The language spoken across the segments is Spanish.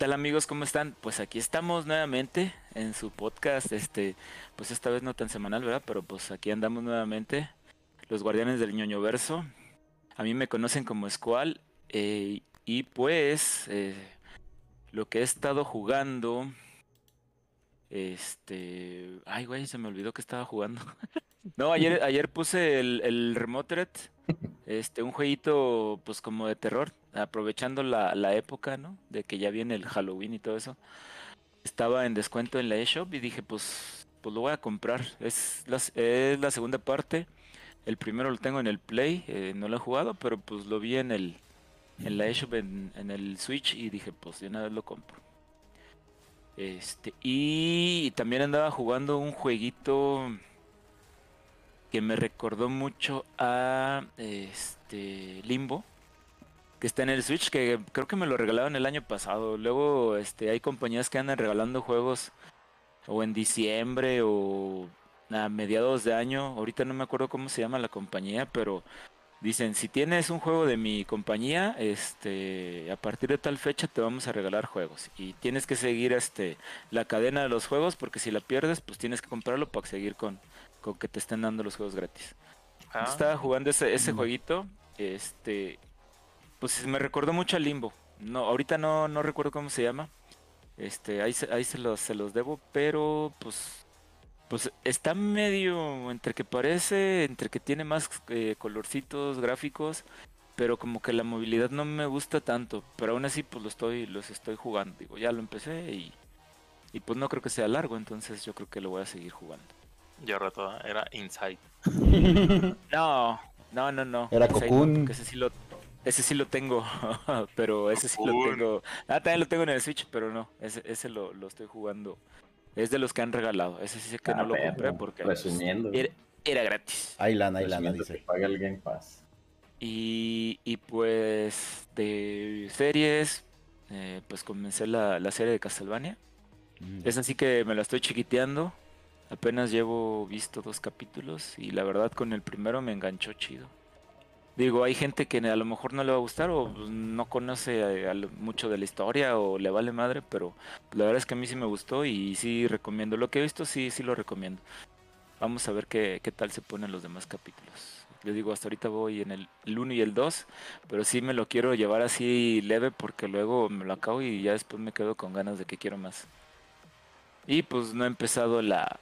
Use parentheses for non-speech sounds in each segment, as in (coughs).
¿qué tal amigos? ¿Cómo están? Pues aquí estamos nuevamente en su podcast, este, pues esta vez no tan semanal, ¿verdad? Pero pues aquí andamos nuevamente, los guardianes del ñoño verso. A mí me conocen como Squall eh, y pues eh, lo que he estado jugando, este, ay güey, se me olvidó que estaba jugando. (laughs) no, ayer, ayer puse el, el Remotered, este, un jueguito pues como de terror aprovechando la, la, época, ¿no? De que ya viene el Halloween y todo eso. Estaba en descuento en la eShop y dije, pues, pues lo voy a comprar. Es la, es la segunda parte. El primero lo tengo en el Play, eh, no lo he jugado, pero pues lo vi en el en la eShop en, el Switch y dije, pues de una vez lo compro. Este, y también andaba jugando un jueguito que me recordó mucho a este Limbo que está en el Switch, que creo que me lo regalaron el año pasado. Luego este, hay compañías que andan regalando juegos o en diciembre o a mediados de año. Ahorita no me acuerdo cómo se llama la compañía, pero dicen, si tienes un juego de mi compañía, este, a partir de tal fecha te vamos a regalar juegos. Y tienes que seguir este, la cadena de los juegos, porque si la pierdes, pues tienes que comprarlo para seguir con, con que te estén dando los juegos gratis. Ah. Estaba jugando ese, ese jueguito, este, pues me recordó mucho al Limbo. No, ahorita no, no recuerdo cómo se llama. Este, ahí, ahí se, los, se los debo, pero pues pues está medio entre que parece, entre que tiene más eh, colorcitos gráficos, pero como que la movilidad no me gusta tanto, pero aún así pues lo estoy los estoy jugando, digo, ya lo empecé y y pues no creo que sea largo, entonces yo creo que lo voy a seguir jugando. Ya rato era Inside. (laughs) no, no, no, no. Era Cocoon. ese sí lo ese sí lo tengo, (laughs) pero ese sí lo tengo. Ah, también lo tengo en el Switch, pero no, ese, ese lo, lo estoy jugando. Es de los que han regalado. Ese sí que no lo compré porque Resumiendo. Era, era gratis. Aylan, Aylan, dice. Paga el Game Pass. Y, y pues de series, eh, pues comencé la, la, serie de Castlevania. Mm. Es así que me la estoy chiquiteando. Apenas llevo visto dos capítulos y la verdad con el primero me enganchó chido. Digo, hay gente que a lo mejor no le va a gustar o pues, no conoce mucho de la historia o le vale madre, pero la verdad es que a mí sí me gustó y sí recomiendo. Lo que he visto sí, sí lo recomiendo. Vamos a ver qué, qué tal se ponen los demás capítulos. Yo digo, hasta ahorita voy en el, 1 y el 2, pero sí me lo quiero llevar así leve porque luego me lo acabo y ya después me quedo con ganas de que quiero más. Y pues no he empezado la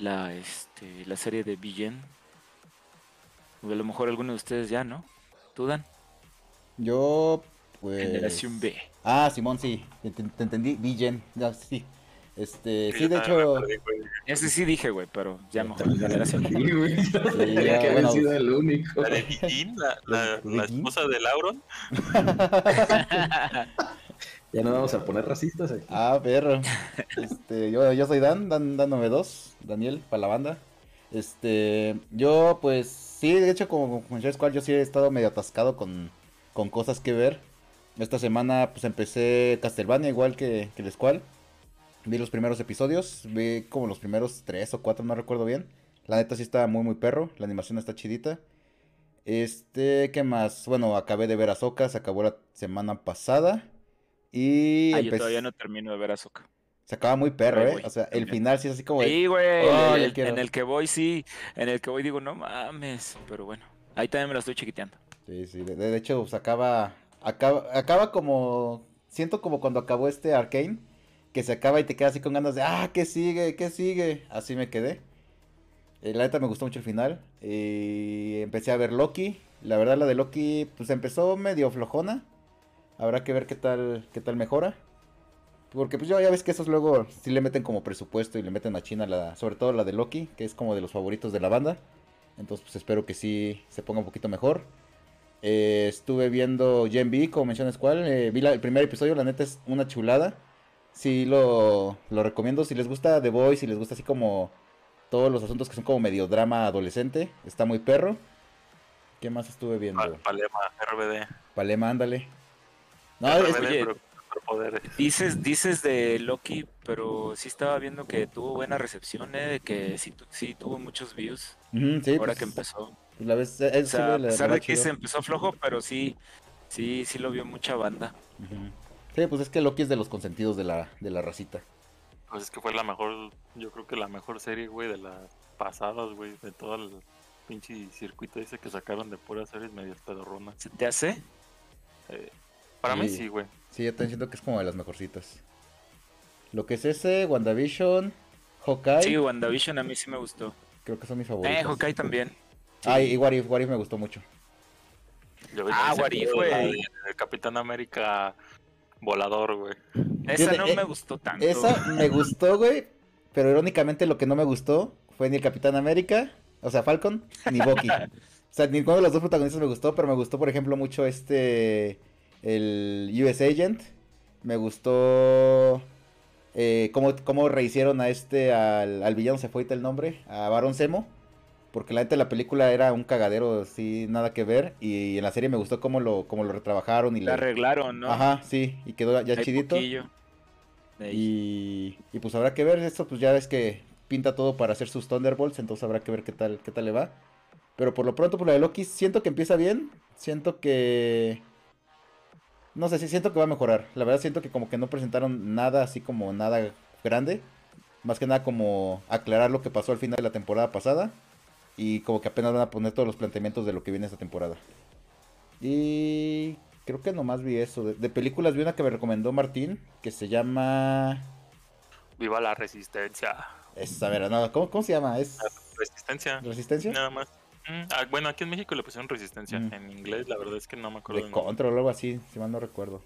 la este la serie de Billen a lo mejor alguno de ustedes ya, ¿no? ¿Tú, Dan? Yo, pues... Generación B. Ah, Simón, sí. Te, entendí. Vigen. Ya, sí. Este, sí, de hecho... Ese sí dije, güey, pero ya mejor. Generación B. güey. (laughs) Sí, que había sido el único. La de Vigen, la, la, esposa de Lauron. (laughs) (laughs) Ya no vamos a poner racistas aquí. Ah, perro. Este, yo, yo soy Dan, Dan, Dan 92, Daniel, para la banda. Este, yo pues Sí, de hecho, como con Squad, yo sí he estado medio atascado con, cosas que ver. Esta semana, pues empecé Castlevania, igual que, que el Squall. Vi los primeros episodios, vi como los primeros tres o cuatro, no recuerdo bien. La neta sí está muy, muy perro. La animación está chidita. Este, ¿qué más? Bueno, acabé de ver Azoka, se acabó la semana pasada. Y. Ah, yo todavía no termino de ver Azoka. Se acaba muy perro, ¿eh? O sea, el final sí es así como. Sí, güey. en el que voy, sí. En el que voy digo, no mames. Pero bueno, ahí también me lo estoy chiquiteando. Sí, sí. De, hecho, se acaba, acaba. Acaba como. Siento como cuando acabó este Arcane. Que se acaba y te quedas así con ganas de. ¡Ah, qué sigue! ¿Qué sigue? Así me quedé. Eh, la neta me gustó mucho el final. Y empecé a ver Loki. La verdad, la de Loki, pues empezó medio flojona. Habrá que ver qué tal, qué tal mejora. Porque pues ya, ya ves que esos luego sí le meten como presupuesto y le meten a China, la, sobre todo la de Loki, que es como de los favoritos de la banda. Entonces pues espero que sí se ponga un poquito mejor. Eh, estuve viendo Gen B, como mencionas cuál. Eh, vi el primer episodio, la neta es una chulada. Sí lo, lo recomiendo. Si les gusta The Voice, si les gusta así como todos los asuntos que son como medio drama adolescente, está muy perro. ¿Qué más estuve viendo? Palema, RBD. Palema, ándale. No, es, Dices, dices de Loki, pero sí estaba viendo que tuvo buena recepción, ¿eh? De que sí, sí tuvo muchos views. ahora pues, que empezó. Pues, la vez, o sea, a pesar de que se empezó flojo, pero sí, sí, sí lo vio mucha banda. Sí, pues es que Loki es de los consentidos de la, de la racita. Pues es que fue la mejor, yo creo que la mejor serie, güey, de las pasadas, güey, de todo el pinche circuito ese que sacaron de puras series medias pedorronas. ¿Se te hace? Eh, para mí sí, güey. Sí, yo también siento que es como de las mejorcitas. Lo que es ese, WandaVision, Hawkeye. Sí, WandaVision a mí sí me gustó. Creo que son mis favoritos. Eh, Hawkeye también. Ah, y What If, What If me gustó mucho. Yo Ah, What If, güey. de Capitán América volador, güey. Esa no eh, me gustó tanto. Esa me gustó, güey. Pero irónicamente lo que no me gustó fue ni el Capitán América, o sea, Falcon, ni Bucky. (laughs) o sea, ninguno de los dos protagonistas me gustó, pero me gustó, por ejemplo, mucho este. El US Agent. Me gustó. Eh, cómo, cómo rehicieron a este. Al, al villano, se fue el nombre. A Baron Zemo. Porque la neta de la película era un cagadero, sí, nada que ver. Y, en la serie me gustó cómo lo, cómo lo retrabajaron y La le- arreglaron, ¿no? Ajá, sí, y quedó ya Hay chidito. Y, y pues habrá que ver, esto pues ya ves que pinta todo para hacer sus Thunderbolts, entonces habrá que ver qué tal, qué tal le va. Pero por lo pronto, por la de Loki, siento que empieza bien, siento que... No sé, sí siento que va a mejorar. La verdad siento que como que no presentaron nada así como nada grande. Más que nada como aclarar lo que pasó al final de la temporada pasada. Y como que apenas van a poner todos los planteamientos de lo que viene esta temporada. Y creo que nomás vi eso. De, de películas vi una que me recomendó Martín, que se llama... Viva la resistencia. Es, a ver, no, ¿cómo, cómo se llama? ¿Es Resistencia. Resistencia? Nada más. Ah, bueno, aquí en México le pusieron resistencia. Mm. En inglés, la verdad es que no me acuerdo. De. Control o algo así, si mal no recuerdo.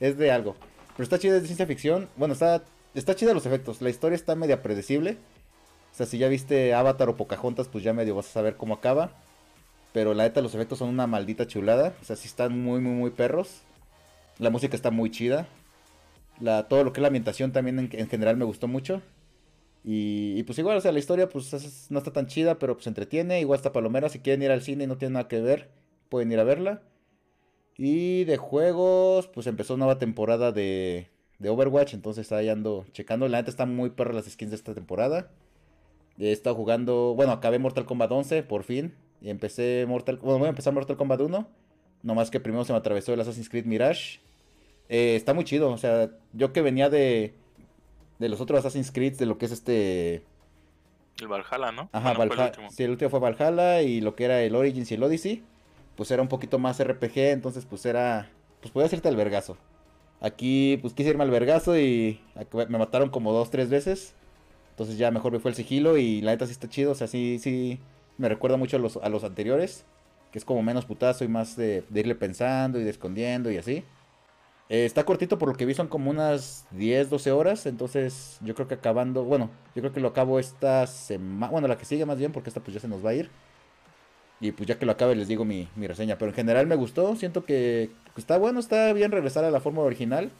Es de algo. Pero está chida, es de ciencia ficción. Bueno, está, está chida los efectos. La historia está media predecible. O sea, si ya viste Avatar o Pocahontas, pues ya medio vas a saber cómo acaba. Pero la neta, los efectos son una maldita chulada. O sea, sí están muy, muy, muy perros. La música está muy chida. La, todo lo que es la ambientación también en, en general me gustó mucho. Y, y pues igual, o sea, la historia pues es- no está tan chida, pero pues entretiene. Igual está palomera. Si quieren ir al cine y no tienen nada que ver, pueden ir a verla. Y de juegos, pues empezó nueva temporada de, de Overwatch. Entonces ahí ando checando. La neta están muy perras las skins de esta temporada. He estado jugando. Bueno, acabé Mortal Kombat 11 por fin. Y empecé Mortal. Bueno, voy a empezar Mortal Kombat 1. No más que primero se me atravesó el Assassin's Creed Mirage. Eh, está muy chido. O sea, yo que venía de. De los otros Assassin's Creed, de lo que es este. El Valhalla, ¿no? Ajá, Bueno, el Valhalla. último. Sí, el último fue Valhalla y lo que era el Origins y el Odyssey, pues era un poquito más RPG, entonces pues era, pues podía hacerte al vergazo. Aquí pues quise irme al vergazo y me mataron como dos, tres veces. Entonces ya mejor me fue el sigilo y la neta sí está chido, o sea, sí, sí, me recuerda mucho a los, a los anteriores, que es como menos putazo y más de, de irle pensando y de escondiendo y así. Eh, está cortito por lo que vi, son como unas 10, 12 horas. Entonces, yo creo que acabando. Bueno, yo creo que lo acabo esta semana. Bueno, la que sigue más bien, porque esta pues ya se nos va a ir. Y pues ya que lo acabe, les digo mi, mi reseña. Pero en general me gustó. Siento que está bueno, está bien regresar a la fórmula original.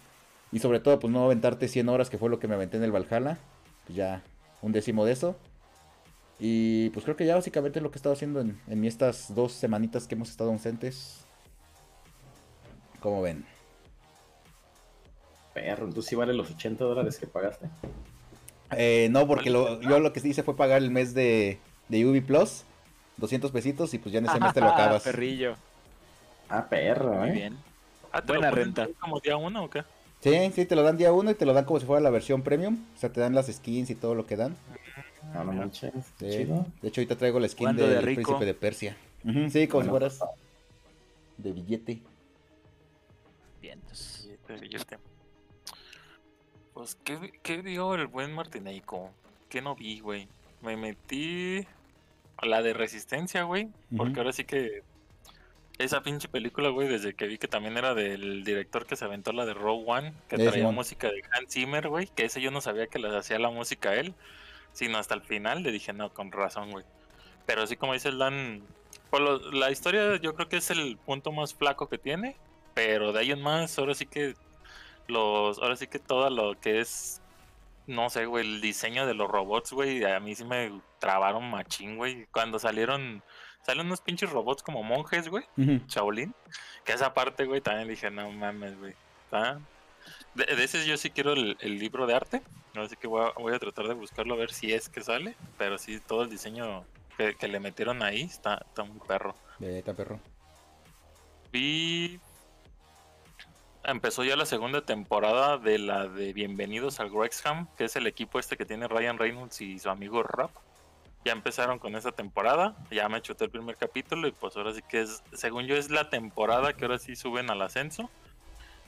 Y sobre todo, pues no aventarte 100 horas, que fue lo que me aventé en el Valhalla. Pues ya un décimo de eso. Y pues creo que ya básicamente es lo que he estado haciendo en, en estas dos semanitas que hemos estado ausentes. Como ven. Perro, entonces sí vale los 80 dólares que pagaste. Eh, no, porque lo- yo lo que sí hice fue pagar el mes de, de Ubi Plus, 200 pesitos, y pues ya en ese mes te lo (laughs) acabas. Perrillo. Ah, perro, Muy ¿eh? bien. Ah, ¿te lo Buena ponen renta. como día uno o qué? Sí, sí, te lo dan día uno y te lo dan como si fuera la versión premium. O sea, te dan las skins y todo lo que dan. No, no manches. Sí. Chido. De hecho, ahorita traigo la skin del de príncipe de Persia. Sí, como Bueno. si fueras de billete. Vientos. Billete, billete. Pues, ¿qué, ¿qué dio el buen Martineico? ¿Qué no vi, güey? Me metí a la de Resistencia, güey. Porque ahora sí que esa pinche película, güey, desde que vi que también era del director que se aventó la de Rogue One, que traía música de Hans Zimmer, güey, que ese yo no sabía que las hacía la música él, sino hasta el final le dije, no, con razón, güey. Pero así como dice el Dan, pues lo- la historia yo creo que es el punto más flaco que tiene, pero de ahí en más, ahora sí que los, ahora sí que todo lo que es, no sé, güey, el diseño de los robots, güey, a mí sí me trabaron machín, güey. Cuando salieron, salen unos pinches robots como monjes, güey. Shaolin, que esa parte, güey, también dije, no mames, güey. está- De, de ese yo sí quiero el, el libro de arte, así que voy a, voy a tratar de buscarlo a ver si es que sale, pero sí, todo el diseño que, que le metieron ahí está, está muy perro. Vete, perro. Vi. Empezó ya la segunda temporada de la de Bienvenidos al Wrexham, que es el equipo este que tiene Ryan Reynolds y su amigo Rap. Ya empezaron con esa temporada, ya me chuté el primer capítulo y pues ahora sí que es, según yo es la temporada que ahora sí suben al ascenso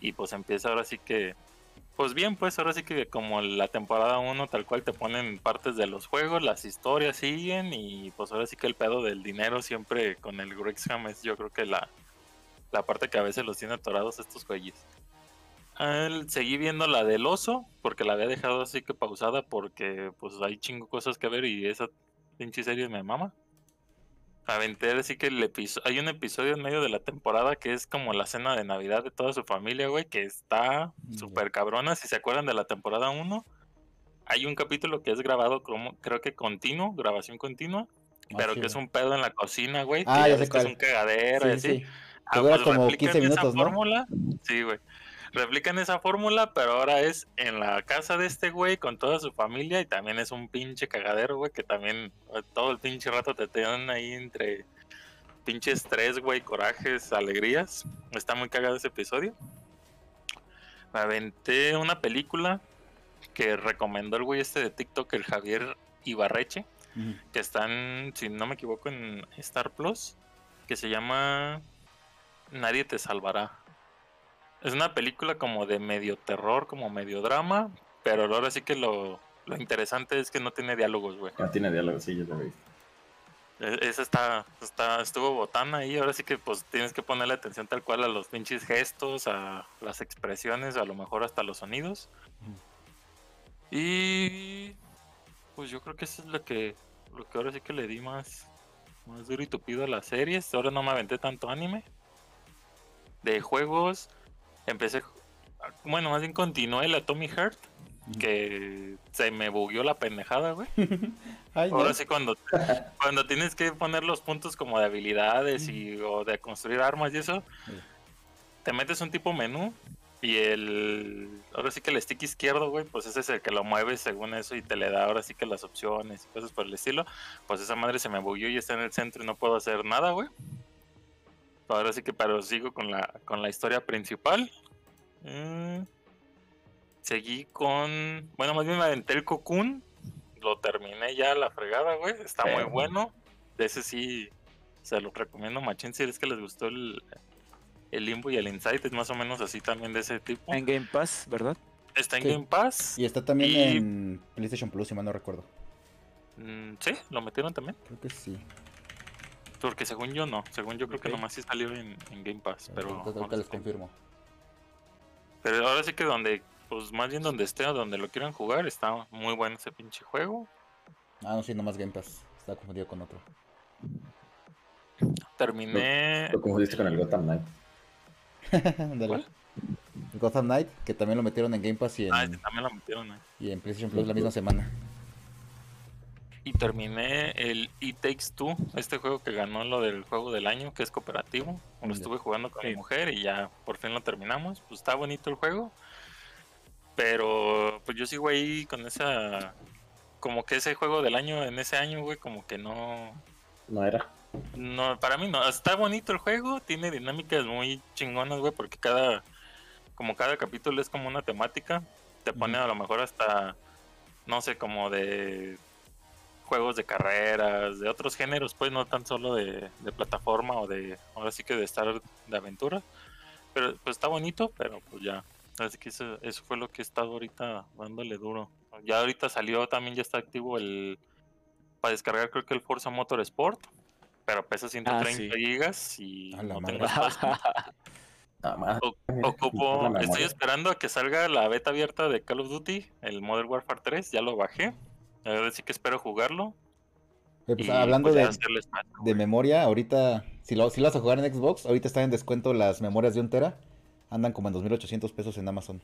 y pues empieza ahora sí que, pues bien, pues ahora sí que como la temporada 1 tal cual te ponen partes de los juegos, las historias siguen y pues ahora sí que el pedo del dinero siempre con el Wrexham es yo creo que la, la parte que a veces los tiene atorados estos güeyes. El- seguí viendo la del oso, porque la había dejado así que pausada, porque pues hay chingo cosas que ver y esa pinche serie me mama. Aventé así que el episodio, hay un episodio en medio de la temporada que es como la cena de Navidad de toda su familia, güey, que está Ya. súper cabrona. Si se acuerdan de la temporada 1, hay un capítulo que es grabado como, creo que continuo, grabación continua, Ah, pero sí, que es un pedo en la cocina, güey. Ah, ya sé es un cagadero y Sí, así. sí. Ah, dura pues como replican 15 minutos, esa ¿no? fórmula. Sí, güey. Replican esa fórmula, pero ahora es en la casa de este güey con toda su familia y también es un pinche cagadero, güey, que también eh, todo el pinche rato te tienen ahí entre pinche estrés, güey, corajes, alegrías. Está muy cagado ese episodio. Me aventé una película que recomendó el güey este de TikTok, el Javier Ibarreche que están, si no me equivoco, en Star Plus, que se llama Nadie te salvará. Es una película como de medio terror, como medio drama, pero ahora sí que lo, lo interesante es que no tiene diálogos, güey. No tiene diálogo, sí, yo lo vi. E- Esa está, está, estuvo botana ahí, ahora sí que pues tienes que ponerle atención tal cual a los pinches gestos, a las expresiones, a lo mejor hasta los sonidos. Y pues yo creo que eso es lo que, lo que ahora sí que le di más, más duro y tupido a las series. Ahora no me aventé tanto anime. De juegos, empecé, bueno, más bien continué la Tommy Heart, que se me bugueó la pendejada, güey. (laughs) Ay, no. Ahora sí cuando, cuando tienes que poner los puntos como de habilidades y o de construir armas y eso, te metes un tipo menú y el ahora sí que el stick izquierdo, güey, pues ese es el que lo mueve según eso y te le da ahora sí que las opciones y cosas por el estilo. Pues esa madre se me bugueó y está en el centro y no puedo hacer nada, güey. Ahora sí que pero sigo con la con la historia principal. Mm, Seguí con, bueno, más bien me aventé el Cocoon, lo terminé ya a la fregada, güey. Está muy bueno. De ese sí se lo recomiendo, machín. Si es que les gustó el, el Limbo y el Insight, es más o menos así también de ese tipo. En Game Pass, ¿verdad? Está en Sí. Game Pass. Y está también Y- en PlayStation Plus, si mal no recuerdo. Mm, sí, lo metieron también. Creo que sí. Porque según yo no. Según yo creo que nomás sí salió en, en Game Pass. Pero, Ahorita- les confirmo. pero ahora sí que donde, pues más bien donde esté o donde lo quieran jugar, está muy bueno ese pinche juego. Ah, no, sí, nomás Game Pass. Estaba confundido con otro. Terminé. Lo confundiste con el Gotham Knight. (laughs) Ándale. ¿Cuál? Gotham Knight, que también lo metieron en Game Pass y en, Ah, este también lo metieron ahí. y en PlayStation Plus la misma semana. Y terminé el It Takes Two, este juego que ganó lo del juego del año, que es cooperativo. Lo estuve jugando con mi mujer y ya por fin lo terminamos. Pues está bonito el juego. Pero pues yo sigo ahí con esa. Como que ese juego del año en ese año, güey, como que no. No era. No, para mí no. Está bonito el juego, tiene dinámicas muy chingonas, güey, porque cada. Como cada capítulo es como una temática. Te pone a lo mejor hasta. No sé, como de. Juegos de carreras, de otros géneros, pues no tan solo de, de plataforma o de. Ahora sí que de estar de aventura. Pero pues está bonito, pero pues ya. Así que eso, eso fue lo que he estado ahorita dándole duro. Ya ahorita salió, también ya está activo el. Para descargar, creo que el Forza Motorsport. Pero pesa 130 sí. gigas y A la no madre. tengo espacio. (laughs) Nada más. O- Ocupo, estoy esperando a que salga la beta abierta de Call of Duty, el Modern Warfare 3, ya lo bajé. Ahora sí que espero jugarlo. Pues, y, hablando pues, ya de, de memoria, ahorita, si lo, si lo vas a jugar en Xbox, ahorita están en descuento las memorias de un tera. Andan como en 2.800 pesos en Amazon.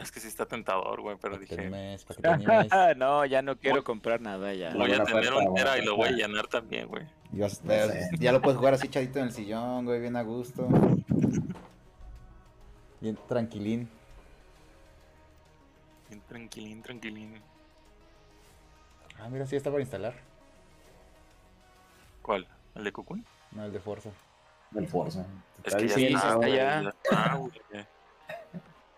Es que sí está tentador, güey, pero dije, animes, (laughs) no, ya no quiero comprar nada ya. Voy a tener un tera y lo voy a llenar también, güey. Sé. Ya lo puedes jugar así chadito en el sillón, güey, bien a gusto. Bien tranquilín. Bien tranquilín, tranquilín. Ah, mira, sí está para instalar. ¿Cuál? ¿El de Cocoon? No, el de Forza. Del Forza. Es que ya Sí, está, está güey, ya. güey.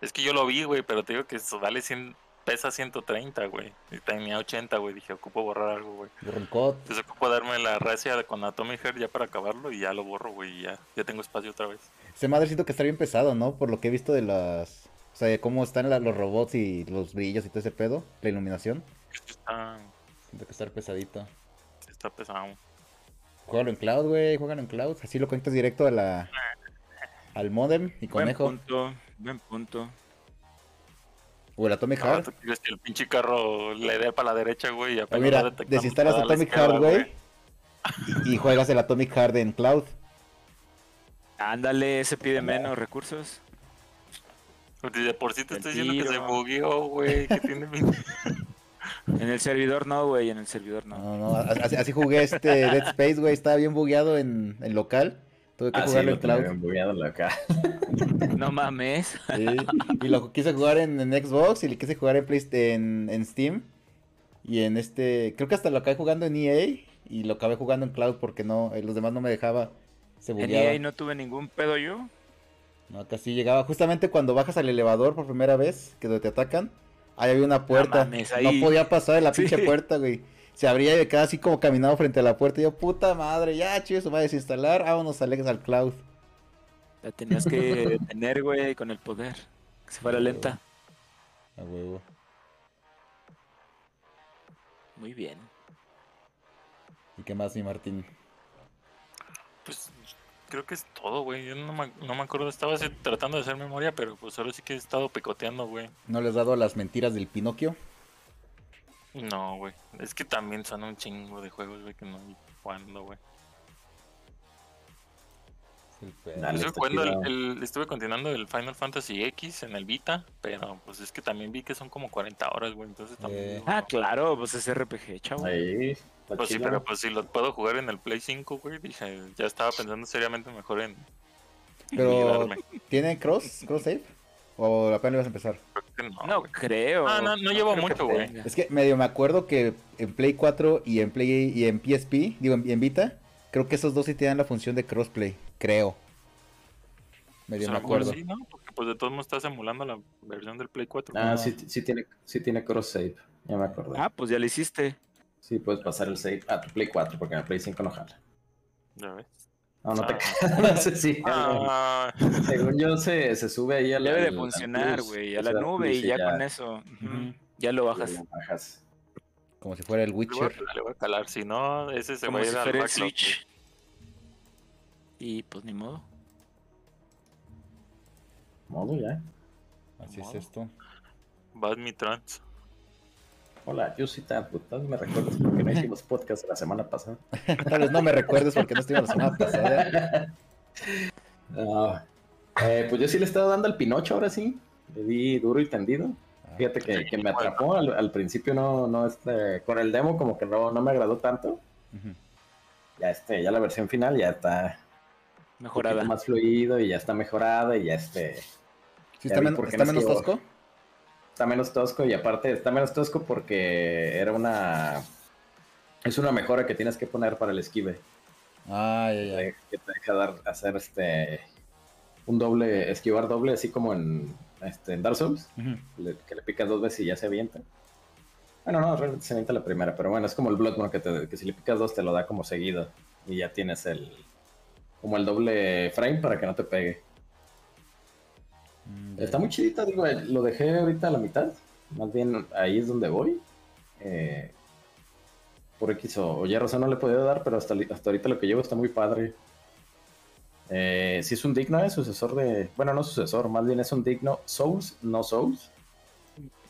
Es que yo lo vi, güey, pero te digo que eso vale 100, pesa 130, güey. Y tenía 80, güey. Dije, ocupo borrar algo, güey. El. Entonces ocupo darme la racia con Atomic Heart ya para acabarlo y ya lo borro, güey. Y ya, ya tengo espacio otra vez. Ese madre siento que está bien pesado, ¿no? Por lo que he visto de las... O sea, de cómo están la- los robots y los brillos y todo ese pedo. La iluminación. Está, Siento que está pesadito. está pesado. Juégalo en cloud, güey. Juégalo en cloud. Así lo conectas directo a la... Al modem y Buen conejo. punto, buen punto. O el Atomic Heart. tú quieres que el pinche carro le dé para la derecha, güey. Y apenas mira, desinstalas Atomic Heart, güey. Y, y juegas el Atomic Heart en cloud. Ándale, ese pide menos recursos. Pues De por sí te estoy diciendo que se bugueó, güey. Que tiene (laughs) mi- En el servidor no, güey, en el servidor no. No, no, así, así jugué este (laughs) Dead Space, güey. Estaba bien bugueado en, en local. Tuve que Ah, jugarlo lo en cloud. bien bugueado acá. No mames. Sí, Y lo quise jugar en, en Xbox y le quise jugar en, Play- en, en Steam. Y en este. Creo que hasta lo acabé jugando en EA. Y lo acabé jugando en cloud porque no. eh, Los demás no me dejaba. Se En. EA no tuve ningún pedo yo. No, acá sí llegaba. Justamente cuando bajas al elevador por primera vez, que donde te atacan, ahí había una puerta. No, mames, ahí- podía pasar de la (laughs) Sí. pinche puerta, güey. Se abría y me quedaba así como caminado frente a la puerta. Y yo, puta madre, ya, chido, se va a desinstalar. Vámonos, Alex, al cloud. La tenías que (laughs) tener, güey, con el poder. Que se fuera lenta. A huevo. Muy bien. ¿Y qué más, mi Martín? Pues creo que es todo, güey. Yo no me, no me acuerdo. Estaba así tratando de hacer memoria, pero pues ahora sí que he estado picoteando, güey. ¿No les has dado las mentiras del Pinocchio? No, güey. Es que también son un chingo de juegos, güey, que no vi jugando, güey. Pedo. Dale. Estuve, jugando el- el- estuve continuando el Final Fantasy X en el Vita, pero pues es que también vi que son como 40 horas, güey. Entonces también. Eh. Ah, claro, pues es RPG, chavo. Ahí. Pues sí, pero pues si lo puedo jugar en el Play 5, güey, dije, ya estaba pensando seriamente mejor en Pero. ¿tiene cross, cross save? ¿O apenas ibas a empezar? Creo no, creo. Ah, no- no llevo mucho, güey. Es que medio me acuerdo que en Play 4 y en Play y en PSP, digo en, en Vita, creo que esos dos sí tienen la función de crossplay, creo. Medio Pues me acuerdo. sí, ¿no? Porque pues de todos modos estás emulando la versión del Play 4. Ah, No. sí, sí tiene, sí tiene cross save. Ya me acordé. Ah, pues ya lo hiciste. Sí, puedes pasar el save a tu Play 4 porque en el Play 5 no jala. Ya ves. No, no te Ah. (laughs) no sé si. Ah, Según yo, se, se sube ahí al. Debe de funcionar, güey, a la nube y ya con eso. Ya lo ya bajas. lo bajas. Como si fuera el le voy, Witcher. a, le voy a calar, si no, ese se Como va a si ir al fuera el backlog, güey. Switch. Y pues ni modo. Modo ya. Así es esto. Vas mi trans. Hola, yo soy tan puta. ¿Me recuerdas porque no hicimos (laughs) podcast la semana pasada? Tal vez no me recuerdes porque no estuve la semana pasada. (laughs) No. Eh, pues yo sí le he estado dando al Pinocho ahora sí. Le di duro y tendido. Fíjate que, que me atrapó. Al, al principio no, no, este, con el demo como que no, no me agradó tanto. Ya este, ya la versión final ya está Mejorada. más fluido y ya está mejorada y ya este ¿Sí está, men- está no menos tosco? Está menos tosco y aparte está menos tosco porque era una es una mejora que tienes que poner para el esquive Ah, ya, ya. que te deja dar hacer este un doble esquivar doble así como en este en Dark Souls le- que le picas dos veces y ya se avienta bueno no realmente se avienta la primera pero bueno es como el Bloodborne que, te- que si le picas dos te lo da como seguido y ya tienes el como el doble frame para que no te pegue. Está muy chidita, digo, eh, lo dejé ahorita a la mitad. Más bien ahí es donde voy. Eh, por X o, Y razón no le he podido dar, pero hasta, hasta ahorita lo que llevo está muy padre. Eh, si es un digno eh, sucesor de. Bueno, no sucesor, más bien es un digno Souls, no Souls.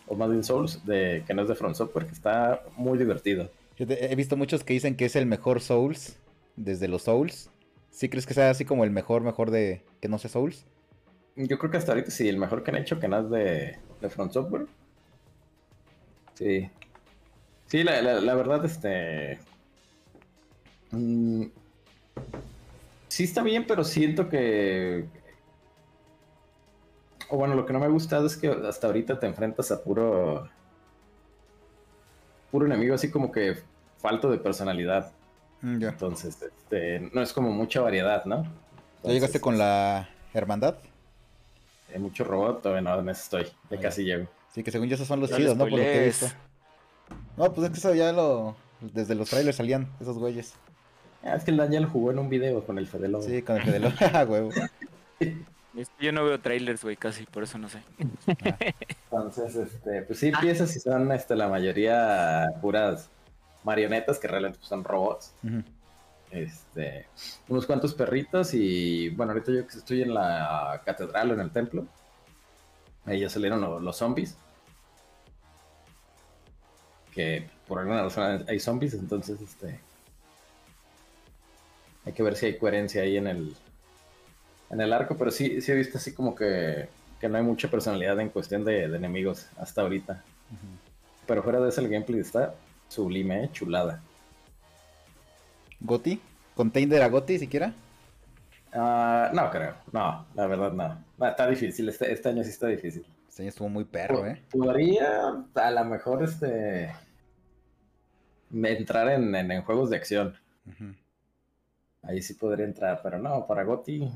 O más bien Souls, de, que no es de Front Software, que está muy divertido. Fíjate, He visto muchos que dicen que es el mejor Souls desde los Souls. ¿Sí crees que sea así como el mejor, mejor de que no sea Souls? Yo creo que hasta ahorita sí, el mejor que han hecho, que no es de, de Front Software. Sí. Sí, la, la- la verdad, este. mm, sí está bien, pero siento que. O bueno, lo que no me ha gustado es que hasta ahorita te enfrentas a puro. Puro enemigo, así como que falto de personalidad. Mm. Entonces, este, no es como mucha variedad, ¿no? ¿Ya llegaste con la hermandad? Hay mucho robot, todavía no, en eso estoy. Ya casi llego. Sí, que según yo esos son los chidos, ¿no? Por lo que he visto. No, pues es que eso ya lo... Desde los trailers salían esos güeyes. Ah, es que el Dan ya lo jugó en un video con el Fede Lobo. Sí, con el Fede Lobo. (laughs) Ah, huevo. Yo no veo trailers, güey, casi, por eso no sé. Entonces, este, pues sí, piezas y son este, la mayoría puras marionetas que realmente pues, son robots. Ujú. Este, unos cuantos perritos y bueno, ahorita yo que estoy en la catedral o en el templo, ahí ya salieron lo- los, zombies. Que por alguna razón hay zombies, entonces este hay que ver si hay coherencia ahí en el en el arco, pero sí, sí he visto así como que, que no hay mucha personalidad en cuestión de, de enemigos hasta ahorita. Pero fuera de eso el gameplay está sublime, ¿eh? chulada. ¿Goti? ¿Container a Goti siquiera? Ah, no creo, no, la verdad no. No, está difícil, este, este año sí está difícil. Este año estuvo muy perro, ¿eh? Podría a lo mejor este entrar en, en- en juegos de acción. Ahí sí podría entrar, pero no, para Gotti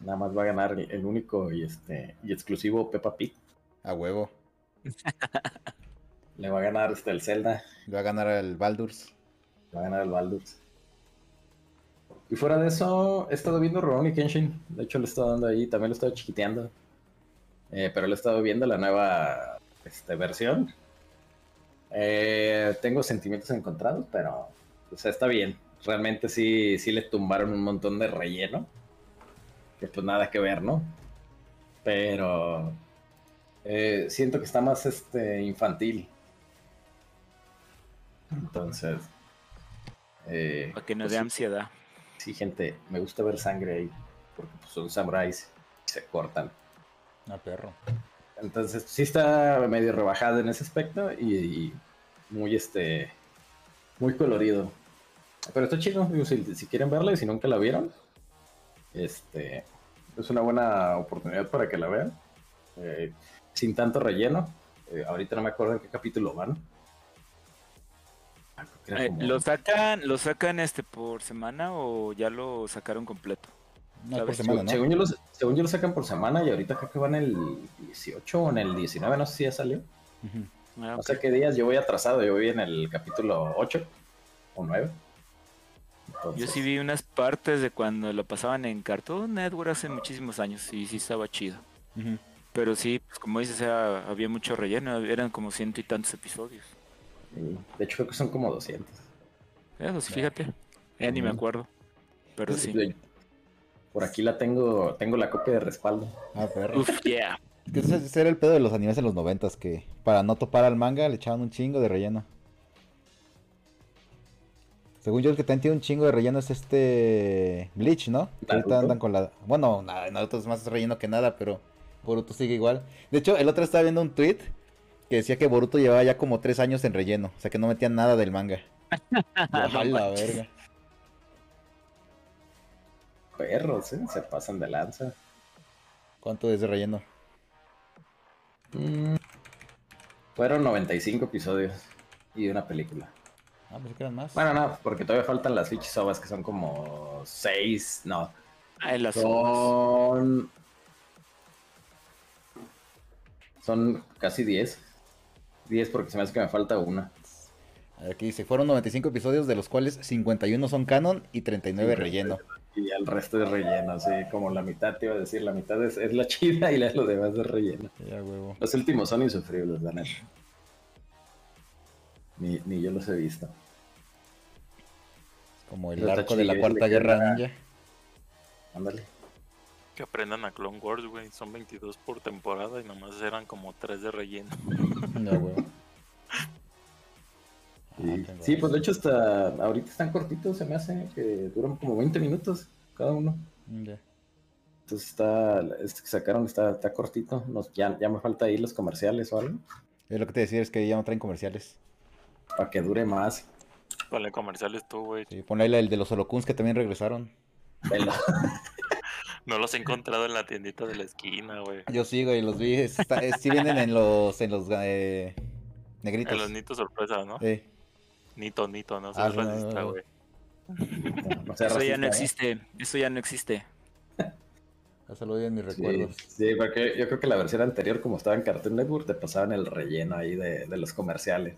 nada más va a ganar el, el único y este y exclusivo Peppa Pig. A huevo. (laughs) Le va a ganar este el Zelda, Le va a ganar el Baldur's. le va a ganar el Baldur's. Y fuera de eso, he estado viendo Rurouni Kenshin. De hecho, le he estado dando ahí, también lo he estado chiquiteando. Eh, pero le he estado viendo la nueva este, versión. Eh, tengo sentimientos encontrados, pero o sea, está bien. Realmente sí, sí le tumbaron un montón de relleno. Que pues nada que ver, ¿no? Pero eh, siento que está más este, infantil. Entonces, eh, Para que no pues, dé sí. ansiedad. Sí, gente, me gusta ver sangre ahí, porque pues, son samuráis y se cortan. A perro. Entonces, sí está medio rebajado en ese aspecto y, y muy este muy colorido. Pero está chido, digo, si, si quieren verla y si nunca la vieron, este es una buena oportunidad para que la vean. Eh, sin tanto relleno. Eh, ahorita no me acuerdo en qué capítulo van. Eh, como- ¿Lo sacan, lo sacan este por semana o ya lo sacaron completo? No, por semana, ¿no? Según yo, los, según yo lo sacan por semana y ahorita creo que van el 18 o en el 19, no sé si ya salió. Ujú. Ah, No ok. sé qué días, yo voy atrasado, yo voy en el capítulo 8 o 9. Yo Entonces, sí vi unas partes de cuando lo pasaban en Cartoon Network hace muchísimos años y sí estaba chido. Ujú. Pero sí, pues como dices, era- había mucho relleno, eran como ciento y tantos episodios. De hecho, creo que son como 200. Eso sí, fíjate, ya ni me acuerdo. Pero sí. Por aquí la tengo, tengo la copia de respaldo. Ah, perro. Uf, yeah. Que ese, era el pedo de los animes en los noventas, que para no topar al manga le echaban un chingo de relleno. Según yo, el que también tiene un chingo de relleno es este Bleach, ¿no? Que ahorita andan con la... Bueno, nada, Naruto es más relleno que nada, pero Boruto sigue igual. De hecho, el otro estaba viendo un tweet que decía que Boruto llevaba ya como tres años en relleno. O sea, que no metían nada del manga. (laughs) "A la verga. Perros, ¿eh? Se pasan de lanza. ¿Cuánto es de relleno? Mm, Fueron 95 episodios y una película. Ah, pensé que eran más. Bueno, no, porque todavía faltan las fichas ovas que son como 6, no, Ay, las Son. Son casi 10. 10 porque se me hace que me falta una. Aquí dice, fueron 95 episodios, de los cuales 51 son canon y 39 relleno. Y el resto es relleno, así como la mitad te iba a decir, la mitad es, es la chida y la- lo demás es relleno. Ya, huevo. Los últimos son insufribles, la neta. Ni, ni yo los he visto. Como el Pero arco de la Cuarta Guerra Ninja. Ándale. Que aprendan a Clone Wars, güey. Son 22 por temporada y nomás eran como 3 de relleno. Ya, huevo. Sí, Ah, sí, pues de hecho hasta ahorita están cortitos, se me hace que duran como 20 minutos cada uno. Mm, ya. Entonces está, este que sacaron está, está cortito. Nos, ya, ya me falta ahí los comerciales o algo. Es lo que te decía, es que ya no traen comerciales. Para que dure más. Ponle comerciales tú, güey. Sí, ponle el de los holocuns que también regresaron. (laughs) No los he (laughs) encontrado en la tiendita de la esquina, güey. Yo sigo y los vi. está- sí vienen en los, en los eh, negritos. En los nitos sorpresa, ¿no? Sí. Nito, nito, no Ah, no, no, racista, no. güey. No, no sea Eso ya no ¿eh? existe, eso ya no existe. Eso lo vi en mis Sí, recuerdos. sí, porque yo creo que la versión anterior, como estaba en Cartoon Network, te pasaban el relleno ahí de, de los comerciales.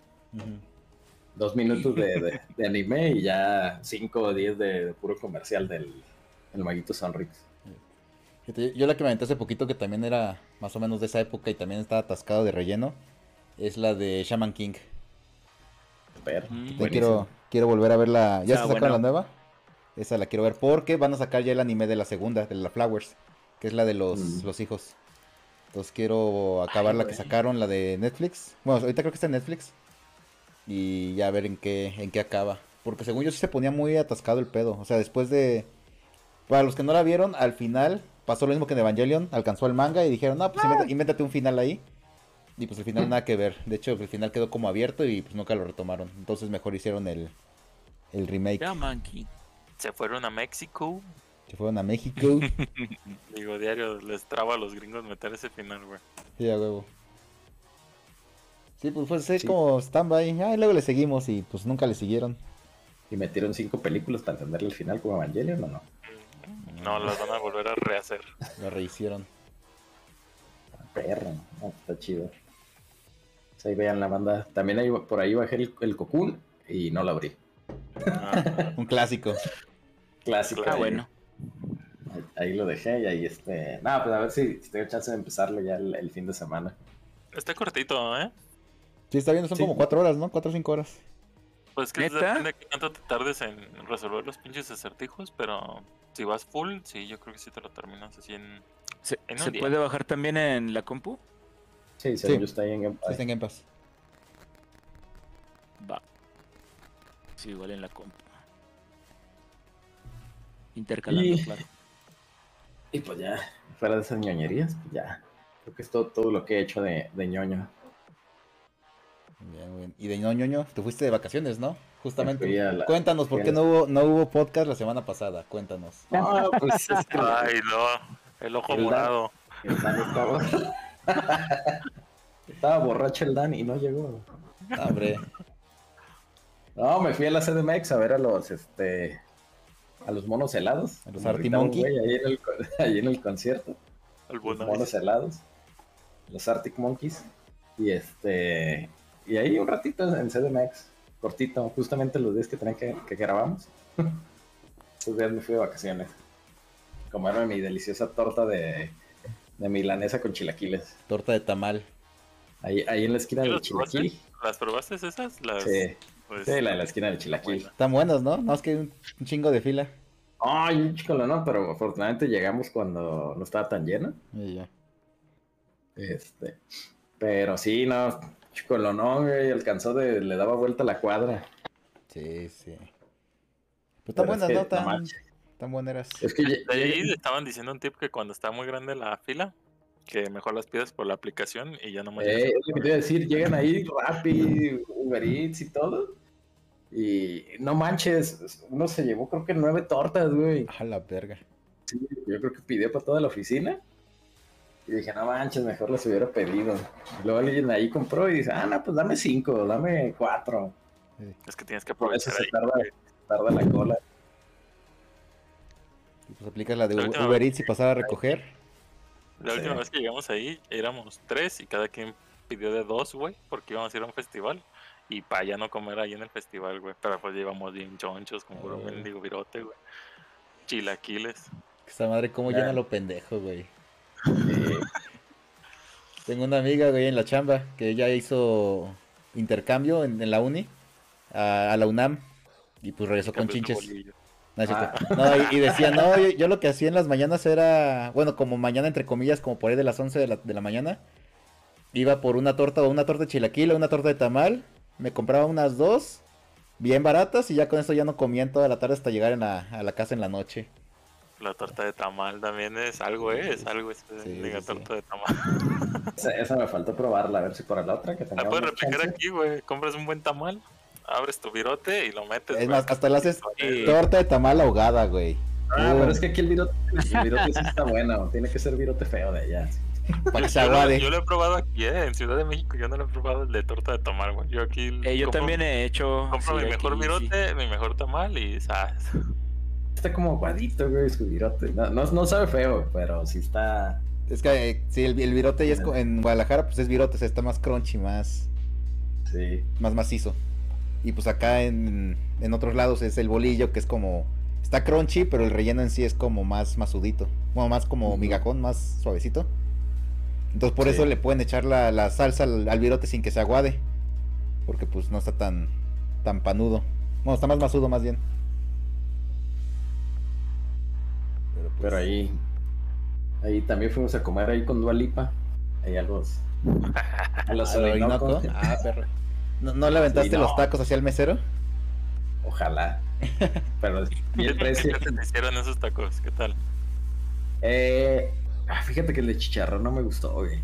Dos minutos de, de- de anime y ya cinco o diez de, de puro comercial del el maguito Sonrix. Yo la que me aventé hace poquito, que también era más o menos de esa época y también estaba atascado de relleno, es la de Shaman King. Buenísimo. quiero, quiero volver a ver la... ¿Ya se sacaron bueno. la nueva? Esa la quiero ver porque van a sacar ya el anime de la segunda, de la Flowers, que es la de los, Mm. los hijos. Entonces quiero acabar Ay, la que sacaron, la de Netflix. Bueno, ahorita creo que está en Netflix. Y ya ver en qué, en qué acaba. Porque según yo sí se ponía muy atascado el pedo. O sea, después de... Para los que no la vieron, al final pasó lo mismo que en Evangelion. Alcanzó el manga y dijeron, no, pues inventa- invéntate un final ahí. Y pues el final nada que ver. De hecho, el final quedó como abierto y pues nunca lo retomaron. Entonces mejor hicieron el, el remake. Ya, Monkey. Se fueron a México. Se fueron a México. (laughs) Digo, diario les traba a los gringos meter ese final, güey. sí, a huevo. Sí, pues fue es Sí. como stand-by. Ah, y luego le seguimos y pues nunca le siguieron. Y metieron cinco películas para entenderle el final como Evangelion o no. No, las van a volver a rehacer. Lo rehicieron. Perro, no, está chido. Pues ahí vean la banda. También ahí, por ahí bajé el, el Cocoon y no lo abrí. Ah, Un clásico. Clásico. Ah, ahí- bueno. Ahí, ahí lo dejé y ahí este. Nada, pues a ver si, si tengo chance de empezarlo ya el, el fin de semana. está cortito, ¿eh? Sí, está bien, son Sí. como cuatro horas, ¿no? Cuatro o cinco horas. Pues que depende de cuánto te tardes en resolver los pinches acertijos, pero si vas full, sí, yo creo que sí te lo terminas así en... ¿Se, En un se día. puede bajar también en la compu? Sí, Sí. yo está ahí en Game Pass. está en Game Pass. Va. Sí, igual en la compu. Intercalando, Y- claro. Y pues ya, fuera de esas ñoñerías, pues ya. Creo que es todo, todo lo que he hecho de, de ñoño. Bien, bien. Y de no, ñoño, te fuiste de vacaciones, ¿no? Justamente. La- Cuéntanos, ¿por qué no hubo, no hubo podcast la semana pasada? Cuéntanos. No, pues es que Ay, no, el ojo El morado. el Dan estaba... (laughs) estaba borracho el Dan y no llegó. Ah, hombre, No, me fui a la CDMX a ver a los, este, a los monos helados. A los güey Ahí en, el, co- (laughs) ahí en el concierto. El Los monos helados. Los Arctic Monkeys. Y este, y ahí un ratito en CDMX. Cortito, justamente los días que tenía que, que grabamos. (laughs) Esos días me fui de vacaciones. Comerme mi deliciosa torta de, de milanesa con chilaquiles. torta de tamal. Ahí, ahí en la esquina ¿Sí del las probaste? chilaquil. ¿Las probaste esas? Las, Sí, pues, sí, la de la esquina del chilaquil. Bueno. Están buenas, ¿no? No, es que hay un, un chingo de fila. Ay, un chicolo, no, pero afortunadamente llegamos cuando no estaba tan lleno. Y ya. Este, pero sí, no, chicolo, no, güey, alcanzó de, le daba vuelta a la cuadra. Sí, sí. Pero Pero están es buenas, que, ¿no? Tan, tan buenas. Es que De ahí llegué- estaban diciendo un tip que cuando está muy grande la fila, que mejor las pidas por la aplicación y ya no me eh, es lo que te iba a decir, llegan ahí Rappi, Uber Eats y todo. Y no manches, uno se llevó creo que nueve tortas, güey. A la verga. Sí, yo creo que pidió para toda la oficina. Y dije, no manches, mejor las hubiera pedido. Y luego alguien ahí compró y dice, ah, no, pues dame cinco, dame cuatro. Es que tienes que Por eso aprovechar se tarda, la cola. Y pues aplicas la de La Uber última Uber vez- Eats y pasar a recoger. La última Sí. vez que llegamos ahí éramos tres y cada quien pidió de dos, güey, porque íbamos a ir a un festival. Y para ya no comer ahí en el festival, güey. Pero pues llevamos bien chonchos, como puro Oh. mendigo virote, güey. Chilaquiles. Esa madre, cómo Ya. llena lo pendejo, güey. (laughs) Tengo una amiga, güey, en la chamba, que ella hizo intercambio en, en la uni, a, a la UNAM, y pues regresó con chinches. No. Ah. No, y, y decía, no, yo, yo lo que hacía en las mañanas era, bueno, como mañana entre comillas, como por ahí de las 11 de la, de la mañana, iba por una torta o una torta de chilaquil o una torta de tamal, me compraba unas dos, bien baratas, y ya con eso ya no comía en toda la tarde hasta llegar en la- a la casa en la noche. La torta de tamal también es algo, ¿eh? Es algo esa Sí, de tamal. Esa, esa me faltó probarla, a ver si por la otra que La puedes replicar chance. aquí, güey. Compras un buen tamal, abres tu virote y lo metes. Es más, hasta le haces torta de tamal ahogada, güey. Ah, Uh, pero es que aquí el virote, el (laughs) virote sí está bueno, tiene que ser virote feo de allá. Para que se Yo lo, aguade. yo lo he probado aquí, ¿eh? En Ciudad de México. Yo no lo he probado el de torta de tamal, güey. Yo aquí. Eh, yo compro- también he hecho. Compro sí, mi mejor aquí, virote, mi mejor tamal y ¿sabes? Está como aguadito, güey, su virote. No, no, no sabe feo, pero sí está. Es que eh, sí, el, el virote ya es en Guadalajara, pues es virote, o sea, está más crunchy, más, Sí. más macizo. Y pues acá en, en otros lados es el bolillo, que es como. Está crunchy, pero el relleno en sí es como más masudito. Bueno, más como Ujú. migajón, más suavecito. Entonces por Sí. eso le pueden echar la, la salsa al, al virote sin que se aguade. Porque pues no está tan, tan panudo. Bueno, está más masudo más bien. Pero, pues, Pero ahí. Ahí también fuimos a comer ahí con Dualipa. Ahí a los. A los (laughs) ¿al Orinoco? Ah, perro. ¿No, no le aventaste Sí, no. los tacos hacia el mesero? Ojalá. (laughs) Pero ¿Qué, y el qué precio. tal te hicieron esos tacos? ¿Qué tal? Eh, ah, fíjate que el de chicharrón no me gustó, güey.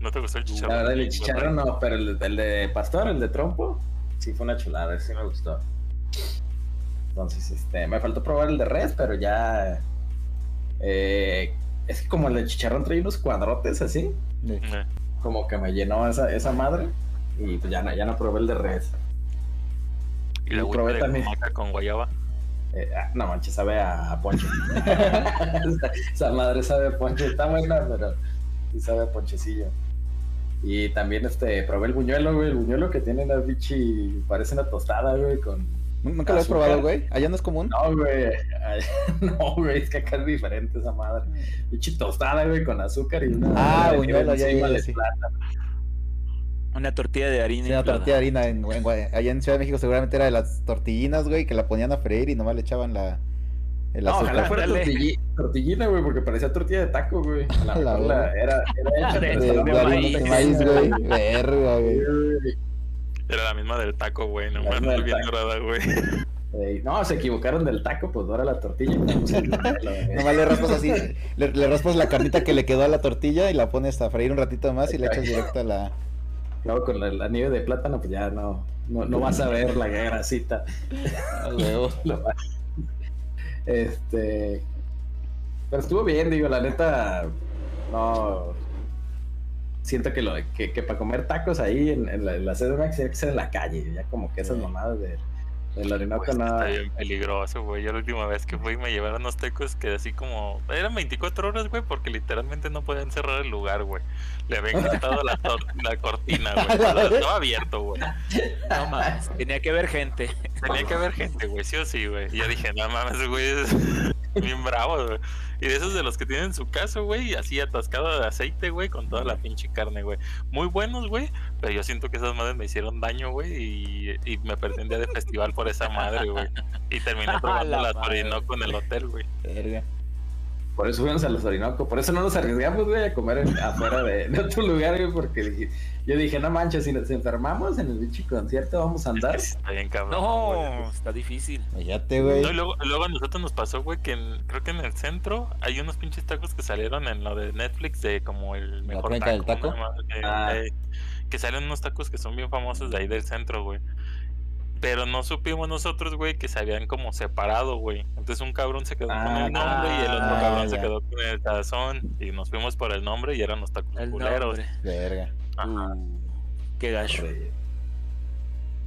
¿No te gustó el chicharrón? La verdad, el de chicharrón no, pero el, de- el de pastor, el de trompo, sí fue una chulada, ese sí me gustó. Entonces, este, me faltó probar el de res, pero ya. Eh, es que como el de chicharrón trae unos cuadrotes así, Sí. Como que me llenó esa, esa madre. Y pues ya no, ya no probé el de res. Y la probé de también. con guayaba. Eh, ah, no manches, sabe a, a ponche. esa, (laughs) esa madre sabe a ponche, está buena, pero sí sabe a ponchecillo. Y también este, probé el buñuelo, güey, el buñuelo que tiene la bichi, parece una tostada, güey, con... ¿Nunca lo has probado, güey? Allá no es común. No, güey, (laughs) no, güey, es que acá es diferente esa madre. Bichi tostada, güey, con azúcar y una... Ah, ya, ya, sí. plátano. Una tortilla de harina. Sí, una tortilla de harina. En, allá en Ciudad de México seguramente era de las tortillinas, güey, que la ponían a freír y nomás le echaban la, el No, azúcar. ojalá fuera Ándale. tortilli- tortillina, güey, porque parecía tortilla de taco, güey. A la (laughs) la la- era, era hecha, (laughs) De- de, de maíz, güey. Verga, güey. Era la misma del taco, güey. No me bien dorada, güey. Ey, no, se equivocaron del taco, pues ahora la tortilla. (laughs) Nomás le raspas así, le, le raspas la carnita que le quedó a la tortilla y la pones a freír un ratito más y le echas directo a la... Luego con la, la nieve de plátano, pues ya no, no, no vas a ver la grasita. (laughs) Este. Pero estuvo bien, digo, la neta. No. Siento que, lo, que, que para comer tacos ahí en, en la, en la CDMX tiene que ser en la calle. Ya como que esas mamadas de, del Orinoco Pues, no. Está bien peligroso, güey. Yo la última vez que fui me llevaron unos tacos que así como... Eran 24 horas, güey, porque literalmente no podían cerrar el lugar, güey. Le habían (laughs) quitado la, la cortina, güey. Estaba- abierto, güey. No mames. Tenía que ver gente. Tenía que haber gente, güey, sí o sí, güey. Y yo dije, no mames, güey, es (laughs) bien bravo, güey. Y de esos de los que tienen su casa, güey, así atascado de aceite, güey, con toda la pinche carne, güey. Muy buenos, güey, pero yo siento que esas madres me hicieron daño, güey, y, y me perdí un día de festival por esa madre, güey. Y terminé (laughs) probando la las madre. Orinoco en el hotel, güey. Verga. Por eso fuimos a los Orinoco. Por eso no nos arriesgamos, güey, a comer en- afuera de, de otro lugar, güey, porque dije- yo dije, no manches, si nos enfermamos en el bicho concierto, vamos a andar. Está bien cabrón. güey. No, está difícil. Cállate, güey. No, y luego, luego a nosotros nos pasó, güey, que en- creo que en el centro hay unos pinches tacos que salieron en lo de Netflix de como el mejor del taco? una madre que, Ah. eh, que salen unos tacos que son bien famosos de ahí del centro, güey. Pero no supimos nosotros, güey, que se habían como separado, güey. Entonces un cabrón se quedó con Ah, el nombre y el otro ah, cabrón se quedó con el tazón. Y nos fuimos por el nombre y eran los tacos El culeros. nombre. Verga. Ajá. Uh, qué gacho.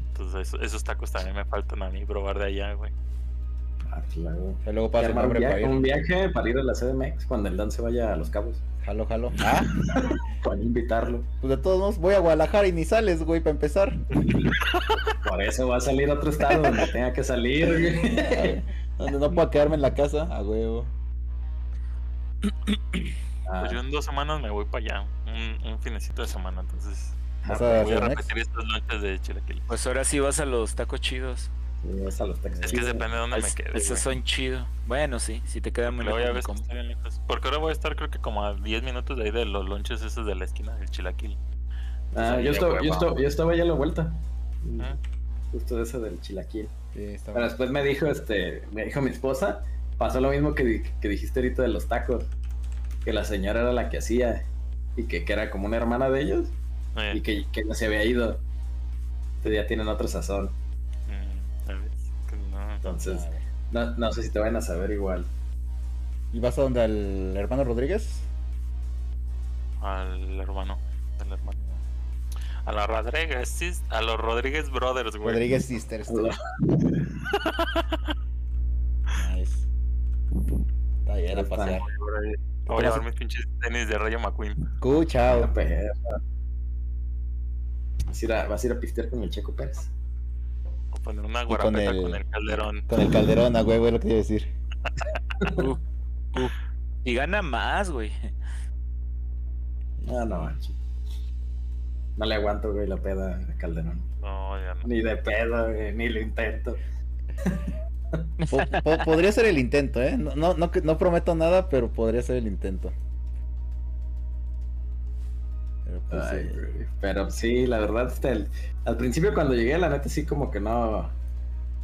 Entonces esos, esos tacos también me faltan a mí probar de allá, güey. Ah, claro. Que luego Y pasa un nombre para viaje, ir. un viaje para ir a la CDMX cuando el Dan se vaya a Los Cabos. Jalo, jalo. Ah, (laughs) Para invitarlo. pues de todos modos voy a Guadalajara y ni sales, güey, para empezar. Por eso va a salir a otro estado donde tenga que salir. güey. (laughs) Donde no puedo quedarme en la casa, a huevo. Ah, Pues yo en dos semanas me voy para allá. Un, un finecito de semana, entonces Vas ah, a voy a repetir estas noches de chilaquil. Pues ahora sí vas a los tacos chidos. Sí, es a los textos. Es que depende de dónde me quede. esos son chidos. Bueno, sí, si te queda muy lejos. lejos. Porque ahora voy a estar creo que como a 10 minutos de ahí de los lonches esos de la esquina del chilaquil. Ah, yo, estaba, yo, estaba, yo estaba ya a la vuelta. Ah. Justo de ese del chilaquil. Sí, Pero después me dijo, este, me dijo mi esposa, pasó lo mismo que, di- que dijiste ahorita de los tacos. Que la señora era la que hacía. Y que, que era como una hermana de ellos. Eh, Y que, que no se había ido. Entonces ya tienen otro sazón. Entonces, no, no sé si te van a saber igual. ¿Y vas a donde al hermano Rodríguez? Al hermano. Al hermano. A los Rodríguez, a los Rodríguez Brothers, güey. Rodríguez Sisters. Nice. Vayan a Está. pasear. Voy a llevar mis pinches tenis de Rayo McQueen. Cu, chao. La perra. ¿Vas a, ir a, vas a ir a pistear con el Checo Pérez? O poner una con guarapeta el- con el calderón. Con el calderón, a huevo, es lo que iba a decir. (laughs) Uf, uf. Y gana más, güey. No, no, manches. No le aguanto, güey, la peda de Calderón. No, ya no. Ni de pedo, güey, ni lo intento. Po- po- podría ser el intento, ¿eh? No, no, no, no prometo nada, pero podría ser el intento. Pero, pues, Ay. Pero sí, la verdad, este, el- al principio cuando llegué, la neta sí como que no,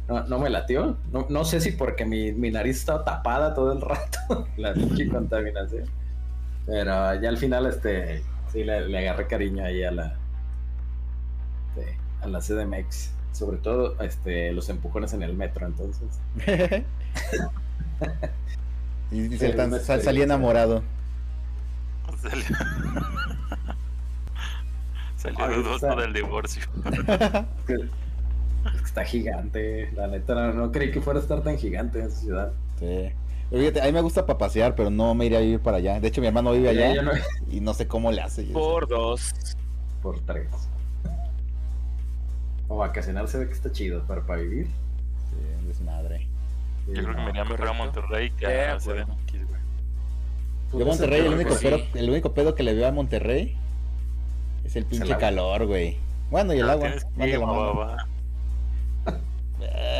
no, no me latió. No, no sé si porque mi, mi nariz estaba tapada todo el rato, (laughs) la pinche contaminación. Pero ya al final, este, sí le, le agarré cariño ahí a la, este, a la CDMX. Sobre todo, este, los empujones en el metro, entonces. (laughs) y Sí, tan- sal- salí enamorado. (laughs) Ay, dudoso está- del divorcio. Es que, es que está gigante, la neta, no, no creí que fuera a estar tan gigante en esa ciudad. Sí. Fíjate, a mí me gusta para pasear, pero no me iría a vivir para allá. De hecho, mi hermano vive allá no- y no sé cómo le hace. Por dos. por tres. O vacacionar se ve que está chido, pero para vivir. Sí, un desmadre. sí, Yo creo que me iría mejor a. Monterrey que De a acuerdo. CDMX, güey. Yo Monterrey, el único, pedo, sí. pedo, el único pedo que le veo a Monterrey es el pinche agua. calor, güey. Bueno, y el Pero agua. tienes que va.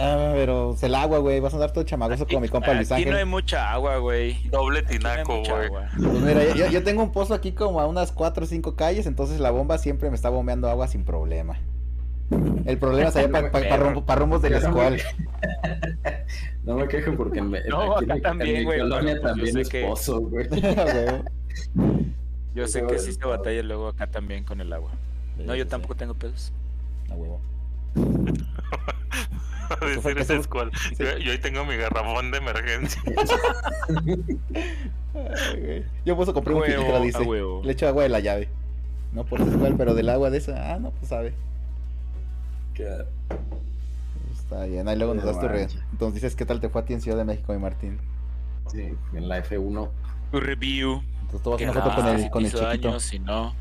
Ah, pero es el agua, güey. Vas a andar todo chamagoso como mi compa Luis Aquí Ángel. no hay mucha agua, güey. Doble Aquí no tinaco, güey. agua. Pues mira, yo, yo tengo un pozo aquí como a unas 4 o 5 calles, entonces la bomba siempre me está bombeando agua sin problema. El problema es allá para Yo no me- escual. (laughs) No me quejo porque en, en- (laughs) No, aquí en acá también, en mi güey, colonia pues, también es que- pozo, güey. (laughs) Yo sé Pero que sí se batalla luego acá también con el agua. No, yo tampoco tengo pedos. A huevo. (laughs) Es cual. Yo, yo ahí tengo mi garrafón de emergencia. (laughs) Ay. Yo puedo comprar un filtro, a dice. huevo. Le echo agua de la llave. No por escual, pero del agua de esa. Ah, no, pues sabe. Que- Está bien, ahí luego nos No das tu re... manches. Entonces dices qué tal te fue a ti en Ciudad de México, mi Martín. Sí, en la F1. Tu review. Una foto con el, si con el chiquito. daño, si no.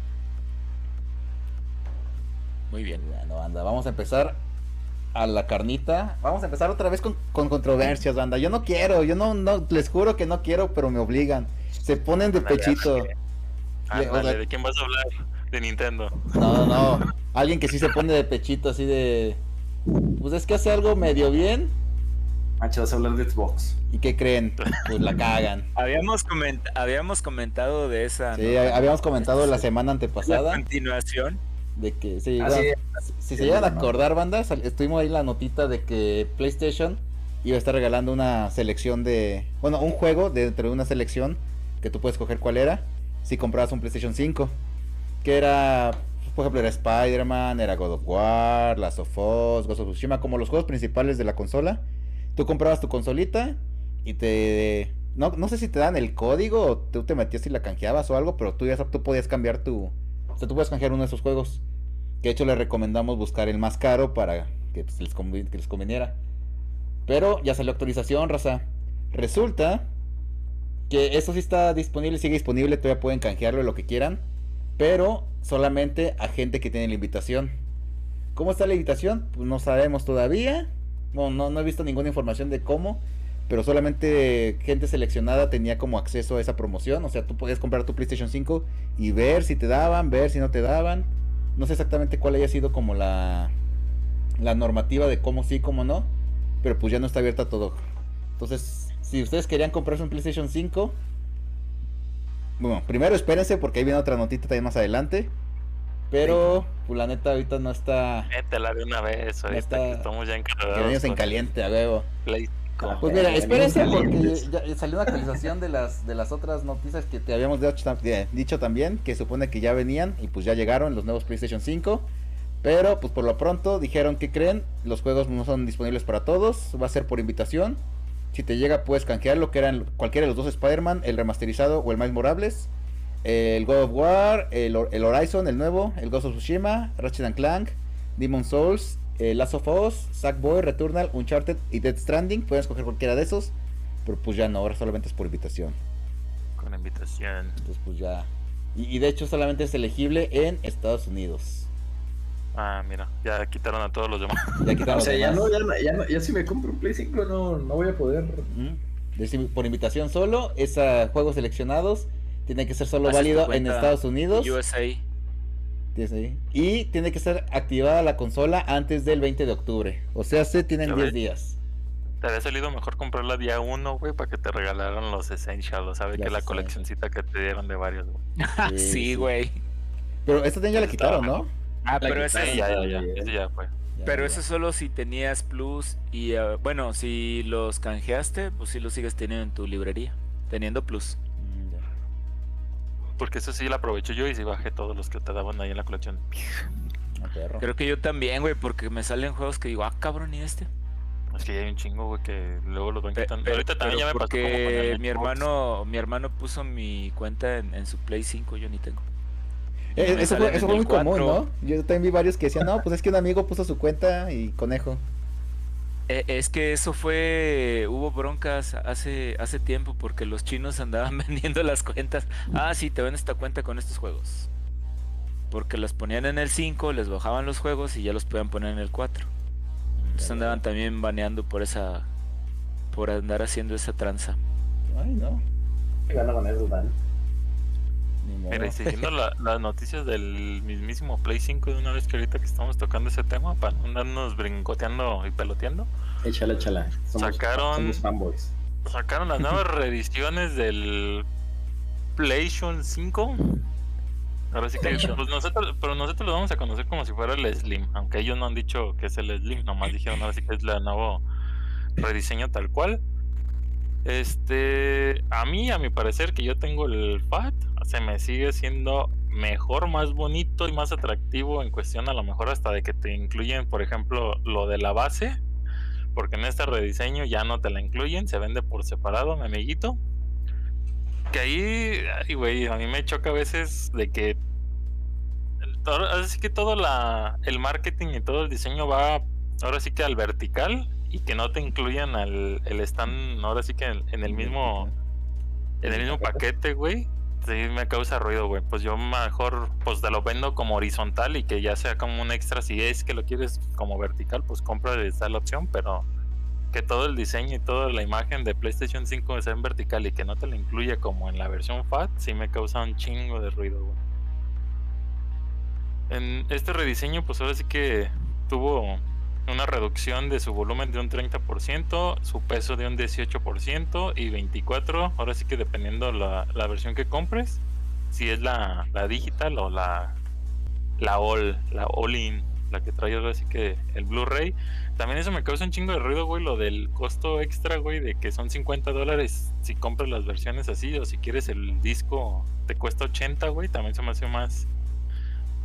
Muy bien. Bueno, banda, vamos a empezar a la carnita. Vamos a empezar otra vez con, con controversias, banda. Yo no quiero, yo no, no, les juro que no quiero, pero me obligan. Se ponen de Ándale, pechito. Le- o sea- ¿de quién vas a hablar? De Nintendo. No, no, no. Alguien que sí se pone de pechito así de... Pues es que hace algo medio bien. Vas a hablar de Xbox. ¿Y qué creen? Pues la (laughs) cagan. Habíamos, coment- habíamos comentado de esa. Sí, ¿no? habíamos comentado la semana La antepasada continuación. de que sí, Ah, bueno, sí. si- si se llegan a acordar, banda, sal- estuvimos ahí la notita de que PlayStation iba a estar regalando una selección de, bueno, un juego dentro de una selección que tú puedes escoger cuál era si comprabas un PlayStation 5, que era, por ejemplo, era Spider-Man, era God of War, Last of Us, Ghost of Tsushima, como los juegos principales de la consola. Tú comprabas tu consolita y te no, no sé si te dan el código o tú te metías y la canjeabas o algo, pero tú ya tú podías cambiar tu o sea, tú puedes canjear uno de esos juegos. Que de hecho les recomendamos buscar el más caro para que pues, les, que les conveniera. Pero ya salió actualización, raza. Resulta que eso sí está disponible, sigue disponible, todavía pueden canjearlo lo que quieran. Pero solamente a gente que tiene la invitación. ¿Cómo está la invitación? Pues no sabemos todavía. No, no, no he visto ninguna información de cómo. Pero solamente gente seleccionada tenía como acceso a esa promoción. O sea, tú podías comprar tu PlayStation 5 y ver si te daban, ver si no te daban. No sé exactamente cuál haya sido como la, la normativa de cómo sí, cómo no. Pero pues ya no está abierta todo. Entonces, si ustedes querían comprarse un PlayStation 5, bueno, primero espérense porque ahí viene otra notita también más adelante. Pero, pues la neta ahorita no está... Métela de una vez, ahorita está- que estamos ya Que encargados. venimos en caliente, a huevo. Play Ah, Pues mira, Eh, espérense porque ya salió una actualización de las de las otras noticias que te habíamos dicho, también, que supone que ya venían y pues ya llegaron los nuevos PlayStation 5. Pero pues por lo pronto dijeron que creen, los juegos no son disponibles para todos, va a ser por invitación. Si te llega puedes canjear lo que eran cualquiera de los dos Spider-Man, el remasterizado o el Miles Morales, el God of War, el, el Horizon, el nuevo, el Ghost of Tsushima, Ratchet and Clank, Demon Souls, eh, Last of Us, Sackboy, Returnal, Uncharted y Dead Stranding. Pueden escoger cualquiera de esos. Pero pues ya no, ahora solamente es por invitación. Con invitación. Entonces pues ya. Y, y de hecho solamente es elegible en Estados Unidos. Ah, mira, ya quitaron a todos los demás. (laughs) Ya quitaron O sea, los ya no, ya, no- ya, no- ya si me compro un Play 5 no, no voy a poder. Por invitación solo, es a juegos seleccionados. Tiene que ser solo Haces válido en Estados Unidos. USA. Y tiene que ser activada la consola antes del 20 de octubre. O sea, se tienen Ya 10 ves. días. Te había salido mejor comprarla día 1, güey, para que te regalaran los Essentials. ¿Sabes? Ya Que la sé. coleccioncita que te dieron de varios, güey. Sí, (laughs) güey. Pero esta ya la quitaron, ¿no? Ah, La pero ese, Sí, quitaron. ya, ya, ya. Ese ya fue. Ya, pero ya. eso solo si tenías plus y eh, bueno, si los canjeaste, pues sí los sigues teniendo en tu librería, teniendo plus. Porque eso sí la aproveché yo y sí bajé todos los que te daban ahí en la colección. Ah, perro. Creo que yo también, güey, porque me salen juegos que digo, ah, cabrón, ¿y este? Es que ya hay un chingo, güey, que luego los van quitando. pero- Ahorita también pero ya me pasó como con porque el mi hermano, mi hermano puso mi cuenta en, en su Play 5, yo ni tengo. Eh, eso fue, eso fue muy común, 4. ¿no? Yo también vi varios que decían, no, pues es que un amigo puso su cuenta y conejo. Eh, es que eso fue, hubo broncas hace, hace tiempo porque los chinos andaban (laughs) vendiendo las cuentas. Ah, sí, te ven esta cuenta con estos juegos. Porque las ponían en el 5, les bajaban los juegos y ya los podían poner en el 4. Entonces andaban también baneando por esa, por andar haciendo esa tranza. Ay, no. ¿Qué gana con eso, Dan? Mira, y siguiendo la- (laughs) las noticias del mismísimo Play 5 de una vez que ahorita que estamos tocando ese tema, para no andarnos brincoteando y peloteando, Échala, échala. Somos, Sacaron- somos fanboys. sacaron las nuevas (laughs) reediciones del PlayStation 5. Ahora sí que, pues nosotros, pero nosotros lo vamos a conocer como si fuera el Slim, aunque ellos no han dicho que es el Slim, nomás dijeron ahora sí que es el nuevo rediseño tal cual. Este, a mí, a mi parecer, que yo tengo el FAT, se me sigue siendo mejor, más bonito y más atractivo en cuestión a lo mejor hasta de que te incluyen, por ejemplo, lo de la base, porque en este rediseño ya no te la incluyen, se vende por separado, mi amiguito. Que ahí, güey, a mí me choca a veces de que todo- así que todo el marketing y todo el diseño va ahora sí que al vertical y que no te incluyan al el stand ahora sí que en, en el mismo en el mismo paquete, güey. Sí me causa ruido, güey. Pues yo mejor pues te lo vendo como horizontal y que ya sea como un extra si es que lo quieres como vertical, pues compra está la opción, pero que todo el diseño y toda la imagen de PlayStation 5 sea en vertical y que no te lo incluya como en la versión FAT, sí me causa un chingo de ruido, güey. En este rediseño, pues ahora sí que tuvo una reducción de su volumen de un 30%, su peso de un 18% y 24%, ahora sí que dependiendo la, la versión que compres, si es la, la digital o la, la all, la all in, la que trae ahora sí que el Blu-ray. También eso me causa un chingo de ruido, güey, lo del costo extra, güey, de que son 50 dólares si compras las versiones así, o si quieres el disco te cuesta 80, güey, también se me hace más...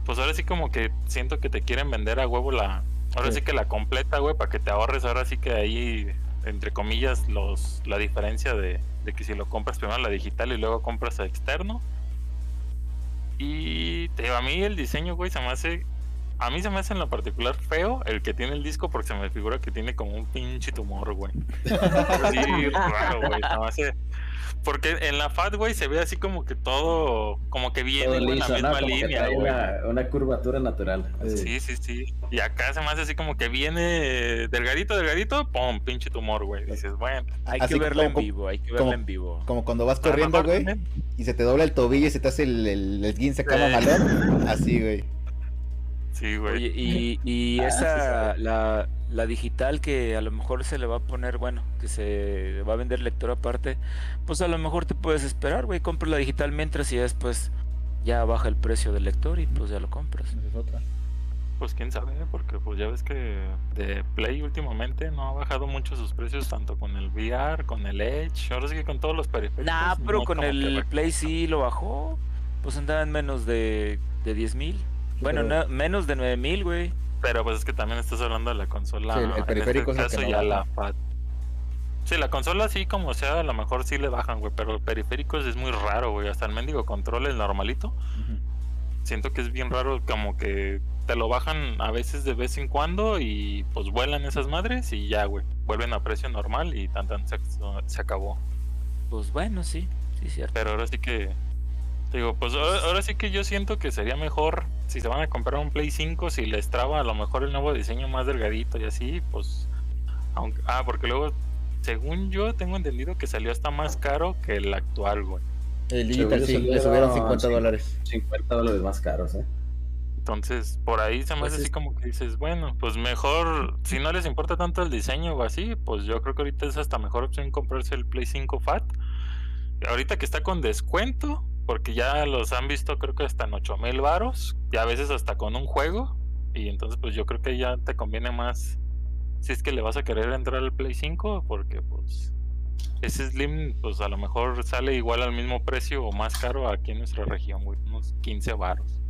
Pues ahora sí como que siento que te quieren vender a huevo la... Ahora Sí. sí que la completa, güey, para que te ahorres ahora sí que ahí, entre comillas, los la diferencia de, de que si lo compras primero la digital y luego compras a externo. Y te digo, a mí el diseño, güey, se me hace a mí se me hace en lo particular feo el que tiene el disco porque se me figura que tiene como un pinche tumor, güey. Así (laughs) raro, güey. se me hace- Porque en la Fat, güey, se ve así como que todo, como que viene Todo en la misma ¿no? Como que línea, güey. una, una curvatura natural. Sí, sí, sí. Y acá se me hace así como que viene delgadito, delgadito, pum, pinche tumor, güey. Dices, bueno. Hay Así que verla en vivo, hay que como- verla en vivo. Como cuando vas a lo corriendo, güey, y se te dobla el tobillo y se te hace el, el, el esguince acá Sí. mamalón. Así, güey. Sí, güey. Oye, y, y (laughs) Ah, esa, la, la digital que a lo mejor se le va a poner, bueno, que se va a vender lector aparte, pues a lo mejor te puedes esperar, güey, compras la digital mientras y después ya baja el precio del lector y pues ya lo compras. Esa es otra. Pues quién sabe, porque pues ya ves que de Play últimamente no ha bajado mucho sus precios tanto con el VR, con el Edge, ahora sí que con todos los periféricos. Nah, pero no con el Play sí lo bajó, pues andaba en menos de, de 10 mil. Bueno, pero- no- menos de 9 mil, güey. Pero pues es que también estás hablando de la consola. Sí, el- en periférico es este que caso no ya la. Sí, la consola sí como sea, a lo mejor sí le bajan, güey, pero el periféricos es muy raro, güey, hasta el mendigo control, el normalito. Siento que es bien raro, como que te lo bajan a veces de vez en cuando y pues vuelan esas madres y ya, güey. vuelven a precio normal y tan tan se, se acabó. Pues bueno, sí, sí, cierto. Pero ahora sí que. Digo, pues ahora, ahora sí que yo siento que sería mejor si se van a comprar un Play 5, si les traba a lo mejor el nuevo diseño más delgadito y así, pues. Aunque, ah, porque luego, según yo tengo entendido que salió hasta más caro que el actual, güey. El digital sí, le subieron 50 sí. dólares. 50 dólares más caros, ¿eh? Entonces, por ahí se me Pues hace así es- como que dices, bueno, pues mejor, si no les importa tanto el diseño o así, pues yo creo que ahorita es hasta mejor opción comprarse el Play 5 Fat. Ahorita que está con descuento, porque ya los han visto creo que hasta en 8 mil varos, y a veces hasta con un juego, y entonces pues yo creo que ya te conviene más si es que le vas a querer entrar al Play 5, porque pues ese Slim pues a lo mejor sale igual al mismo precio o más caro aquí en nuestra región, güey, unos 15 varos.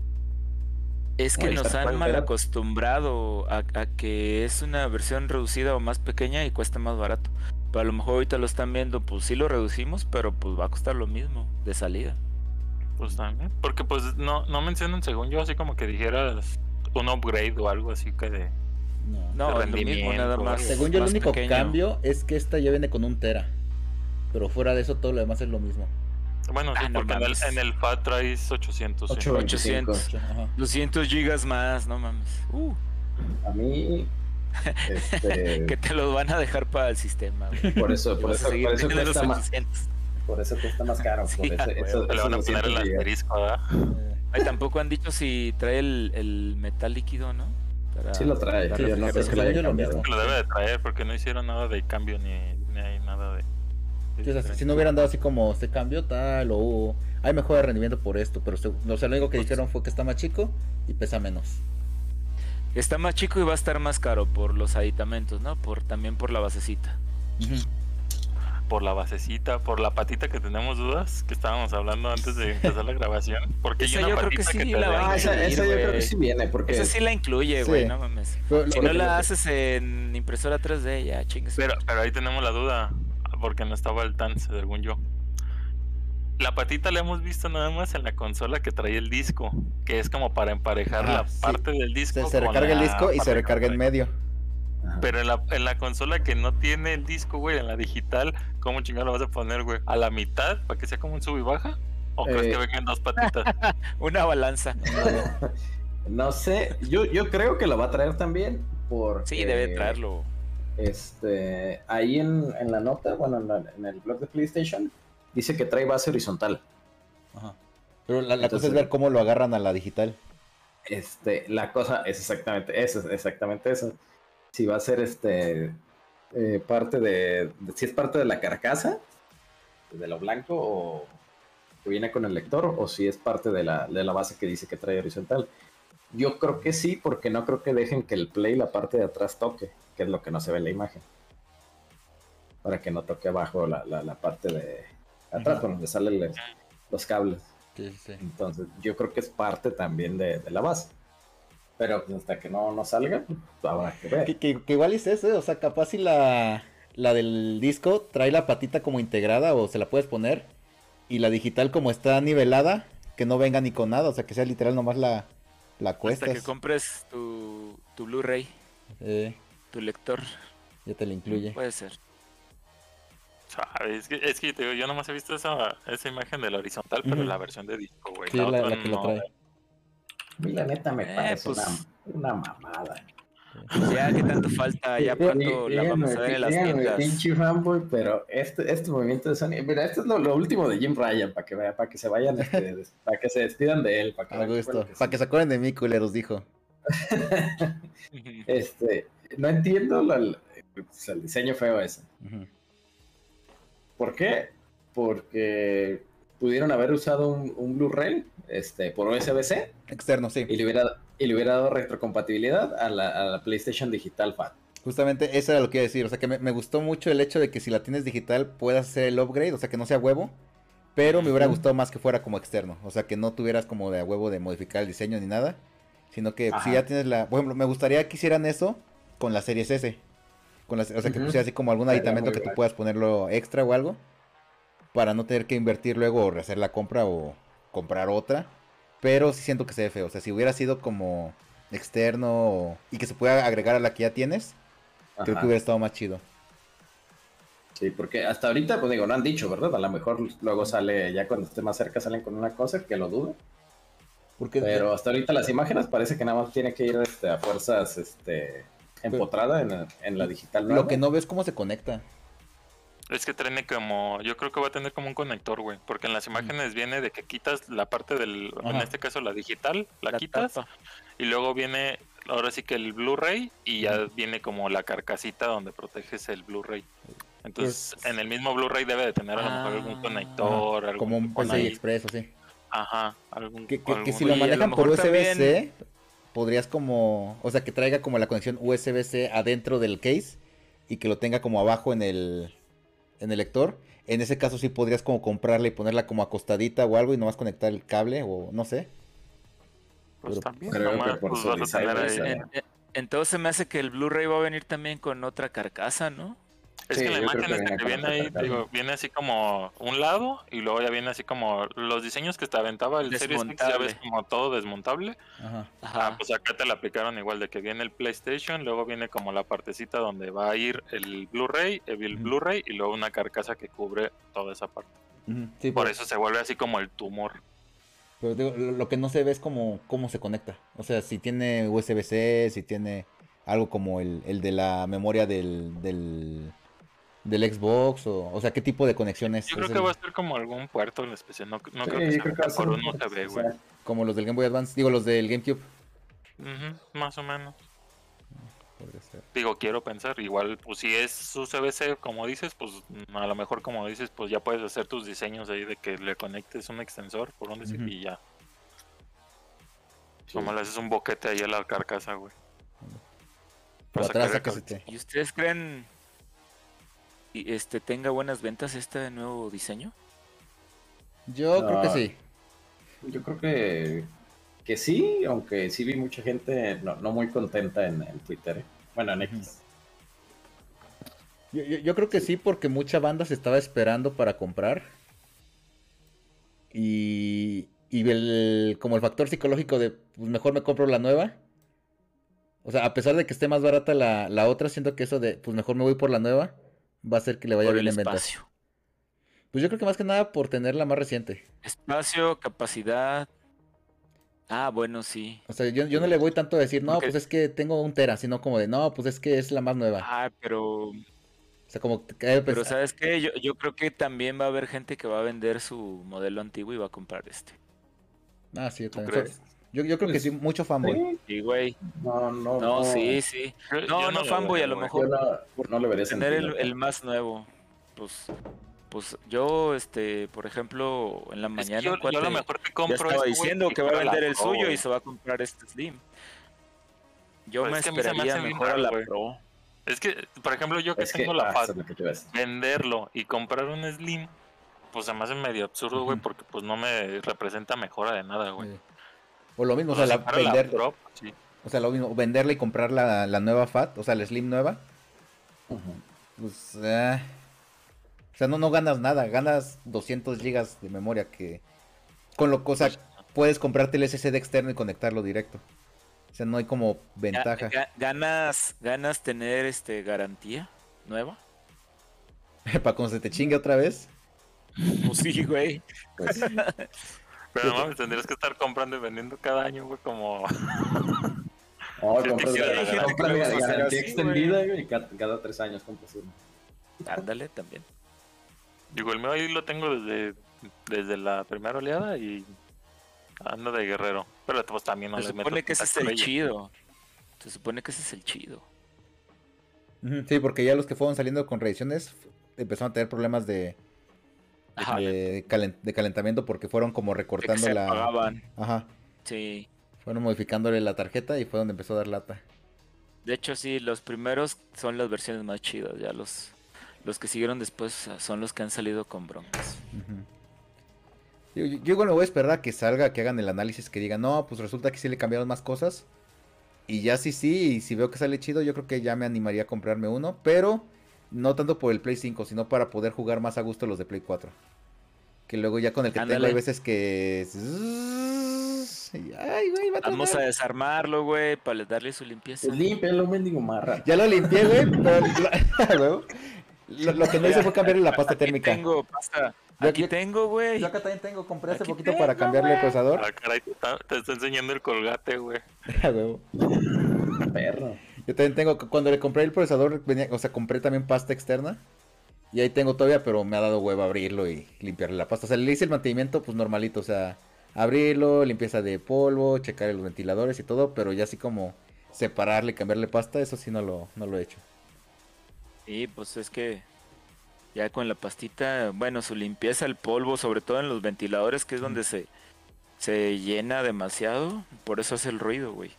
Es que nos han ¿cuál mal acostumbrado a, a que es una versión reducida o más pequeña y cuesta más barato. Pero a lo mejor ahorita lo están viendo, pues sí lo reducimos, pero pues va a costar lo mismo de salida. Pues también. Porque pues no, no mencionan, según yo, así como que dijeras un upgrade o algo así que de... No. No, De es lo mismo, rendimiento, nada más. Según yo, el único pequeño. cambio es que esta ya viene con un tera. Pero fuera de eso, todo lo demás es lo mismo. Bueno, sí, Ah, no porque en el, en el FAT traes 800. sí. 825. 800. Ajá. 200 gigas más, no mames. Uh, A mí. (laughs) Este, que te los van a dejar para el sistema. güey. por eso, por eso, por eso cuesta más, 800. Por eso cuesta más caro. (laughs) Por Sí, eso, a huevo. eso- Le esos van a poner el 200 gigas. asterisco, ¿verdad? Eh, Ay, tampoco han dicho si trae el, el metal líquido, ¿no? Para Sí lo trae, dar yo no sé si lo haya Según yo lo cambiado. mismo. Lo debe de traer porque no hicieron nada de cambio ni, ni hay nada de... Sí, o sea, si no hubieran dado así como este cambio tal o hay mejor de rendimiento por esto, pero se- o sea, lo único que Pues- dijeron fue que está más chico y pesa menos. Está más chico y va a estar más caro por los aditamentos, ¿no? Por también por la basecita. Por la basecita, por la patita que tenemos dudas, que estábamos hablando antes de empezar la grabación. Porque hay Esa una yo creo que sí que te la da- van a Ah, esa, incluir, esa yo creo que sí viene, porque Esa sí la incluye, Sí. güey, no mames. Pero Si no la haces en impresora 3D, ya chingues. Pero, pero ahí tenemos la duda, porque no estaba el TAN, según yo. La patita la hemos visto nada más en la consola que trae el disco, que es como para emparejar la sí. parte del disco. Se, recarga el disco y se recarga en medio. Ajá. Pero en la, en la consola que no tiene el disco, güey, en la digital, ¿cómo chingado lo vas a poner, güey? ¿A la mitad? ¿Para que sea como un sub y baja? ¿O crees Eh. que vengan dos patitas? (laughs) Una balanza. (laughs) No sé, yo, yo creo que lo va a traer también. Porque, Sí, debe traerlo. Este, ahí en, en la nota, bueno, en, la- en el blog de PlayStation, dice que trae base horizontal. Ajá. Pero la, la cosa Entonces- es ver cómo lo agarran a la digital. Este, la cosa es exactamente eso, es exactamente eso. Si va a ser este eh, parte de, de- si es parte de la carcasa, de lo blanco, o que viene con el lector, o si es parte de la, de la base que dice que trae horizontal. Yo creo que sí, porque no creo que dejen que el play la parte de atrás toque, que es lo que no se ve en la imagen. Para que no toque abajo la, la- la parte de atrás, por donde salen los- los cables. Sí, sí. Entonces, yo creo que es parte también de, de la base. Pero pues, hasta que no, no salga, pues, habrá que ver. Que, que- que igual es ese, o sea, capaz si la, la del disco trae la patita como integrada o se la puedes poner. Y la digital como está nivelada, que no venga ni con nada, o sea, que sea literal nomás la, la Hasta cuestas. que compres tu, tu Blu-ray, Eh, tu lector. ya te la incluye. Puede ser. ¿Sabes? Es que, es que te digo, yo nomás he visto esa, esa imagen de la horizontal, pero la versión de disco, güey. Sí, la la, que lo trae. Mí la neta me Eh, parece pues- una, una mamada. Ya, ¿qué tanto falta? Ya (laughs) pronto la vamos a ver en las tiendas. pinche fanboy, pero este, este movimiento de Sony, mira, esto es lo, lo último de Jim Ryan, para que vea, para que se vayan, este, (laughs) para que se despidan de él, para que, lo gusto. que Para que se acuerden de mí, culeros, dijo. (laughs) Este, no entiendo la- el, pues, el diseño feo ese. Ujú. ¿Por qué? Porque pudieron haber usado un, un Blu-ray este, por USB-C Externo, sí. y le hubiera, y le hubiera dado retrocompatibilidad a la, a la PlayStation Digital Fat. Justamente eso era lo que iba a decir. O sea, que me, me gustó mucho el hecho de que si la tienes digital puedas hacer el upgrade, o sea, que no sea huevo. Pero me hubiera gustado más que fuera como externo. O sea, que no tuvieras como de a huevo de modificar el diseño ni nada. Sino que si ya tienes la. Por ejemplo, me gustaría que hicieran eso con la series S. Con las, o sea, que pusiera así como algún aditamento que tú puedas ponerlo extra o algo. Para no tener que invertir luego o rehacer la compra o comprar otra. Pero sí siento que se ve feo. O sea, si hubiera sido como externo o- y que se pueda agregar a la que ya tienes, creo que hubiera estado más chido. Sí, porque hasta ahorita, pues digo, no han dicho, ¿verdad? A lo mejor luego sale, ya cuando esté más cerca salen con una cosa, que lo dudo. Porque Pero hasta ahorita las imágenes parece que nada más tiene que ir este, a fuerzas este, empotrada en, en la digital. lo nueva. que no ves cómo se conecta. Es que tiene como, yo creo que va a tener como un conector, güey, porque en las imágenes viene de que quitas la parte del, en este caso la digital, la, La quitas y luego viene, ahora sí que el Blu-ray y ya viene como la carcasita donde proteges el Blu-ray. Entonces, Pues- en el mismo Blu-ray debe de tener a lo mejor algún Ah. conector, algún Como un PCI ahí- Express o sí. Ajá, algún, Que, que- si lo manejan por USB-C, también- podrías como, o sea, que traiga como la conexión USB-C adentro del case y que lo tenga como abajo en el, en el lector. En ese caso sí podrías como comprarla y ponerla como acostadita o algo y nomás conectar el cable o no sé. pues pero también, nomás, por pues, su vas a design tener es, ahí- En- en- Entonces me hace que el Blu-ray va a venir también con otra carcasa, ¿no? Es Sí, que la imagen que esta viene que viene ahí, digo, viene así como un lado y luego ya viene así como los diseños que te aventaba el Series X, ya ves como todo desmontable. Ajá. Ajá. Ah, pues acá te la aplicaron igual de que viene el PlayStation, luego viene como la partecita donde va a ir el Blu-ray, el. Blu-ray y luego una carcasa que cubre toda esa parte. Sí, Por pero- eso se vuelve así como el tumor. Pero digo, lo, lo que no se ve es como cómo se conecta. O sea, si tiene USB-C, si tiene algo como el, el de la memoria del, del, del Xbox, o, o sea, qué tipo de conexión es. Yo ¿Es creo que el- va a ser como algún puerto en especial, no, no Sí, creo que creo sea por un USB, güey. Como los del Game Boy Advance, digo, los del GameCube. Más o menos. Podría ser. Digo, quiero pensar, igual, pues si es USB-C, como dices, pues a lo mejor como dices, pues ya puedes hacer tus diseños ahí de que le conectes un extensor, por un decir, Ujú. y ya. Sí. Como le haces un boquete ahí a la carcasa, güey. Por Para atrás. ¿Y ustedes creen y este tenga buenas ventas este nuevo diseño? Yo creo que Ah. sí. Yo creo que, que sí, aunque sí vi mucha gente no, no muy contenta en, en Twitter. ¿eh? Bueno, en X. Yo, yo- yo creo que sí, porque mucha banda se estaba esperando para comprar. Y, y el, como el factor psicológico de, pues mejor me compro la nueva. O sea, a pesar de que esté más barata la, la otra, siento que eso de, pues mejor me voy por la nueva, va a hacer que le vaya Por el bien en ventas. espacio. Pues yo creo que más que nada por tener la más reciente. Espacio, capacidad. Ah, bueno, sí. O sea, yo, yo no le voy tanto a decir, no, pues es que tengo un tera, sino como de, no, pues es que es la más nueva. Ah, pero O sea, como que pero ¿sabes qué? Yo, yo creo que también va a haber gente que va a vender su modelo antiguo y va a comprar este. Ah, sí, yo ¿Tú también. crees? Yo, yo creo que Pues, sí, mucho fanboy. Sí, Sí, güey. no, no, No, sí, sí. Yo- No, yo no fanboy, veo, a lo mejor. Yo no, no le vería Tener el, más nuevo. Pues, pues yo, este, por ejemplo, en la Es que mañana yo, yo lo mejor que ya compro estaba esto, güey, diciendo que va a vender el Pro, suyo y se va a comprar este Slim. Yo Pues me es que me esperaría hace bien mejor a la güey. Pro. Es que, por ejemplo, yo que Es que, tengo la ah, FAT, eso es lo que te iba a decir. venderlo y comprar un Slim, pues se me hace medio absurdo, güey, porque pues no me representa mejora de nada, güey. Sí. O lo mismo, o O sea, la- la vender, Pro, sí. o sea, lo mismo, venderla y comprar la, la nueva FAT, o sea, la Slim nueva, Ujú. pues, eh, o sea, no, no ganas nada, ganas 200 gigas de memoria que, con lo, o sea, Pues, puedes comprarte el SSD externo y conectarlo directo. O sea, no hay como Ga- ventaja. ga- ¿Ganas, ganas tener este garantía nueva? (laughs) Para cuando se te chingue otra vez. Pues sí, güey. Pues, (laughs) Pero no mames, tendrías que estar comprando y vendiendo cada año, güey, como... (laughs) no, compras garantía extendida güey, y cada, cada tres años compras uno. Ándale también. Digo, el mío ahí lo tengo desde, desde la primera oleada y ando de guerrero. Pero pues también no Se le meto supone que ese es el chido. Se supone que ese es el chido. Sí, porque ya los que fueron saliendo con reediciones empezaron a tener problemas de, Ajá. de, calen- de calentamiento porque fueron como que recortando se la... apagaban. Ajá, Sí. fueron modificándole la tarjeta y fue donde empezó a dar lata. De hecho, sí, los primeros son las versiones más chidas. Ya los, los que siguieron después son los que han salido con broncas. Yo- yo igual me voy a esperar a que salga, que hagan el análisis, que digan, no, pues resulta que sí le cambiaron más cosas. Y ya sí, sí, y si veo que sale chido, yo creo que ya me animaría a comprarme uno, pero no tanto por el Play 5, sino para poder jugar más a gusto los de Play 4. Que luego ya con el que tengo Ándale. hay veces que... y, Ay, güey, va a Vamos a desarmarlo, güey, para darle su limpieza. Pues límpialo, mendigo marra. Ya lo limpié, güey, (laughs) pero... (laughs) Lo, lo que no hice fue cambiarle la pasta Aquí térmica. tengo pasta. Yo- Aquí yo- tengo, güey. Yo acá también tengo, compré hace Aquí poquito para tengo, cambiarle el procesador. Ah, caray, te está, te está enseñando el colgate, güey. (laughs) A huevo. Perro. Yo también tengo, cuando le compré el procesador, venía, o sea, compré también pasta externa. Y ahí tengo todavía, pero me ha dado huevo abrirlo y limpiarle la pasta. O sea, le hice el mantenimiento, pues normalito, o sea, abrirlo, limpieza de polvo, checar los ventiladores y todo, pero ya así como separarle, cambiarle pasta, eso sí no lo, no lo he hecho. Sí, pues es que ya con la pastita, bueno, su limpieza, el polvo, sobre todo en los ventiladores, que es donde se, se llena demasiado, por eso hace el ruido, güey.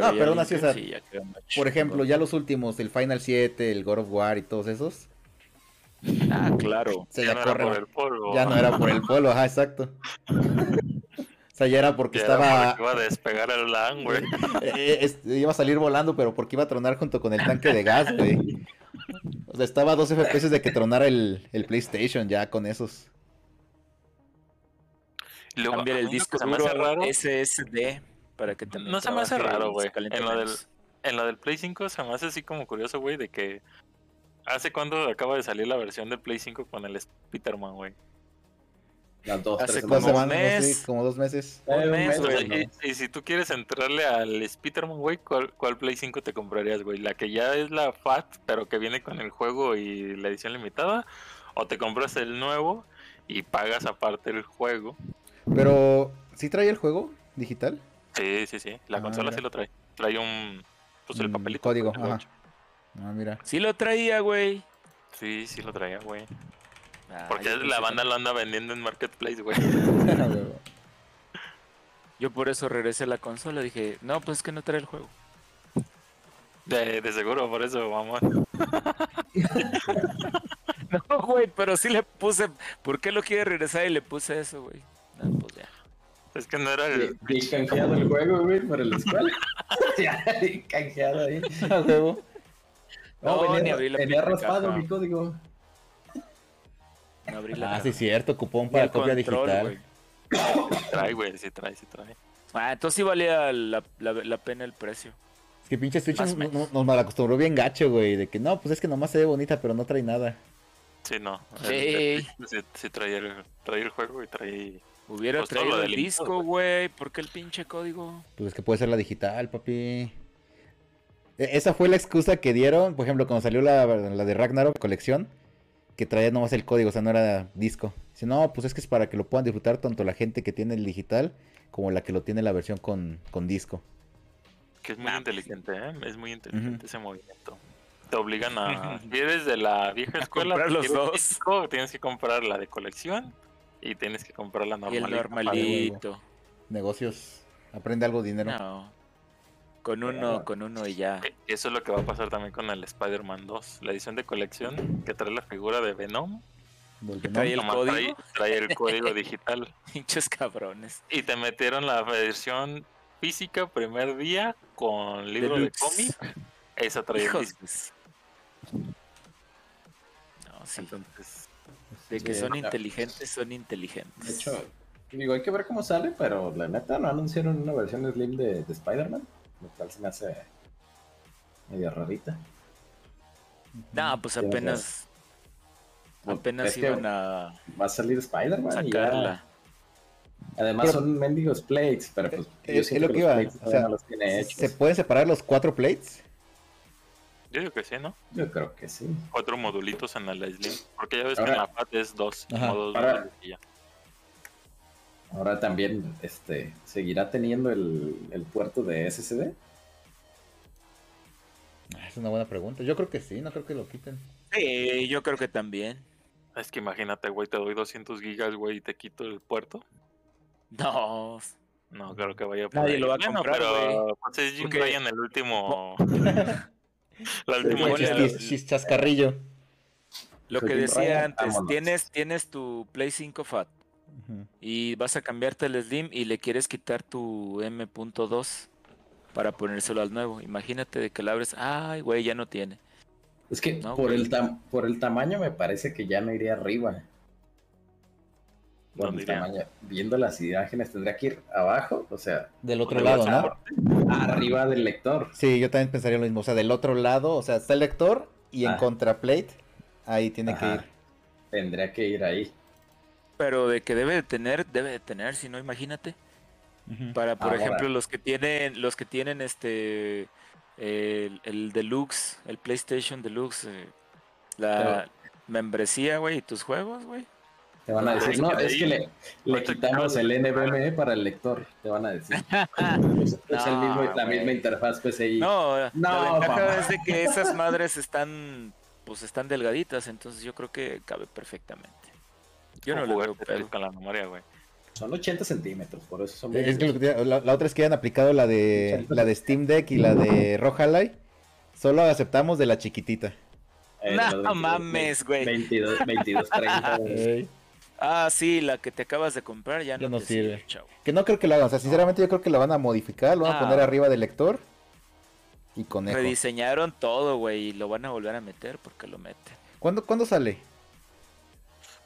No, ya pero aún así, o limpio, sea, sí, ya queda más Por ejemplo, ya los últimos, el Final 7, el God of War y todos esos, Ah, claro. o sea, ya ya, no era corren- por el polvo. ya no era por el polvo, ajá, exacto. O sea, ya era porque Ya era estaba... porque iba a despegar el LAN, güey. (laughs) Eh, es- iba a salir volando, pero porque iba a tronar junto con el tanque de gas, güey. O sea, estaba a 12 FPS de que tronara el, el PlayStation ya con esos. Luego, Cambiar el disco se duro raro, SSD para que también No se me hace raro, güey. En lo del- en lo del Play 5 se me hace así como curioso, güey, de que hace cuando acaba de salir la versión de Play 5 con el Spider-Man, güey. Dos, Hace Dos Como un semanas, no como dos meses. Eh, un mes, mes, y, y si tú quieres entrarle al Spider-Man, güey, ¿cuál, cuál Play 5 te comprarías, güey? ¿La que ya es la FAT, pero que viene con el juego y la edición limitada? ¿O te compras el nuevo y pagas aparte el juego? Pero, ¿sí trae el juego digital? Sí, sí, sí. La Ah, consola mira. sí lo trae. Trae un... Pues el papelito. código, pues, ajá. Ah, mira. Sí lo traía, güey. Sí, sí lo traía, güey. Ah, Porque la banda que- lo anda vendiendo en Marketplace, güey. (laughs) Yo por eso regresé a la consola. Dije, no, pues es que no trae el juego. De, de seguro, por eso, vamos. (laughs) No, güey, pero sí le puse. ¿Por qué lo quiere regresar y le puse eso, güey? No. Es que no era el... Y y canjeado el juego, güey, por el escuela. (laughs) ya, canjeado ahí. A huevo. No, venía, ni abrí la venía raspado caja. mi código. No abrí la Ah, caja. sí, cierto, cupón para copia control, digital. (coughs) Trae, güey, sí trae, sí trae. Ah, entonces sí valía la, la, la pena el precio. Es que pinche Switch nos, nos- nos malacostumbró bien gacho, güey. De que no, pues es que nomás se ve bonita, pero no trae nada. Sí, no. Sí. sí, sí trae, el, trae el juego y trae... Hubiera Pues traído el disco, güey. ¿Por qué el pinche código? Pues es que puede ser la digital, papi. E- Esa fue la excusa que dieron, por ejemplo, cuando salió la, la de Ragnarok colección, que traía nomás el código, o sea, no era disco. Dice, no, pues es que es para que lo puedan disfrutar tanto la gente que tiene el digital como la que lo tiene la versión con, con disco. Que es muy Ah, inteligente, ¿eh? Es muy inteligente ese movimiento. Te obligan a... (laughs) Si eres de la vieja escuela... comprar los dos. disco, tienes que comprar la de colección y tienes que comprar la Y normalita. el para- normalito. Negocios, aprende algo dinero. No. Con uno, con uno y ya. Eh, Eso es lo que va a pasar también con el Spider-Man 2. La edición de colección que trae la figura de Venom. Trae el nomás código? Trae, trae el código digital. (laughs) Pinches cabrones. Y te metieron la versión física primer día con libro Deluxe. de cómic. Esa trae el disco. No, sí. Entonces, De que Sí, son inteligentes, son inteligentes. De hecho, digo, hay que ver cómo sale, pero la neta no anunciaron una versión Slim de, de Spider-Man, lo cual se me hace medio rarita. No, pues apenas, apenas es que iban a Va a salir Spider-Man ya- sacarla. Además Pero- son mendigos plates, pero pues Es- yo es lo que iba, o sea, no los tiene hechos. ¿Se pueden separar los cuatro plates? Yo digo que sí, ¿no? Yo creo que sí. Cuatro modulitos en la Slim. Porque ya ves que en la FAT es dos. Ajá. como dos Ahora- modulos y ya. Ahora también, este, ¿seguirá teniendo el, el puerto de SSD? Ah, Es una buena pregunta. Yo creo que sí, no creo que lo quiten. Sí, yo creo que también. Es que imagínate, güey, te doy 200 gigas, güey, y te quito el puerto. No. No creo que vaya por Nadie ahí. lo va a Bueno, comprar, pero pues es Jim Porque- Ryan el último. (laughs) (laughs) la El última pones chiste. el- chis- chascarrillo. Lo que decía antes, tienes, tienes tu Play 5 Fat y vas a cambiarte el Slim y le quieres quitar tu M.2 para ponérselo al nuevo. Imagínate de que la abres, ay, güey, ya no tiene. Es que No, por, güey. el tam- por el tamaño me parece que ya no iría arriba. Tamaño. Viendo las imágenes tendría que ir abajo, o sea, Del otro lado, ¿no? arriba del lector. Sí, yo también pensaría lo mismo. O sea, del otro lado, o sea, está el lector y en Ah. Contraplate, ahí tiene que Ajá. ir. Tendría que ir ahí. Pero de que debe de tener, debe de tener, si no, imagínate. Para, por Ahora. ejemplo, los que tienen, los que tienen este el, el Deluxe, el PlayStation Deluxe, eh, la membresía, güey, y tus juegos, güey. Te van a decir, no, es que le, le quitamos el NVMe para el lector. Te van a decir. es (laughs) es el No, mismo, la misma interfaz PCI. No, la No, ventaja papá. es de que esas madres están, pues están delgaditas, entonces yo creo que cabe perfectamente. Yo no Con le veo. Con la memoria, güey. Son 80 centímetros, por eso son Es que que la, la otra es que han aplicado la de la de Steam Deck y la de Rojalai. Solo aceptamos de la chiquitita. eh, No los 22, mames, güey. 22, 22, 30. Ah, sí, la que te acabas de comprar ya Ya no, no te sirve. chavo. Que no creo que lo hagan. O sea, sinceramente yo creo que lo van a modificar, lo van a Ah. poner arriba del lector. Y conejo. Rediseñaron todo, güey, y lo van a volver a meter porque lo meten. ¿Cuándo, ¿Cuándo sale?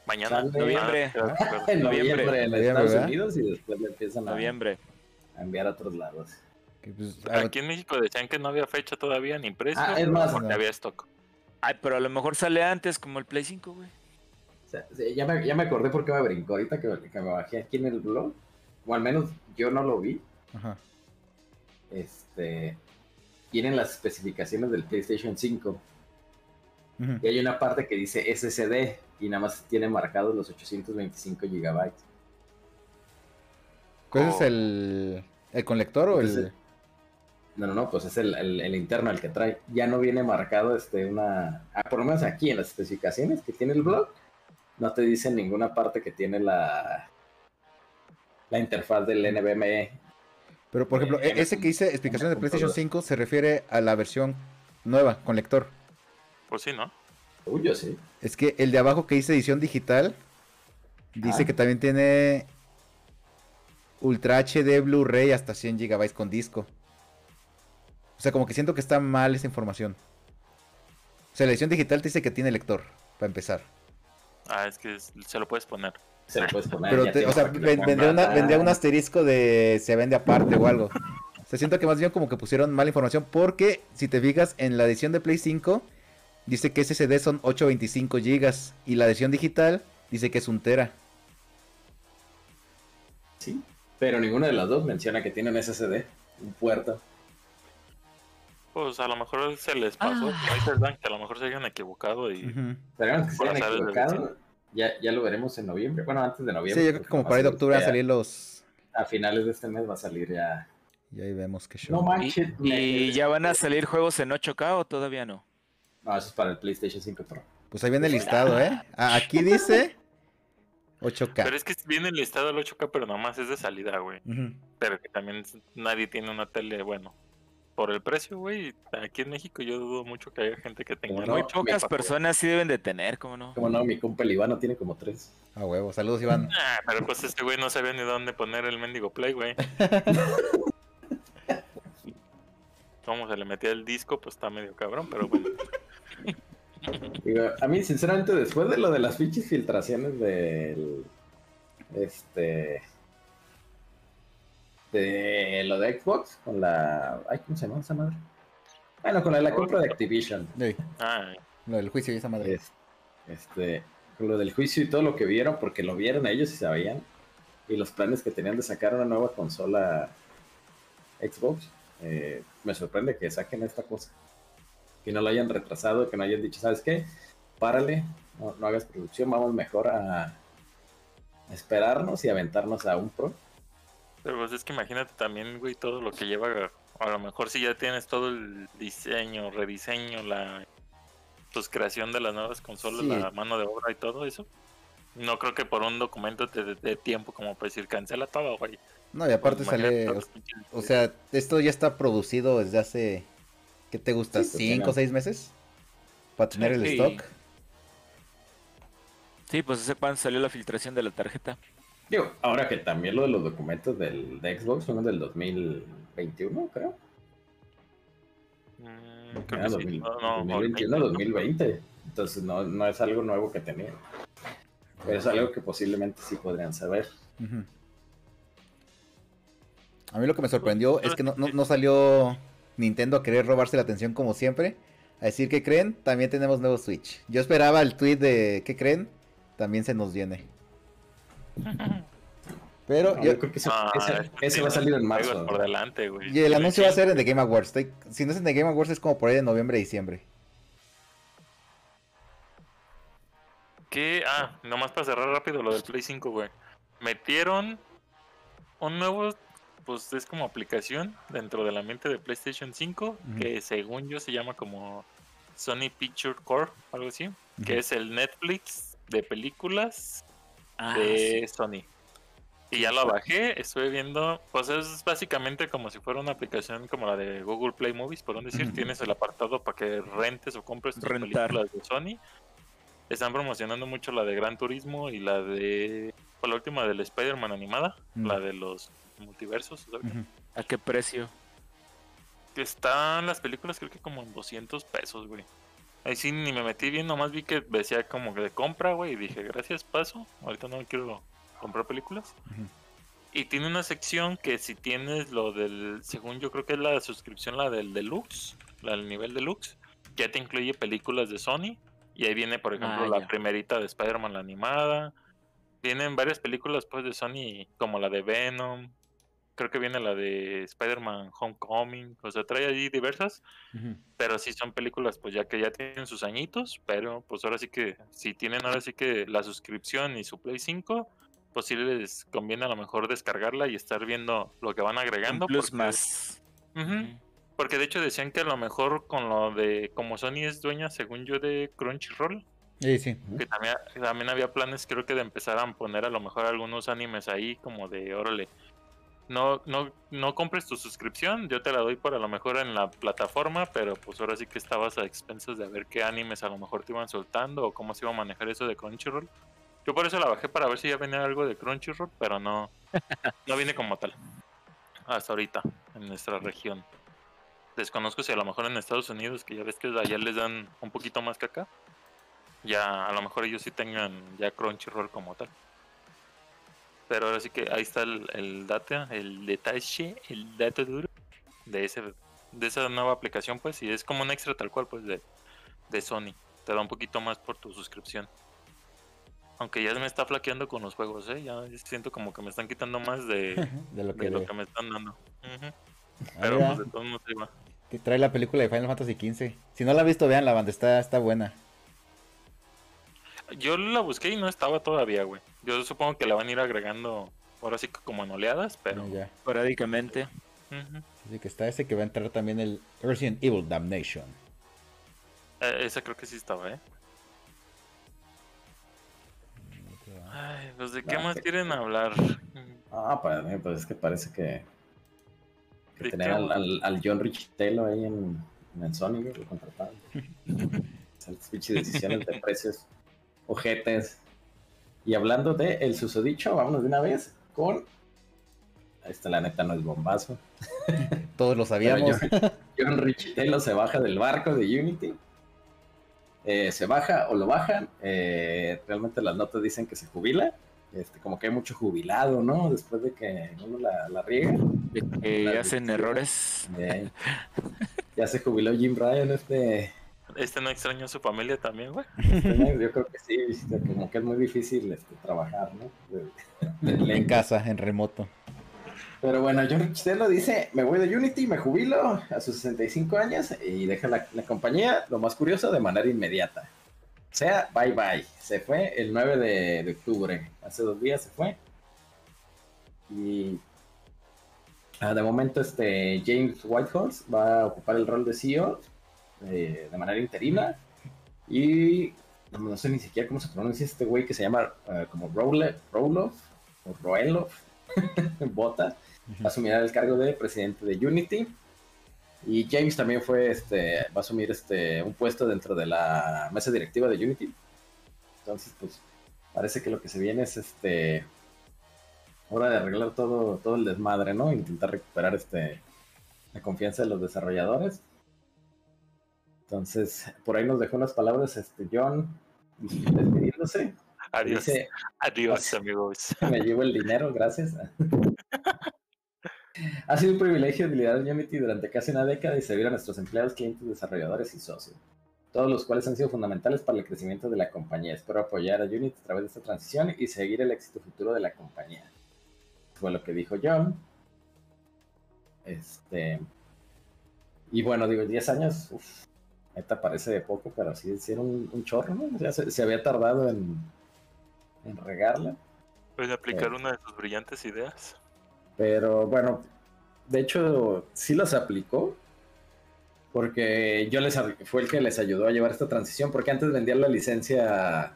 Mañana. Sale- Noviembre. Ah, claro. (laughs) En Noviembre. noviembre en Noviembre, Estados ¿verdad? Unidos y después le empiezan a, Noviembre. a enviar a otros lados. Que, pues, a- Aquí en México decían que no había fecha todavía ni precio. Ah, es más, porque no. había stock. Ay, pero a lo mejor sale antes como el Play 5, güey. O sea, sí, ya, me, ya me acordé por qué me brincó ahorita que, que me bajé aquí en el blog. O al menos yo no lo vi. Ajá. Este. Tienen las especificaciones del PlayStation 5. Ujú. Y hay una parte que dice SSD y nada más tiene marcados los 825 gigabytes. ¿Cuál Oh. es el, el conector o el...? No, no, no, pues es el, el- el interno el que trae. Ya no viene marcado este una. ah, por lo menos aquí en las especificaciones que tiene el blog, no te dice en ninguna parte que tiene la. La interfaz del NVMe. Pero por ejemplo, Eh, e- ese que dice explicaciones de PlayStation computadora. 5 se refiere a la versión nueva, con lector. Pues sí, ¿no? Uy, yo sí. Es que el de abajo que dice edición digital dice Ah. que también tiene Ultra HD Blu-ray hasta 100 GB con disco. O sea, como que siento que está mal esa información. O sea, la edición digital te dice que tiene lector, para empezar. Ah, es que es- se lo puedes poner. Se lo puedes poner. Pero, te- tiene o sea, vendría, una- vendría un asterisco de se vende aparte o algo. O sea, siento que más bien como que pusieron mala información porque si te fijas en la edición de Play 5 dice que SSD son 825 GB y la edición digital dice que es un tera. Sí, pero ninguna de las dos menciona que tienen SSD, un puerto. Pues a lo mejor se les pasó. Ahí se dan que a lo mejor se hayan equivocado y. Ujú. Esperemos que se hayan equivocado. Ya, ya lo veremos en noviembre. Bueno, antes de noviembre. Sí, yo creo que como va por ahí de octubre van a salir los... A finales de este mes va a salir ya. Y ahí vemos qué show. No ¿Y, manches. y me- ya van a salir juegos en 8K o todavía no? No, eso es para el PlayStation 5 Pro. Pues ahí viene el listado, ¿eh? Ah, aquí dice 8K. Pero es que viene el listado del 8K, pero nada más es de salida, güey. Ujú. Pero que también nadie tiene una tele, bueno. Por el precio, güey. Aquí en México yo dudo mucho que haya gente que tenga. Muy pocas personas sí deben de tener, ¿cómo no? Como no, mi compa el Ivano tiene como tres. A huevo. Saludos, Iván. (laughs) Ah, pero pues este güey no sabía ni dónde poner el mendigo play, güey. (laughs) Cómo se le metía el disco, pues está medio cabrón, pero bueno. (laughs) Digo, a mí, sinceramente, después de lo de las fichas filtraciones del. Este. De lo de Xbox, con la. Ay, ¿cómo se llama esa madre? Bueno, con la, de la compra de Activision. Ey, Ah, lo del juicio y esa madre. Es- Este, con lo del juicio y todo lo que vieron, porque lo vieron ellos y sabían. Y los planes que tenían de sacar una nueva consola Xbox. eh, me sorprende que saquen esta cosa. Que no lo hayan retrasado, que no hayan dicho, ¿sabes qué? Párale, no, no hagas producción, vamos mejor a, a esperarnos y aventarnos a un Pro. Pero pues es que imagínate también, güey, todo lo que lleva. A lo mejor si ya tienes todo el diseño, rediseño, la pues creación de las nuevas consolas, Sí. la mano de obra y todo eso. No creo que por un documento te dé tiempo como para decir cancela todo, güey. No, y aparte Pues, sale... O sea, esto ya está producido desde hace... ¿Qué te gusta? Sí, ¿Cinco o seis meses? Para tener el stock. Sí, pues hace cuando salió la filtración de la tarjeta. Digo, ahora que también lo de los documentos del, de Xbox son del 2021, creo. Mm, creo Era que sí. 2000, No, no, 2021, 2020, 2020. Entonces no, no es algo nuevo que tenían. Pero es algo que posiblemente sí podrían saber. Ujú. A mí lo que me sorprendió es que no, no- no salió Nintendo a querer robarse la atención como siempre. a decir que creen, también tenemos nuevo Switch. Yo esperaba el tweet de ¿qué creen? También se nos viene. Pero No, yo, yo creo que ese, Ah, ese- ese va a salir en marzo. Por delante, güey. y el anuncio va a ser en The Game Awards. Estoy- si no es en The Game Awards es como por ahí de noviembre, diciembre. ¿Qué? Ah, nomás para cerrar rápido lo del Play 5, güey. Metieron un nuevo, pues es como aplicación dentro de la mente de PlayStation 5, Ujú. que según yo se llama como Sony Picture Core, algo así, que es el Netflix de películas Ah, de sí. Sony. Y ya lo bajé, estuve viendo, pues es básicamente como si fuera una aplicación como la de Google Play Movies, por un decir, tienes el apartado para que rentes o compres tus Rentar. películas de Sony. Están promocionando mucho la de Gran Turismo y la de, pues la última del Spider-Man animada, la de los multiversos, sea, Ujú. ¿A qué precio? que están las películas creo que como en 200 pesos, güey. Ahí sí ni me metí bien, nomás vi que decía como que de compra, güey, y dije, gracias, paso. Ahorita no quiero comprar películas. Y tiene una sección que si tienes lo del, según yo creo que es la suscripción, la del deluxe, la del nivel deluxe, ya te incluye películas de Sony. Y ahí viene, por ejemplo, Ah, la primerita de Spider-Man, la animada. Vienen varias películas pues de Sony, como la de Venom. Creo que viene la de Spider-Man Homecoming. O sea, trae allí diversas. Pero sí son películas, pues ya que ya tienen sus añitos. Pero pues ahora sí que, si tienen ahora sí que la suscripción y su Play 5, pues sí les conviene a lo mejor descargarla y estar viendo lo que van agregando. Plus porque- más. Porque de hecho decían que a lo mejor con lo de, como Sony es dueña, según yo, de Crunchyroll, Sí, sí. que también, también había planes, creo que de empezar a poner a lo mejor algunos animes ahí, como de, órale, no, no, no compres tu suscripción, yo te la doy por a lo mejor en la plataforma, pero pues ahora sí que estabas a expensas de ver qué animes a lo mejor te iban soltando o cómo se iba a manejar eso de Crunchyroll. Yo por eso la bajé para ver si ya venía algo de Crunchyroll, pero no, (laughs) no viene como tal. Hasta ahorita, en nuestra región. Desconozco si a lo mejor en Estados Unidos, que ya ves que allá les dan un poquito más que acá, ya a lo mejor ellos sí tengan ya Crunchyroll como tal. Pero ahora sí que ahí está el, el data, el detalle, el dato duro de ese de esa nueva aplicación pues y es como un extra tal cual pues de, de Sony. Te da un poquito más por tu suscripción. Aunque ya me está flaqueando con los juegos, ¿eh? Ya siento como que me están quitando más de, (laughs) De lo que, de lo de- que me están dando. Ah, Pero pues de todos modos va. que trae la película de Final Fantasy XV. Si no la han visto, vean la banda, está, está buena. Yo la busqué y no estaba todavía, güey. Yo supongo que la van a ir agregando ahora sí que como en oleadas, pero... Ya. Esporádicamente. Ujú. Así que está ese que va a entrar también el Resident Evil Damnation. Eh, esa creo que sí estaba, ¿eh? Ay, pues de qué Ah, más que- quieren hablar. Ah, para mí, pues es que parece que, que ¿De tener al, al, al John Richitello ahí en, en el Sony, güey, lo contrataron. (laughs) Esas pinches decisiones de precios ojetes. Y hablando de el susodicho, vámonos de una vez con. Esta la neta no es bombazo. (laughs) Todos lo sabíamos. John, John Richitello se baja del barco de Unity. Eh, se baja o lo bajan. eh, realmente las notas dicen que se jubila. Este, como que hay mucho jubilado, ¿no? Después de que uno la, la riega. De que La hacen errores. Eh, ya se jubiló Jim Ryan, este, Este no extrañó a su familia también, güey. este, yo creo que sí, este, como que es muy difícil este, trabajar, ¿no? De- de- de- En casa, en remoto. Pero bueno, John Richitello dice, me voy de Unity, me jubilo a sus 65 años y deja la, la compañía, lo más curioso, de manera inmediata. O sea, bye bye. Se fue el 9 de, de octubre. Hace dos días se fue. Y ah, de momento este James Whitehorse va a ocupar el rol de CEO eh, de manera interina. Y no, no sé ni siquiera cómo se pronuncia este güey que se llama eh, como Rowloff o Roelof (laughs) Bota. Va a asumir el cargo de presidente de Unity. Y James también fue, este, va a asumir este, un puesto dentro de la mesa directiva de Unity. Entonces, pues, parece que lo que se viene es este hora de arreglar todo, todo el desmadre, ¿no? Intentar recuperar este la confianza de los desarrolladores. Entonces, por ahí nos dejó unas palabras este John despidiéndose. Adiós. Dice, Adiós, amigos. (laughs) me llevo el dinero, gracias. Ha sido un privilegio liderar Unity durante casi una década y servir a nuestros empleados, clientes, desarrolladores y socios, todos los cuales han sido fundamentales para el crecimiento de la compañía. Espero apoyar a Unity a través de esta transición y seguir el éxito futuro de la compañía. Fue lo que dijo John. Este. Y bueno, digo, 10 años, uff, neta parece de poco, pero sí, sí era un, un chorro, ¿no? Ya se, se había tardado en, en regarla. Puede aplicar Eh. una de sus brillantes ideas. Pero bueno, de hecho sí las aplicó. Porque yo les fue el que les ayudó a llevar esta transición. Porque antes vendían la licencia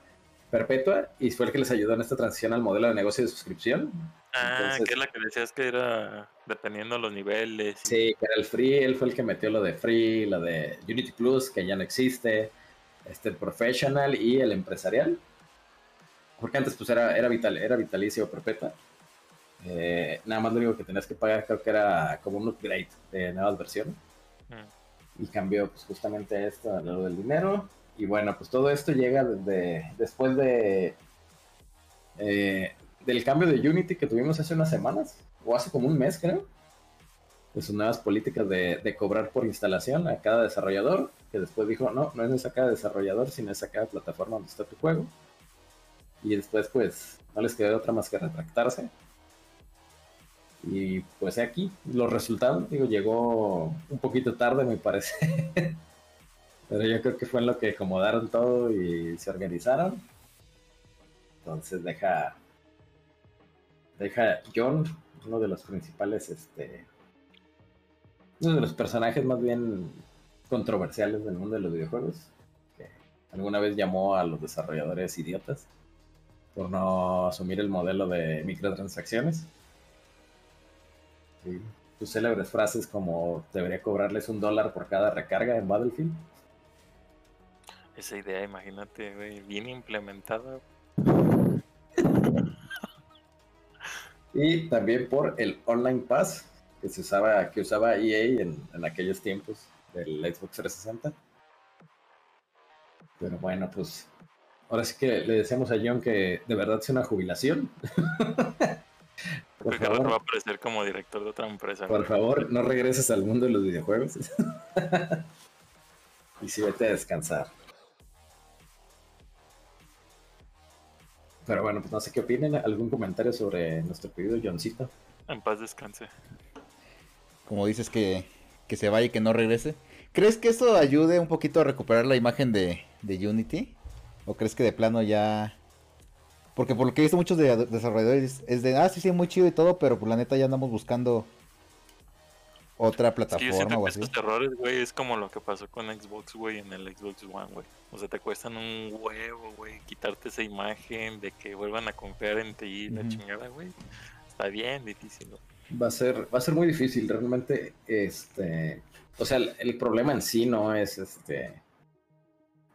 perpetua y fue el que les ayudó en esta transición al modelo de negocio de suscripción. Ah, Entonces- que es la que decías que era dependiendo los niveles. Sí, que era el free, él fue el que metió lo de free, lo de Unity Plus, que ya no existe, este el professional y el empresarial. Porque antes pues era, era, vital, era vitalicio perpetua. Eh, nada más lo único que tenías que pagar creo que era como un upgrade de nuevas versiones. Mm. Y cambió pues justamente esto, lo del dinero. Y bueno, pues todo esto llega desde, después de eh, del cambio de Unity que tuvimos hace unas semanas, o hace como un mes creo, de sus nuevas políticas de, cobrar por instalación a cada desarrollador, que después dijo, no, no es a cada desarrollador, sino es a cada plataforma donde está tu juego. Y después pues no les quedó otra más que retractarse. Y pues aquí los resultados, digo, llegó un poquito tarde me parece. (laughs) Pero yo creo que fue en lo que acomodaron todo y se organizaron. Entonces deja deja John, uno de los principales, este, uno de los personajes más bien controversiales del mundo de los videojuegos, que alguna vez llamó a los desarrolladores idiotas por no asumir el modelo de microtransacciones. Sus célebres frases como debería cobrarles un dólar por cada recarga en Battlefield. Esa idea, imagínate, güey, bien implementada. Y también por el Online Pass que se usaba, que usaba EA en, en aquellos tiempos del Xbox 360. Pero bueno, pues ahora sí que le decíamos a John que de verdad sea una jubilación. por Porque ahora va a favor, aparecer como director de otra empresa. por güey. favor, no regreses al mundo de los videojuegos. (laughs) y sí, vete a descansar. Pero bueno, pues no sé qué opinen. ¿Algún comentario sobre nuestro querido Johncito? En paz descanse. Como dices que, que se vaya y que no regrese. ¿Crees que eso ayude un poquito a recuperar la imagen de, de Unity? ¿O crees que de plano ya... Porque por lo que he visto muchos de- desarrolladores es de, ah, sí, sí, muy chido y todo, pero por la neta ya andamos buscando otra Es que yo plataforma o así. estos errores, güey, es como lo que pasó con Xbox, güey, en el Xbox One, güey. O sea, te cuestan un huevo, güey, quitarte esa imagen de que vuelvan a confiar en ti, la Ujú. chingada, güey. Está bien difícil, güey. Va a ser, va a ser muy difícil, realmente, este, o sea, el, el problema en sí no es, este,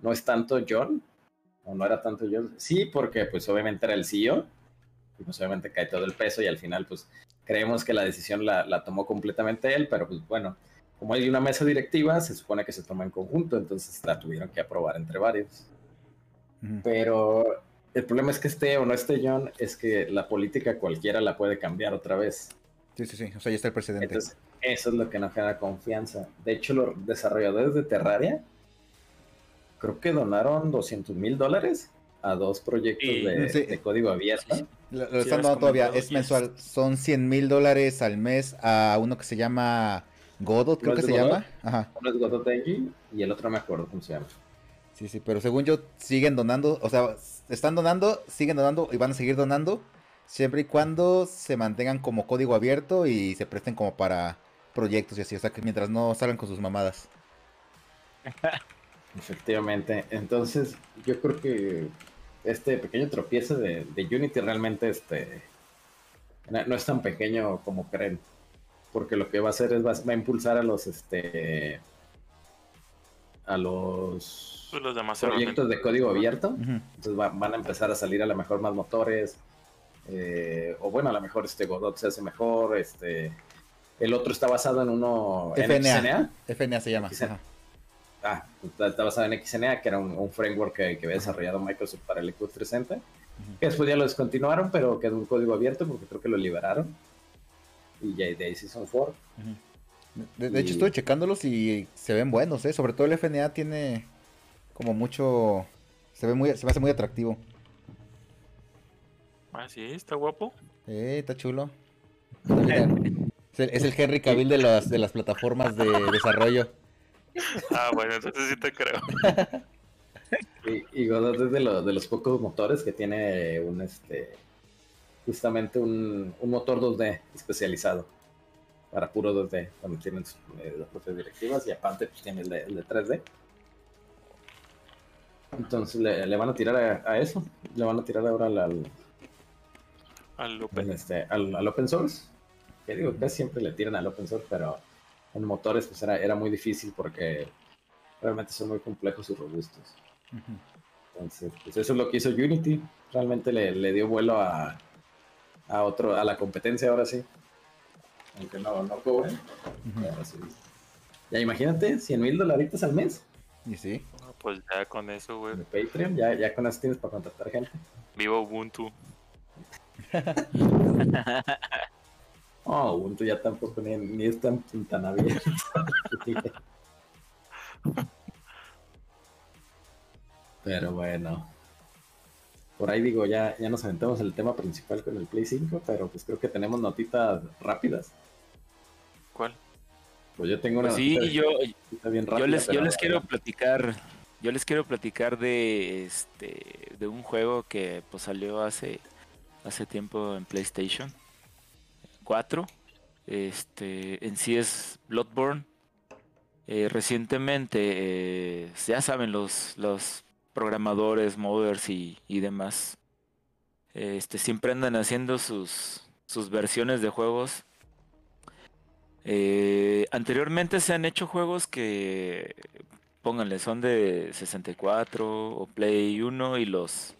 no es tanto John, o no era tanto John, sí, porque pues obviamente era el CEO, y pues obviamente cae todo el peso y al final pues creemos que la decisión la, la tomó completamente él, pero pues bueno, como hay una mesa directiva, se supone que se toma en conjunto, entonces la tuvieron que aprobar entre varios. Pero el problema es que esté o no esté John, es que la política cualquiera la puede cambiar otra vez. Sí, sí, sí. O sea, ya está el precedente. Entonces, eso es lo que nos genera confianza. De hecho, los desarrolladores de Terraria creo que donaron 200 mil dólares a dos proyectos Y- de, Sí. de código abierto. Lo, están dando todavía, es yes. mensual. Son 100 mil dólares al mes a uno que se llama Godot, creo ¿No que se Godot? llama. Ajá. Uno es Godotenji y el otro no me acuerdo cómo se llama. Sí, sí, pero según yo siguen donando, o sea, están donando, siguen donando y van a seguir donando siempre y cuando se mantengan como código abierto y se presten como para proyectos y así, o sea, que mientras no salgan con sus mamadas. (laughs) Efectivamente. Entonces, yo creo que este pequeño tropiezo de, de Unity realmente este, no, es tan pequeño como creen. Porque lo que va a hacer es va, va a impulsar a los este a los Pues los demás proyectos de código abierto. Entonces va- van a empezar a salir a lo mejor más motores. eh, o bueno, a lo mejor este Godot se hace mejor. Este, el otro está basado en uno en FNA. XNA. FNA se llama. Ah, está, está basado en XNA, que era un, un framework que, que había desarrollado Microsoft para el Xbox 360. Que después ya lo descontinuaron, pero quedó un código abierto porque creo que lo liberaron. Y ya de ahí Season 4. De, de hecho, estuve checándolos y se ven buenos, ¿eh? Sobre todo el FNA tiene como mucho... Se ve muy, se me hace muy atractivo. Ah, sí, está guapo. Eh, está chulo. (laughs) Es, el, es el Henry Cavill de las, de las plataformas de desarrollo. Ah, bueno, entonces sí te creo. Y, y Godot es de, los de los pocos motores que tiene un este justamente un, un motor 2D especializado para puro 2D, donde tienen sus, eh, las propias directivas y aparte pues tiene el de, el de 3D. Entonces le, le van a tirar a, a eso, le van a tirar ahora al, al, Al Open. este, al, al open source. Que digo, casi siempre le tiran al open source, pero en motores pues era, era muy difícil porque realmente son muy complejos y robustos. Entonces, pues eso es lo que hizo Unity. Realmente le, le dio vuelo a, a otro, a la competencia ahora sí. Aunque no, no sí. Ya imagínate, 100 mil dolaritos al mes Y sí. No, Pues ya con eso, güey. de Patreon. Ya, ya con eso tienes para contratar gente. Viva Ubuntu. (laughs) (laughs) Oh, Ubuntu ya tampoco ni, ni es tan, tan abierto. (laughs) Pero bueno. Por ahí digo, ya, ya nos aventamos el tema principal con el Play 5, pero pues creo que tenemos notitas rápidas. ¿Cuál? Pues yo tengo una Pues sí, notita- yo, bien yo rápida, les, yo les quiero platicar, yo les quiero platicar de este, de un juego que pues salió hace, hace tiempo en PlayStation 4. Este, en sí es Bloodborne. Eh, recientemente, eh, ya saben, los, los programadores, modders y, y demás, este, siempre andan haciendo sus, sus versiones de juegos. Eh, anteriormente se han hecho juegos que, pónganle, son de 64 o Play 1 y los,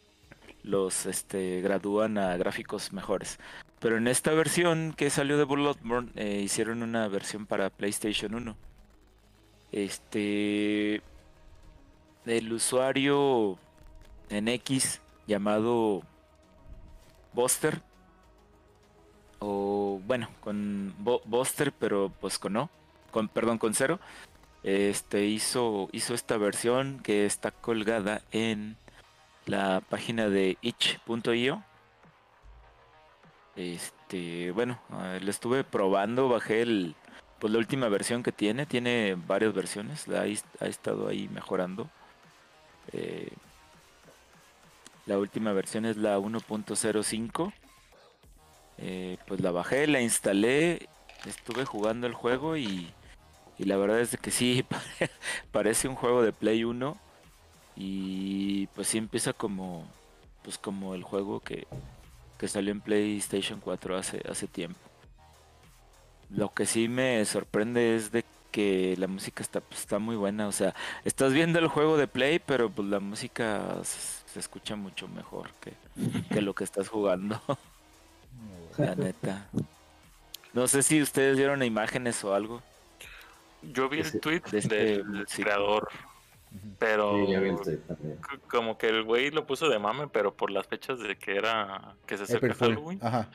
los este, gradúan a gráficos mejores. Pero en esta versión que salió de Bloodborne, eh, hicieron una versión para PlayStation 1. Este. El usuario en X llamado Buster. O bueno, con Buster, pero pues con no. Con, perdón, con cero. Este hizo, hizo esta versión que está colgada en la página de itch.io. Este, bueno, eh, lo estuve probando, bajé el, pues la última versión que tiene, tiene varias versiones, la ha, estado ahí mejorando. Eh, la última versión es la 1.05. Eh, pues la bajé, la instalé, estuve jugando el juego y, y la verdad es que sí, pare- (laughs) parece un juego de Play 1 y pues sí empieza como, pues como el juego que, que salió en PlayStation 4 hace, hace tiempo. Lo que sí me sorprende es de que la música está, pues, está muy buena. O sea, estás viendo el juego de Play, pero pues la música se, se escucha mucho mejor que, que lo que estás jugando. (laughs) la neta. No sé si ustedes vieron imágenes o algo. Yo vi el tweet de este del creador. Pero Sí, ya vi el tweet también. c- como que el güey lo puso de mame, pero por las fechas de que era que se acerca. Halloween Ajá.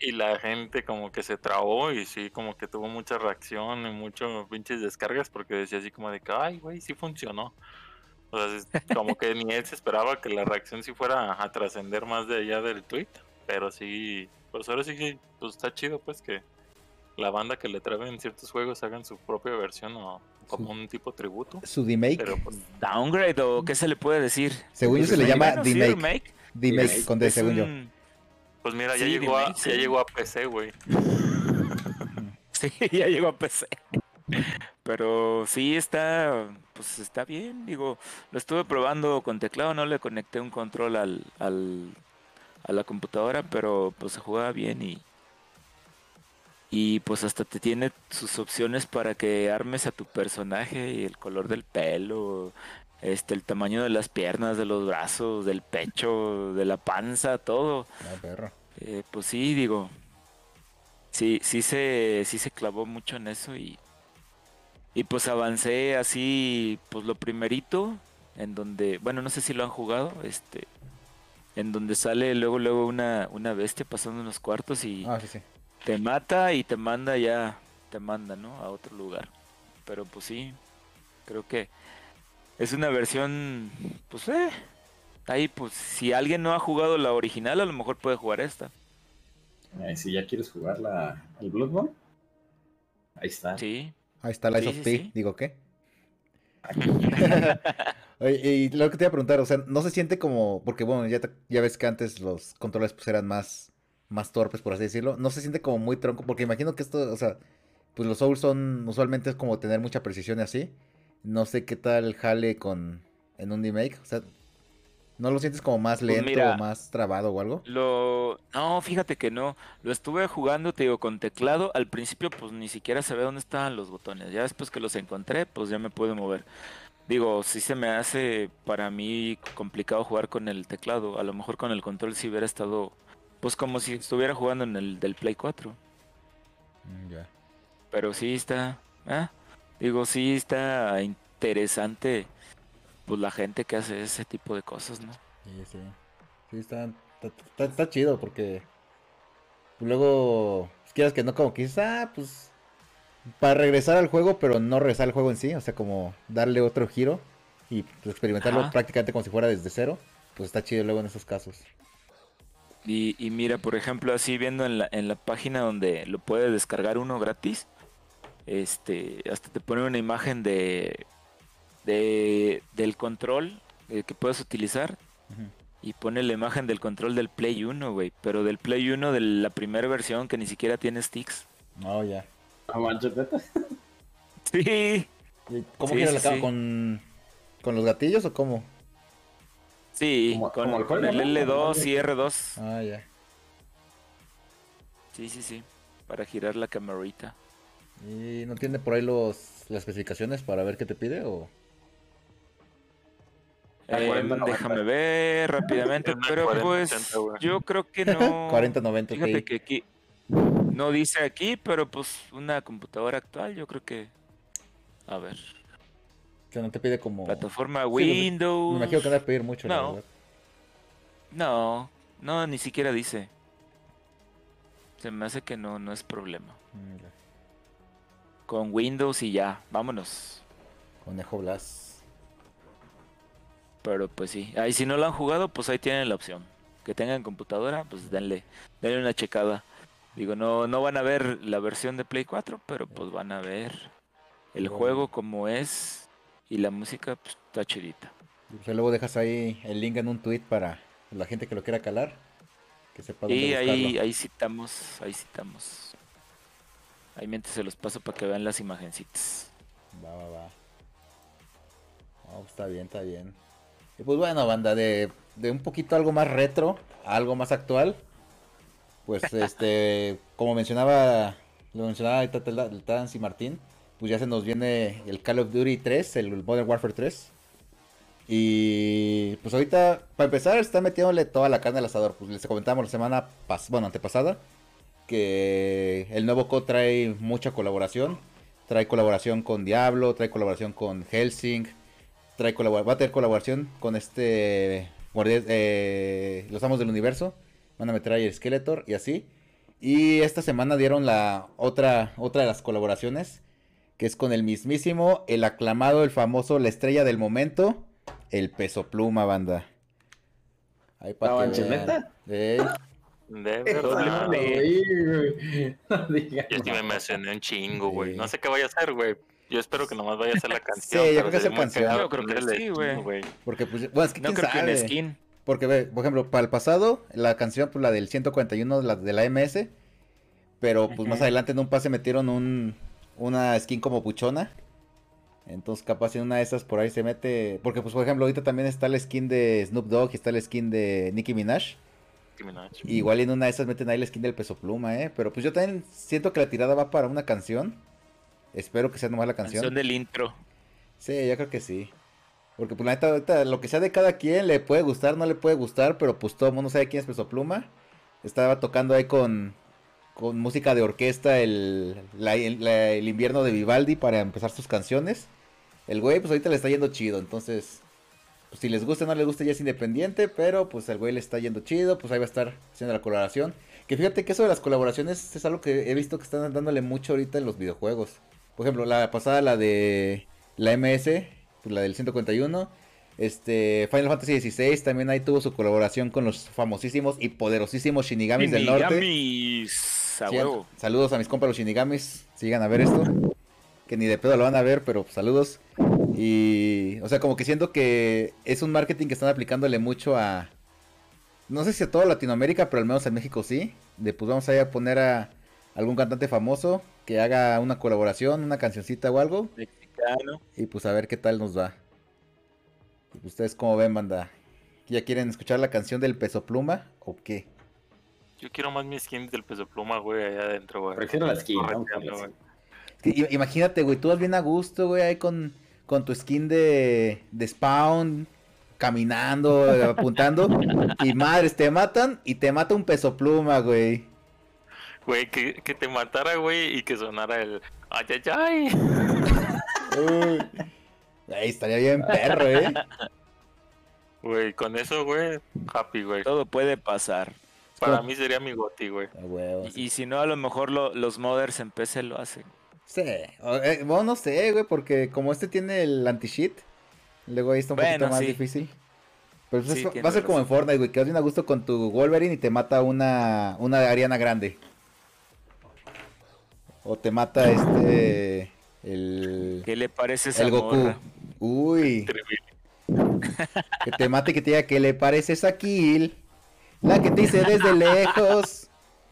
y la gente como que se trabó y sí como que tuvo mucha reacción y muchos pinches descargas porque decía así como de que ay güey sí funcionó. O sea, (laughs) como que ni él se esperaba que la reacción sí fuera a trascender más de allá del tweet, pero sí, pues ahora sí que pues está chido pues que la banda que le traen ciertos juegos hagan su propia versión o como un tipo tributo. Su remake. Pero pues Downgrade o qué se le puede decir. Según yo se le Remake, llama bueno, sí, remake. remake. remake remake. con D, Es según yo. Pues mira, ya Sí, llegó a, remake, ya llegó a PC, güey. (laughs) Sí, ya llegó a PC. Pero sí está, pues está bien, digo, lo estuve probando con teclado, no le conecté un control al, al a la computadora, pero pues se jugaba bien y y pues hasta te tiene sus opciones para que armes a tu personaje y el color del pelo, este el tamaño de las piernas, de los brazos, del pecho, de la panza, todo. Ah, perro. Eh, pues sí, digo. Sí, sí se, sí se clavó mucho en eso y. Y pues avancé así, pues lo primerito, en donde, bueno, no sé si lo han jugado, este, en donde sale luego, luego una, una bestia pasando unos cuartos y, Ah, sí, sí. Te mata y te manda ya, te manda, ¿no? A otro lugar. Pero pues sí, creo que es una versión, pues eh, ahí pues si alguien no ha jugado la original, a lo mejor puede jugar esta. Ay, si ya quieres jugar la, el Bloodborne, ahí está. Sí. Ahí está la Sí, of sí, P, sí. digo, ¿qué? (laughs) Oye, y lo que te iba a preguntar, o sea, no se siente como, porque bueno, ya, te- ya ves que antes los controles pues eran más, más torpes, por así decirlo, no se siente como muy tronco, porque imagino que esto, o sea, pues los Souls son, usualmente es como tener mucha precisión y así, no sé qué tal jale con, en un remake, o sea, ¿no lo sientes como más Pues lento mira. o más trabado o algo? Lo... No, fíjate que no. Lo estuve jugando, te digo, con teclado. Al principio, pues ni siquiera sabía dónde estaban los botones. Ya después que los encontré, pues ya me puedo mover. Digo, sí se me hace para mí complicado jugar con el teclado. A lo mejor con el control si hubiera estado, pues como si estuviera jugando en el del Play 4. Mm, ya. Pero sí está, ah, digo, sí está interesante, pues la gente que hace ese tipo de cosas, ¿no? Sí, sí. Sí, está, está, chido porque luego, pues, quieras que no, como que ah, pues para regresar al juego, pero no regresar al juego en sí, o sea, como darle otro giro y pues, experimentarlo Ajá. prácticamente como si fuera desde cero, pues está chido luego en esos casos. Y, y mira, por ejemplo, así viendo en la, en la página donde lo puede descargar uno gratis, este, hasta te pone una imagen de, de del control eh, que puedes utilizar y pone la imagen del control del Play 1, güey, pero del Play 1 de la primera versión que ni siquiera tiene sticks. Oh, ya. No manches, neta. (laughs) Sí, ¿Y ¿Cómo Sí, giras sí, la sí. ¿Con, ¿Con los gatillos o cómo? Sí, Como- con, como el con juego, el ¿no? L2 y R2. Ah, ya. Sí, sí, sí, para girar la camarita. ¿Y no tiene por ahí los, las especificaciones para ver qué te pide o...? Eh, 40, 90. déjame ver rápidamente, (laughs) pero 40, pues 80, güey. yo creo que no. (laughs) 4090 Fíjate Ti. que aquí no dice aquí, pero pues una computadora actual, yo creo que. A ver, O sea, no te pide como... plataforma pues, me Windows. imagino que no va a pedir mucho, la No. verdad. No, no, ni siquiera dice. Se me hace que no, no es problema. Mm, ya. Con Windows y ya, vámonos. Conejo Blas. Pero pues sí, ahí si no lo han jugado, pues ahí tienen la opción. Que tengan computadora, pues denle, denle una checada. Digo, no, no van a ver la versión de Play 4, pero pues van a ver el juego como es y la música pues, está chidita. Luego dejas ahí el link en un tweet para la gente que lo quiera calar. Que sepa dónde Y ahí, buscarlo. ahí citamos, ahí citamos. Ahí mientras se los paso para que vean las imagencitas. Va, va, va. Pues está bien, está bien. Y pues bueno, banda, de, de un poquito algo más retro a algo más actual. Pues (laughs) este, como mencionaba, lo mencionaba Tans y Martín, pues ya se nos viene el Call of Duty 3, el Modern Warfare 3. Y pues ahorita, para empezar, está metiéndole toda la carne al asador. Pues les comentamos la semana pas bueno, antepasada que el nuevo COD trae mucha colaboración. Trae colaboración con Diablo, trae colaboración con Helsing, trae va a tener colaboración con este eh, los amos del universo. Van a meter ahí el Skeletor y así. Y esta semana dieron la otra, otra de las colaboraciones, que es con el mismísimo, el aclamado, el famoso, la estrella del momento, el peso pluma, banda. Ahí para No que De verdad. Yo sí me emocioné un chingo, güey. Sí. No sé qué vaya a hacer, güey. Yo espero que nomás vaya a ser la (laughs) canción. Sí, yo creo que sería es muy canción. cagado Yo creo que sí, güey. porque pues, bueno, es que No quién creo que sabe. en skin. Porque, ve, por ejemplo, para el pasado, la canción, pues la del 141, la de la MS. Pero pues más Ujú. adelante en un pase metieron un, una skin como puchona. Entonces, capaz en una de esas por ahí se mete. Porque, pues, por ejemplo, ahorita también está la skin de Snoop Dogg y está la skin de Nicki Minaj. Nicki Minaj. Igual en una de esas meten ahí la skin del peso pluma, ¿eh? Pero pues yo también siento que la tirada va para una canción. Espero que sea nomás la canción. Canción del intro. Sí, yo creo que sí. Porque pues la neta, ahorita, lo que sea de cada quien, le puede gustar, no le puede gustar, pero pues todo el mundo sabe quién es Peso Pluma. Estaba tocando ahí con, con música de orquesta el, la- el, la- el invierno de Vivaldi para empezar sus canciones. El güey pues ahorita le está yendo chido, entonces pues, si les gusta o no les gusta ya es independiente, pero pues el güey le está yendo chido, pues ahí va a estar haciendo la colaboración. Que fíjate que eso de las colaboraciones es algo que he visto que están dándole mucho ahorita en los videojuegos. Por ejemplo, la pasada, la de la MS, pues la del 141. Este, Final Fantasy XVI también ahí tuvo su colaboración con los famosísimos y poderosísimos Shinigamis, del norte. A huevo. Saludos a mis compas los Shinigamis. Sigan a ver esto. Que ni de pedo lo van a ver, pero saludos. Y, o sea, como que siento que es un marketing que están aplicándole mucho a. No sé si a toda Latinoamérica, pero al menos en México sí. De pues vamos a ir a poner a algún cantante famoso que haga una colaboración, una cancioncita o algo. Mexicano. Y pues a ver qué tal nos va. Pues, ustedes cómo ven, banda. ¿Ya quieren escuchar la canción del peso pluma o qué? Yo quiero más mi skin del peso pluma, güey, allá adentro, güey. Prefiero la skin, Imagínate, güey, tú vas bien a gusto, güey, ahí con, con tu skin de, de spawn, caminando, (laughs) apuntando, y madres, te matan y te mata un peso pluma, güey. Güey, que, que te matara, güey, y que sonara el ay, ay, ay. Uy. Ahí estaría bien perro, eh. Güey, con eso, güey, happy, güey. Todo puede pasar. Para mí sería mi goti, güey. Y, y si no, a lo mejor lo- los modders en PC lo hacen. Sí, eh, bueno, no sé, güey, porque como este tiene el anti-cheat, luego ahí está un Bueno, poquito más sí. difícil. Pero pues Sí, es- va a ser como en. Fortnite, güey, que vas bien a gusto con tu Wolverine y te mata una, una Ariana Grande. O te mata este, el, ¿Qué le parece esa el Goku. morra? Uy, (laughs) que te mate y que te diga que le pareces a Kill. La que te hice desde lejos.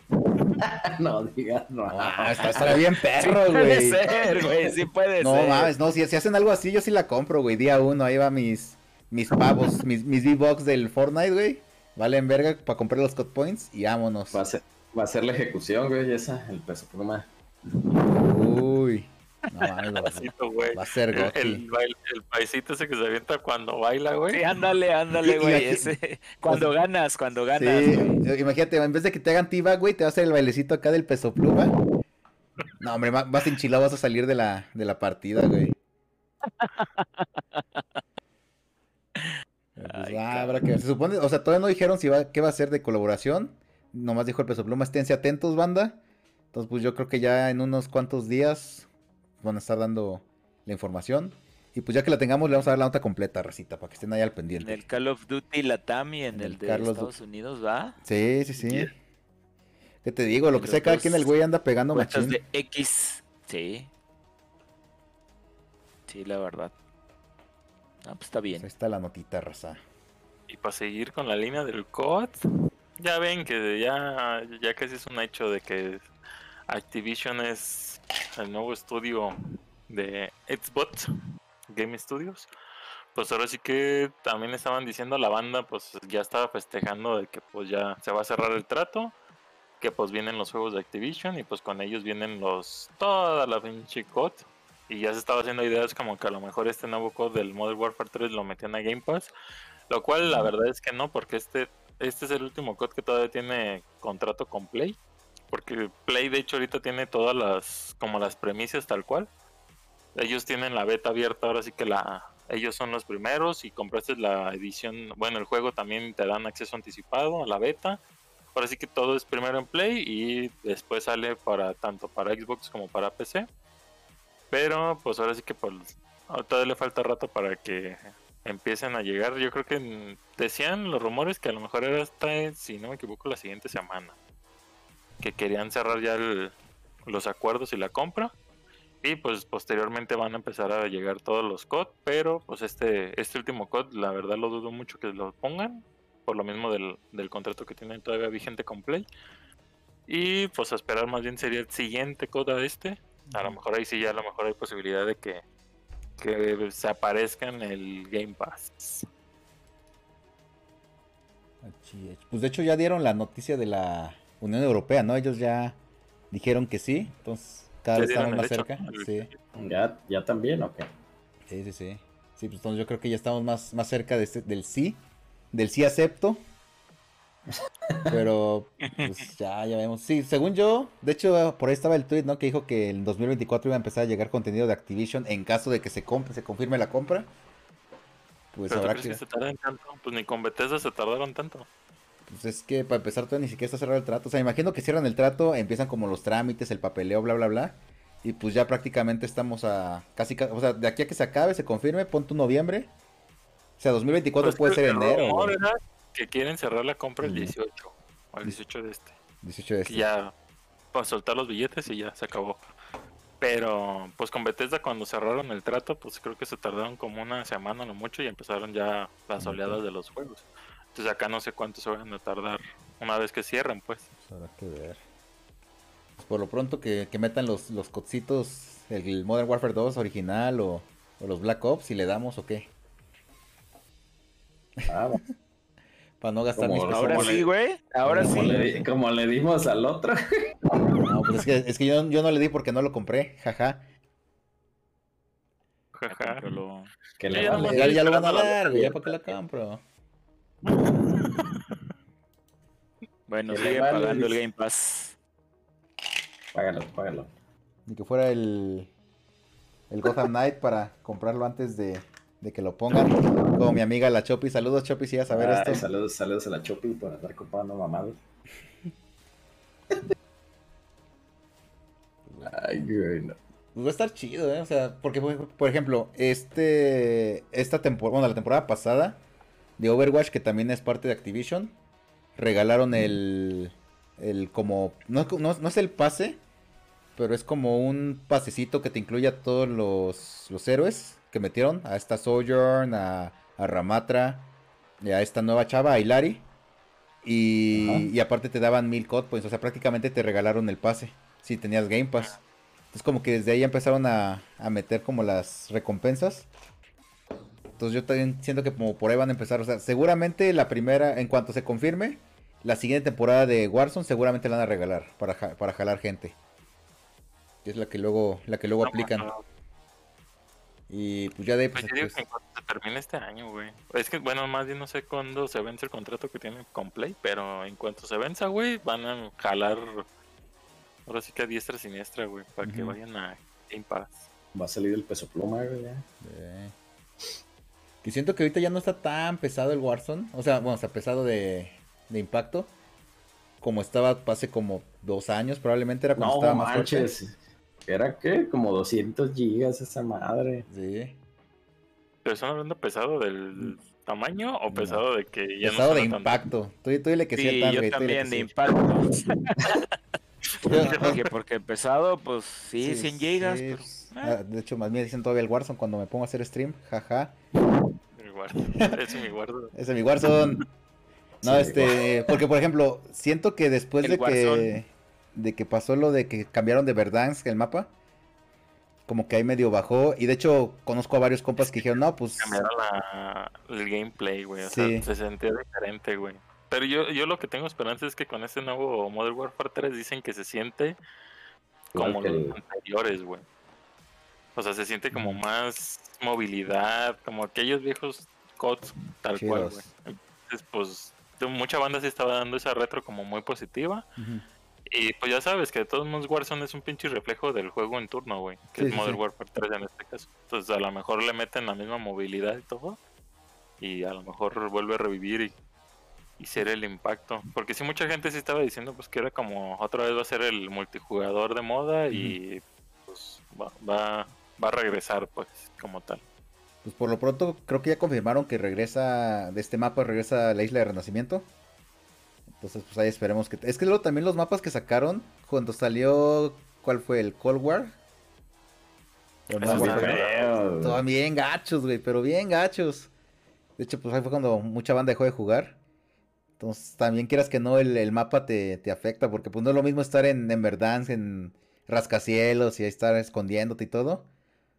(laughs) No digas, no. Ah, está, bien Sí perro, puede güey. ser, güey, sí puede No ser. mames, no, si, si hacen algo así, yo sí la compro, güey. Día uno, ahí va mis, mis pavos, (laughs) mis, mis V-Bucks del Fortnite, güey. Valen verga para comprar los cut points y vámonos. Va a ser, va a ser la ejecución, güey, esa, el peso pluma. Uy, no mames, güey. va a ser El, Gotti. el, el paisito ese que se avienta cuando baila, güey. Sí, ándale, ándale, güey. ese- Cuando ganas, cuando Sí, ganas. güey. imagínate, en vez de que te hagan t güey, te va a hacer el bailecito acá del peso pluma. No, hombre, vas enchilado, vas a salir de la, de la partida, güey. Pues, Ay, ah, habrá que ver. Se supone, o sea, todavía no dijeron si va, qué va a ser de colaboración. Nomás dijo el peso pluma, esténse atentos, banda. Entonces, pues yo creo que ya en unos cuantos días van a estar dando la información. Y pues ya que la tengamos, le vamos a dar la nota completa, Racita, para que estén ahí al En pendiente. el Call of Duty Latam y en En el, el de Carlos Estados Unidos, ¿va? Sí, sí, sí. Yeah. ¿Qué te digo? Lo que sé, cada quien el güey anda pegando machín. de X. Sí. Sí, la verdad. Ah, pues está Pues bien. ahí está la notita, raza. Y para seguir con la línea del COD, ya ven que ya, ya casi es un hecho de que Activision es el nuevo estudio de Xbox Game Studios. Pues ahora sí que también estaban diciendo la banda, pues ya estaba festejando de que pues ya se va a cerrar el trato, que pues vienen los juegos de Activision y pues con ellos vienen los toda la pinche COD. Y ya se estaba haciendo ideas como que a lo mejor este nuevo COD del Modern Warfare 3 lo metían a Game Pass. Lo cual la verdad es que no, porque este, este es el último COD que todavía tiene contrato con Play. Porque Play de hecho ahorita tiene todas las, como las premisas tal cual. Ellos tienen la beta abierta, ahora sí que la, ellos son los primeros y compraste la edición, bueno el juego también te dan acceso anticipado a la beta. Ahora sí que todo es primero en Play y después sale para tanto para Xbox como para PC. Pero pues ahora sí que pues, todavía le falta rato para que empiecen a llegar. Yo creo que decían los rumores que a lo mejor era hasta, si no me equivoco, la siguiente semana. Que querían cerrar ya el- los acuerdos y la compra. Y pues posteriormente van a empezar a llegar todos los COD. Pero pues este, este último COD, la verdad lo dudo mucho que lo pongan. Por lo mismo del, del contrato que tienen todavía vigente con Play. Y pues a esperar más bien sería el siguiente COD a este. A lo mejor ahí sí ya a lo mejor hay posibilidad de que, que se aparezca en el Game Pass. Pues de hecho ya dieron la noticia de la Unión Europea, ¿no? Ellos ya dijeron que sí, entonces cada vez estamos más cerca. Sí, ¿Ya, ya también o qué? sí, sí, sí. Sí, pues entonces yo creo que ya estamos más, más cerca de este- del sí, del sí acepto. (laughs) Pero pues ya, ya vemos. Sí, según yo, de hecho por ahí estaba el tweet, ¿no? Que dijo que en 2024 iba a empezar a llegar contenido de Activision en caso de que se compre, se confirme la compra. Pues Pero ¿tú habrá crees que... que... se tarden tanto? Pues ni con Bethesda se tardaron tanto. Pues es que para empezar todavía ni siquiera está cerrado el trato. O sea, imagino que cierran el trato, empiezan como los trámites, el papeleo, bla, bla, bla. Y pues ya prácticamente estamos a casi, ca- o sea, de aquí a que se acabe, se confirme, pon tu noviembre. O sea, 2024 Pues puede ser enero. era que quieren cerrar la compra el Ujú. 18. O el 18 de este. 18 de Que este. ya para soltar los billetes y ya se acabó. Pero pues con Bethesda cuando cerraron el trato, pues creo que se tardaron como una semana lo mucho y empezaron ya las oleadas de los juegos. Entonces acá no sé cuánto se van a tardar una vez que cierren, pues. Pues habrá que ver. Pues por lo pronto que, que metan los, los codcitos, el Modern Warfare 2 original o, o los Black Ops y le damos o qué. Ah, (laughs) Para no gastar Como mis Pues Ahora sí, güey. Ahora como sí. Le, como le dimos al otro. (laughs) No, pues es que, es que yo, yo no le di porque no lo compré, jaja. Jaja. Lo- Que le ya vale. nomás Ya, ya lo van a dar, güey, ya para qué la compro. Bueno, sigue vale, pagando el. Game Pass. Págalo, págalo. Ni que fuera el, el Gotham Knight para comprarlo antes de, de que lo pongan. Como mi amiga la Chopi. Saludos, Chopi, si vas a ver Ay, esto. Saludos, saludos a la Chopi por estar comprando mamadas. Ay, güey, no. Pues va a estar chido, ¿eh? O sea, porque, por por ejemplo, este, esta temporada, bueno, la temporada pasada de Overwatch, que también es parte de Activision, regalaron el, el como, no, no, no es el pase, pero es como un pasecito que te incluye a todos los, los héroes que metieron, a esta Sojourn, a, a Ramatra, y a esta nueva chava, a Hilari. Y, Ajá. y aparte te daban mil code points, o sea, prácticamente te regalaron el pase si tenías Game Pass. Entonces como que desde ahí empezaron a, a meter como las recompensas. Entonces yo también siento que como por ahí van a empezar. O sea, seguramente la primera, en cuanto se confirme, la siguiente temporada de Warzone seguramente la van a regalar para, ja- para jalar gente. Que es la que luego, la que luego No, aplican. no, Y pues ya de ahí Pues pues, yo digo que en cuanto se termine este año, güey. Es que, bueno, más bien no sé cuándo se vence el contrato que tienen con Play, pero en cuanto se venza, güey, van a jalar. Ahora sí que a diestra siniestra, güey, para que vayan a Game Pass. Va a salir el peso pluma, güey. ya. Que siento que ahorita ya no está tan pesado el Warzone. O sea, bueno, o sea, pesado de, de impacto. Como estaba hace como dos años, probablemente era cuando No estaba más fuerte. manches. ¿Era qué? Como 200 gigas esa madre. Sí. ¿Pero están hablando pesado del tamaño o pesado de que ya Pesado no de impacto. Tú, tú dile que sí, Sí, yo también que de sí. impacto. (laughs) porque, porque pesado, pues sí, 100 gigas. sí, pero, pues. Ah, de hecho, más bien dicen todavía el Warzone cuando me pongo a hacer stream. Jaja. Guardo. (laughs) Ese es mi. Ese es mi Warzone. No, Sí, este, porque por ejemplo, siento que después El de que Warzone. de que pasó lo de que cambiaron de Verdansk el mapa, como que ahí medio bajó y de hecho conozco a varios compas que dijeron, "No, pues Cambiaron la, el gameplay, güey. O Sí. sea, se sentía diferente, güey. Pero yo, yo lo que tengo esperanza es que con este nuevo Modern Warfare 3 dicen que se siente como que los el- anteriores, güey. O sea, se siente como más movilidad, como aquellos viejos CODs tal cual, güey. Entonces, pues, mucha banda sí estaba dando esa retro como muy positiva. Y pues ya sabes que de todos modos Warzone es un pinche reflejo del juego en turno, güey. Que Sí, es Modern sí. Warfare 3 en este caso. Entonces a lo mejor le meten la misma movilidad y todo. Y a lo mejor vuelve a revivir y, y ser el impacto. Porque sí mucha gente sí estaba diciendo pues que era como otra vez va a ser el multijugador de moda y pues va, va, va a regresar pues como tal. Pues por lo pronto creo que ya confirmaron que regresa de este mapa, regresa a la isla de Renacimiento. Entonces pues ahí esperemos que... Es que luego también los mapas que sacaron cuando salió... ¿Cuál fue? ¿El Cold War? O Eso Modern está Warfare. feo. Feo. Estaban bien gachos, güey, pero bien gachos. De hecho, pues ahí fue cuando mucha banda dejó de jugar. Entonces, también quieras que no, el, el mapa te, te afecta, porque pues no es lo mismo estar en, en Verdansk, en rascacielos y ahí estar escondiéndote y todo,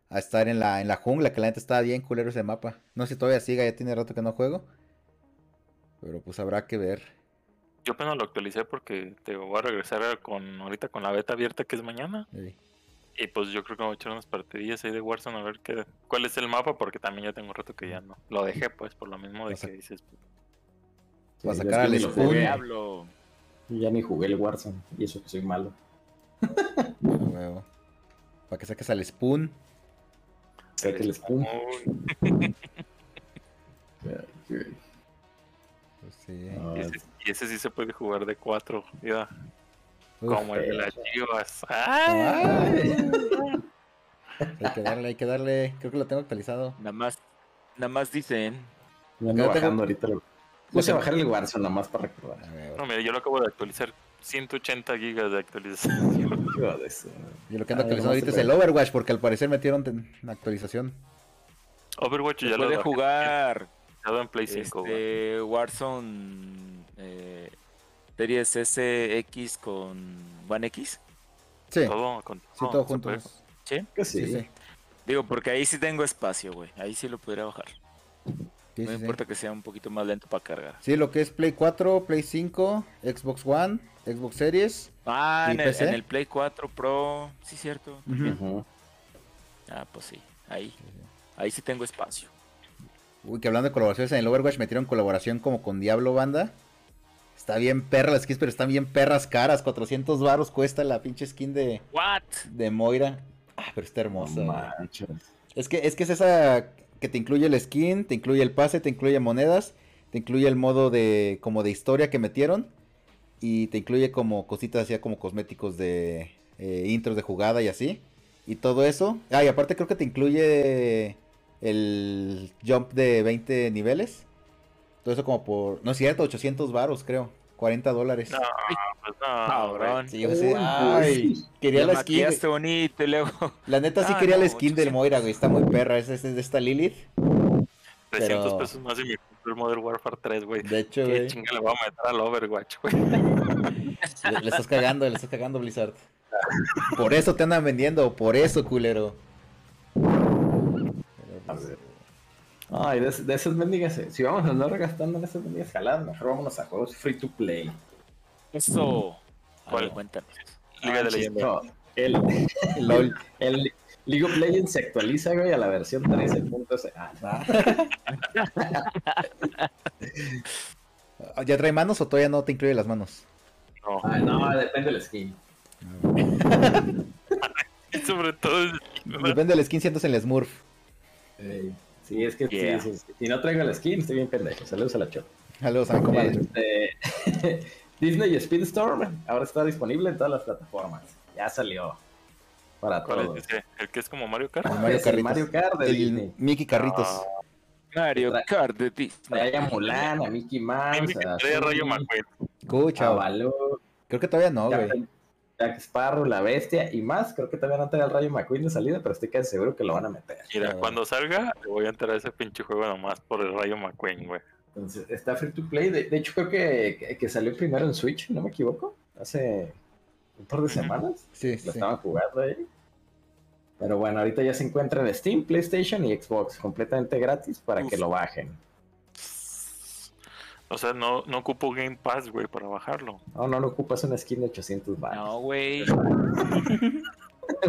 a estar en la, en la jungla, que la neta estaba bien culero ese mapa. No sé si todavía siga, ya tiene rato que no juego. Pero pues habrá que ver. Yo apenas lo actualicé porque te voy a regresar con ahorita con la beta abierta que es mañana. Sí. Y pues yo creo que me voy a echar unas partidillas ahí de Warzone a ver qué, cuál es el mapa, porque también ya tengo un rato que ya no. Lo dejé pues por lo mismo de que dices, Va a Sí, sacar es que al. Diablo. Yo ya ni jugué el Warzone. Y eso que soy malo. (laughs) Para que saques al Spoon. Saca el Spoon. "Uy, Ay, güey. Pues sí. Y ese, y ese sí se puede jugar de cuatro, mira, Uf. como el de las chivas. Ay. Hay que darle, hay que darle. Creo que lo tengo actualizado. Nada más, nada más dicen. Me ando Yo tengo- bajando ahorita. lo- Puse a bajar el Warzone nomás para recordar. No, mira, yo lo acabo de actualizar. 180 gigas de actualización. De Yo lo que ando A ver, actualizando ahorita es el Overwatch, porque al parecer metieron una actualización. Overwatch ya lo puede jugar ya en Play 5, güey. este, Warzone eh, Series SX con One X. Sí, Todo, con sí, todo, juntos. ¿Sí? Que Sí, sí. sí. Digo, porque ahí sí tengo espacio, güey. Ahí sí lo podría bajar. Sí, no sí, sí. importa que sea un poquito más lento para cargar. Sí, lo que es Play 4, Play 5, Xbox One, Xbox Series. Ah, ¿Y en el, PC? en el Play 4 Pro. Sí, cierto. Ah, pues sí. Ahí. Ahí sí tengo espacio. Uy, que hablando de colaboraciones en el Overwatch metieron colaboración como con Diablo Banda. Está bien perra las skins, pero están bien perras caras. 400 varos cuesta la pinche skin de, ¿What? de Moira. Ah, pero está No hermosa. manches. Es que, es que es esa que te incluye el skin, te incluye el pase, te incluye monedas, te incluye el modo de como de historia que metieron y te incluye como cositas así como cosméticos de eh, intros de jugada y así. Y todo eso. Ah, y aparte creo que te incluye el jump de 20 niveles. Todo eso como por... No es cierto, 800 varos creo. 40 dólares. No, pues no, Cabrón. Sí, yo sé, Uy, ay, pues. quería la skin. maquillaste bonito y luego. (laughs) La neta sí Ah, quería no, la skin del 800. Moira, güey. Está muy perra. Esa es de esta Lilith. 300 pero- pesos más y me compré el Modern Warfare 3, güey. De hecho, ¿Qué güey. chinga le voy a meter al Overwatch, güey? (laughs) Le, le estás cagando, le estás cagando, Blizzard. Por eso te andan vendiendo, por eso, culero. A ver. Ay, de, de esas mendigas, eh, si vamos a andar gastando en esas mendigas jaladas, mejor vámonos a juegos free to play. Eso. ¿Cuál? cuéntanos. Liga de Manches, Leyendas. no, El, (laughs) LOL. el League of Legends se actualiza, güey, a la versión 13.0. Ah, Ah, (laughs) ¿Ya trae manos o todavía no te incluye las manos? No, ah, no, depende del skin. y (laughs) sobre todo el- Depende del skin, en el Smurf. Sí, es que sí, Yeah. sí, sí. si no traigo el skin, estoy bien pendejo. Saludos a la chop. Saludos a mi comadre. Este, (laughs) Disney Speedstorm ahora está disponible en todas las plataformas. Ya salió. Para ¿Cuál todos. es? ¿El que es como Mario Kart? El Mario el Carritos. Mario Kart de El Disney. Mickey Carritos. Ah, Mario Tra- Kart de Disney. Trae a Mulan, a Mickey Mouse, me a trae Rayo McQueen. Escucha, creo que todavía no, güey. Jack Sparrow, la bestia y más. Creo que todavía no trae el Rayo McQueen de salida, pero estoy casi seguro que lo van a meter. Mira, cuando salga, le voy a entrar a ese pinche juego nomás por el Rayo McQueen, güey. Entonces, está free to play. De, de hecho, creo que, que, que salió primero en Switch, no me equivoco. Hace un par de semanas. Sí, Lo sí. estaban jugando ahí. Pero bueno, ahorita ya se encuentra en Steam, PlayStation y Xbox, completamente gratis para Uf. que lo bajen. O sea, no, no ocupo Game Pass, güey, para bajarlo. No, no lo ocupas una skin de 800 baros. No, güey. (laughs)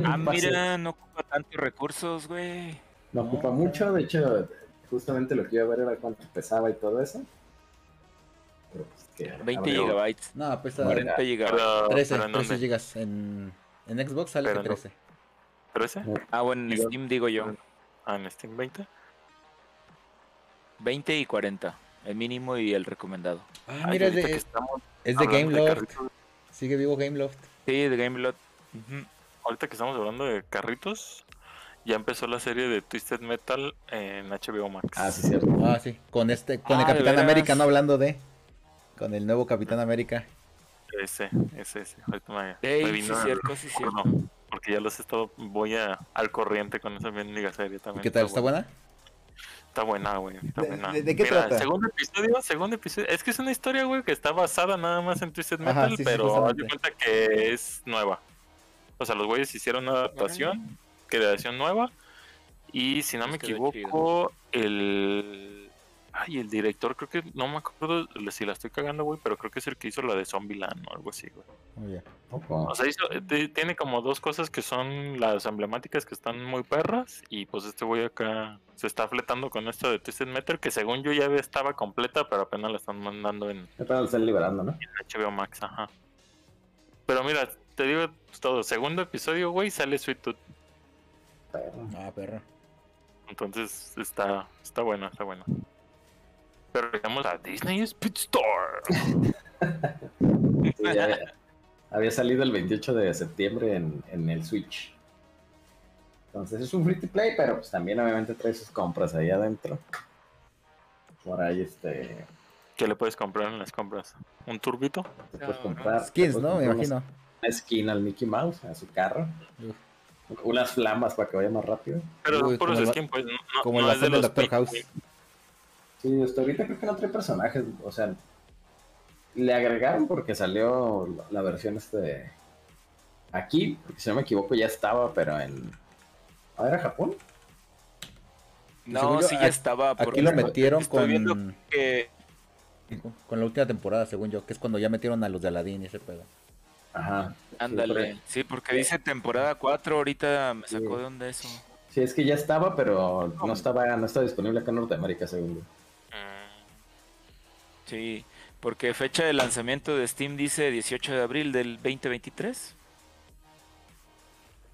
Ah, mira, no ocupa tantos recursos, güey. No ocupa mucho, de hecho, justamente lo que iba a ver era cuánto pesaba y todo eso. Pero pues que 20 habría- gigabytes. No, pesa Cuarenta. 40 gigabytes. Pero, 13, pero ¿en 13 dónde? gigas. En, en Xbox sale Pero que no. 13. ¿13? Ah, bueno, en Steam digo yo. Ah, en Steam 20. 20 y 40. El mínimo y el recomendado. Ah, Ay, mira, es de, estamos es de Gameloft. carritos- Sigue vivo Gameloft. Sí, de Gamelot. Ujú. ahorita que estamos hablando de carritos, ya empezó la serie de Twisted Metal en HBO Max. Ah, sí, cierto. Ah, sí. Con este, con Ah, el ¿de Capitán? América, no hablando de. Con el nuevo Capitán América. Ese, ese, ese. Ahorita me, Ey, me sí, vino al cierto, sí, cierto. Porque ya los he estado, voy a, al corriente con esa mendiga serie también. ¿Y qué tal? ¿Está buena? Está buena, güey. Está ¿De- buena. de- de qué Mira, trata? Segundo episodio, segundo episodio. Es que es una historia, güey, que está basada nada más en Twisted Ajá, Metal, sí, pero haz cuenta que es nueva. O sea, los güeyes hicieron una adaptación, creación nueva. Y si no me Pues quedó equivoco, el. Ay, el director, creo que. No me acuerdo si la estoy cagando, güey, pero creo que es el que hizo la de Zombieland o algo así, güey. Bien. Ojo. O sea, hizo- tiene como dos cosas que son las emblemáticas que están muy perras. Y pues este güey acá se está fletando con esto de Twisted Metal, que según yo ya estaba completa, pero apenas la están mandando en Apenas lo están liberando, ¿no? HBO Max, ajá. Pero mira, te digo todo. Segundo episodio, güey, sale Sweet Tooth. Ah, perro. Entonces está, está buena, está buena. Pero llegamos a Disney Speed Store. Sí, había, había salido el 28 de septiembre en, en el Switch. Entonces es un free to play, pero pues también obviamente trae sus compras ahí adentro. Por ahí este ¿Qué le puedes comprar en las compras? ¿Un turbito? te puedes No, comprar. Skins, ¿no? Me imagino. Una skin al Mickey Mouse, a su carro. Uf. Unas flamas para que vaya más rápido. Pero Uy, son puros como el- skin, pues. No, Como no el es de los Doctor House. win. Sí, hasta ahorita creo que no trae personajes. O sea, le agregaron porque salió la, versión este. Aquí, porque si no me equivoco ya estaba, pero en. ¿Ah, era Japón? No, yo, sí ya aquí- estaba. Aquí lo metieron estoy viendo con, que con la última temporada, según yo, que es cuando ya metieron a los de Aladdin y ese pedo. Ajá. Ándale, Sí, sí, porque dice temporada 4, ahorita me sacó Sí. de onda eso. Sí, es que ya estaba, pero no estaba, no estaba disponible acá en Norteamérica, según yo. Sí, porque fecha de lanzamiento de Steam dice 18 de abril del 2023.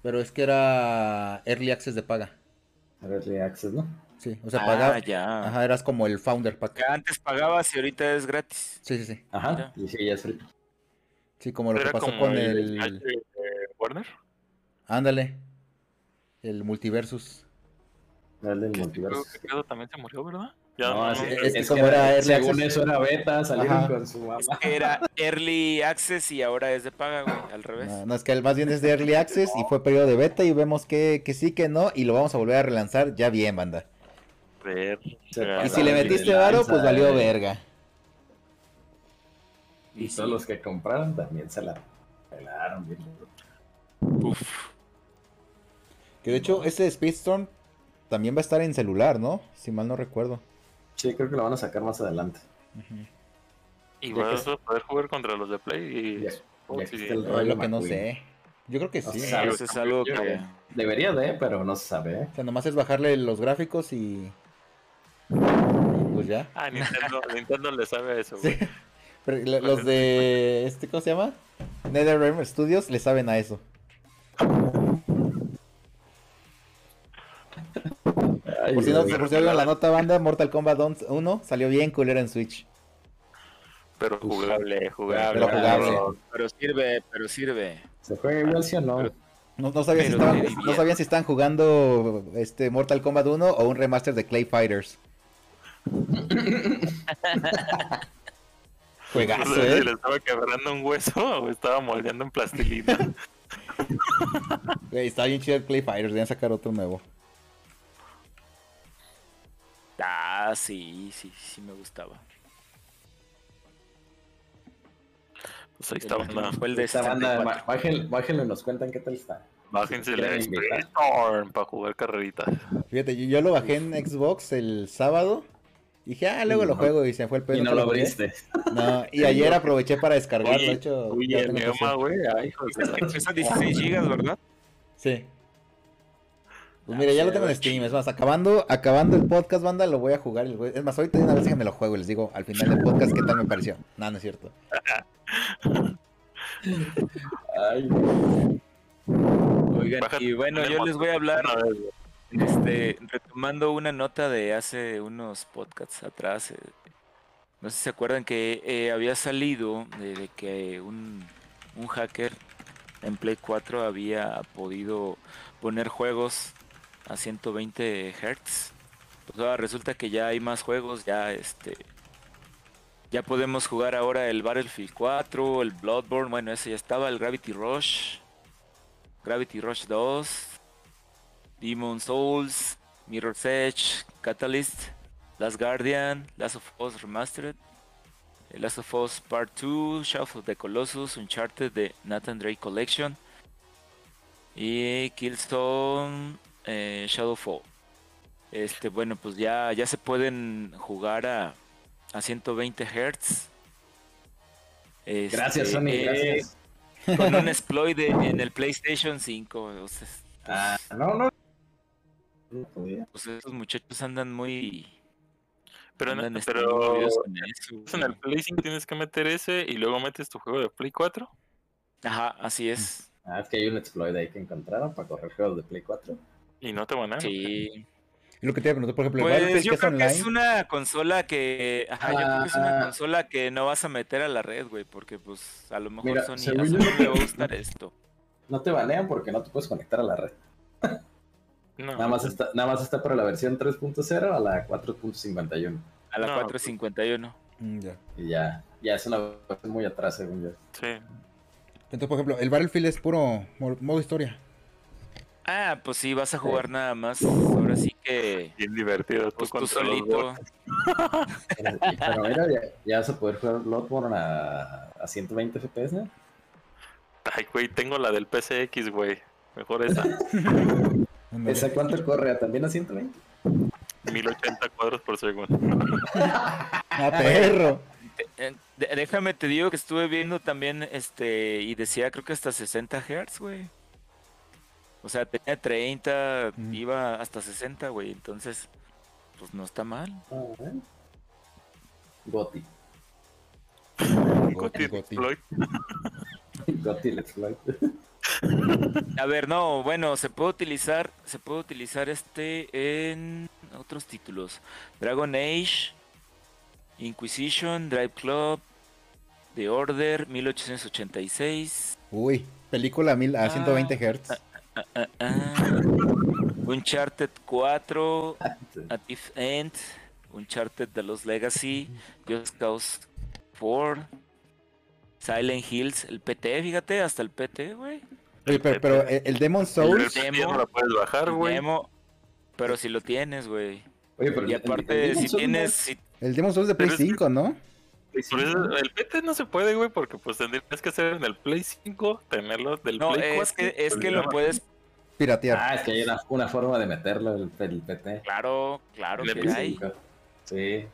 Pero es que era Early Access de paga. Early Access, ¿no? Sí, o sea, ah, pagaba. ya. Ajá, eras como el Founder Pack. Que antes pagabas y ahorita es gratis. Sí, sí, sí. Ajá. Mira. Y sí, ya es free. Sí, como lo que pasó como con el el. De Warner. Ándale. El Multiversus. El del multiverso. creo que Credo también se murió, ¿verdad? Ya No, no, es, como que era Early según Access. eso era beta, salieron Ajá. con su Es mamá. que era Early Access y ahora es de paga, güey, al revés. No, no, es que el más bien es de Early Access y fue periodo de beta y vemos que, que sí, que no, y lo vamos a volver a relanzar ya bien, banda. Ver- Y si le metiste varo, pues valió verga. Y todos los que compraron también se la pelaron bien. Uf. Que de hecho, ese Speedstorm también va a estar en celular, ¿no? Si mal no recuerdo. Sí, creo que lo van a sacar más adelante. Y Ya vas que- a poder jugar contra los de Play y Ya- Oh, ya sí, el rollo lo que no sé. Yo creo que No sí. se sabe. eso es algo que... Debería de, pero no se sabe. ¿eh? O sea, nomás es bajarle los gráficos y... y Pues ya. Ah, Nintendo, (laughs) Nintendo le sabe a eso, güey. Sí. Pero lo- los de... Este, ¿Cómo se llama? NetherRealm Studios le saben a eso. Ay, Por si no, por si la nota banda, Mortal Kombat 1 salió bien culera en Switch. Pero jugable, jugable. Pero jugable. Pero- Pero sirve, pero sirve. ¿Se juega igual sí o no? No, no sabían si estaban, no sabían si estaban jugando este Mortal Kombat 1 o un remaster de Clay Fighters. (laughs) Juegazo, No sé si eh. le estaba quebrando un hueso o estaba moldeando en plastilina. (laughs) Güey, está bien chido el Clay Fighters, deben sacar otro nuevo. Ah, sí, sí, sí me gustaba. Pues ahí está, banda. Fue el de Esta banda, 64. ba- bájenle, bájenle y nos cuentan qué tal está. Bájense invitar. Storm para jugar carreritas. Fíjate, yo, yo lo bajé en Xbox el sábado. Y dije, ah, luego Y lo no- juego y se fue el pedo. Y no lo abriste. No, y (laughs) ayer aproveché para descargarlo. De Uy, hecho, uy, ya el. Neoma, güey. Ay, hijo de la Pesa 16 gigas, ¿verdad? Sí. Pues mira, ya lo tengo en Steam. Es más, acabando, acabando el podcast, banda, lo voy a jugar. el güey- Es más, ahorita una vez que me lo juego y les digo al final del podcast qué tal me pareció. No, no es cierto. Ay, Oigan, y bueno, yo les voy a hablar, este, retomando una nota de hace unos podcasts atrás. eh, no sé si se acuerdan que eh, había salido de, de que un, un hacker en Play 4 había podido poner juegos a 120 Hz. Pues ahora resulta que ya hay más juegos, ya este ya podemos jugar ahora el Battlefield 4, el Bloodborne, bueno, ese ya estaba, el Gravity Rush, Gravity Rush 2, Demon Souls, Mirror's Edge, Catalyst, Last Guardian, Last of Us Remastered, eh, Last of Us Part 2, Shadow of the Colossus, Uncharted de Nathan Drake Collection y Killstone eh, Shadowfall. Este, bueno, pues ya, ya se pueden jugar a, a 120 Hz. Este, gracias, Sony, eh, gracias. Con un (laughs) exploit de- en el PlayStation 5. O sea, Ah, no, no. No pues esos muchachos andan muy. Pero, andan este, pero eso, en el Play 5 tienes que meter ese y luego metes tu juego de Play 4. Ajá, así es. Ah, es que hay un exploit ahí que encontraron para correr juegos de Play 4. Y no te van a. Sí. Y lo que te iba a preguntar, por ejemplo, el Pues Battlefield yo que es creo que es una consola que. Ajá, yo creo que es una Ah. consola que no vas a meter a la red, güey. Porque, pues, a lo mejor Mira, Sony a Sony le va a gustar esto. No te banean porque no te puedes conectar a la red. No, Nada más está, nada más está para la versión 3.0 a la 4.51. A la No, 451. Mm, ya. Y ya, ya es una versión muy atrás, según yo. Sí. Entonces, por ejemplo, el Battlefield es puro mo- modo historia. Ah, pues sí, vas a jugar nada más. Ahora sí que. Bien divertido. Tú Pues tú solito. Pero, pero mira, ya, ya vas a poder jugar Bloodborne a, a 120 FPS. ¿no? Ay, güey, tengo la del PCX, güey. Mejor esa. (laughs) ¿Esa cuánto corre? ¿También a 120? 1080 cuadros por segundo. (laughs) Ah, perro. Eh, de- déjame te digo que estuve viendo también este y decía creo que hasta 60 Hz, güey. O sea, tenía 30, Mm. iba hasta 60, güey. Entonces, pues no está mal. Ah, ¿eh? Goti. Goti, Play. (laughs) A ver, no, bueno, se puede utilizar, se puede utilizar este en otros títulos. Dragon Age, Inquisition, Drive Club, The Order, 1886. Uy, película a, mil, a 120 Hz. Ah, ah, Uncharted 4, A Thief End, Uncharted de los Legacy, Just Cause 4, Silent Hills, el PT, fíjate, hasta el PT, güey. Oye, pero, pero el, el Demon El Souls. Demo. ya no la puedes bajar, güey. Demo, pero si lo tienes, güey. Oye, pero Y el- el- aparte, el si Demon's tienes, Souls si- El Demon Souls de Play Pero es- 5, ¿no? No- Por eso el PT no se puede, güey, porque pues tendrías que hacer en el Play 5, tenerlo del no, Play 4. es que, es que ya lo puedes, Piratear. Ah, es que hay una, una forma de meterlo, el, el PT. claro, claro que Play hay. Sí.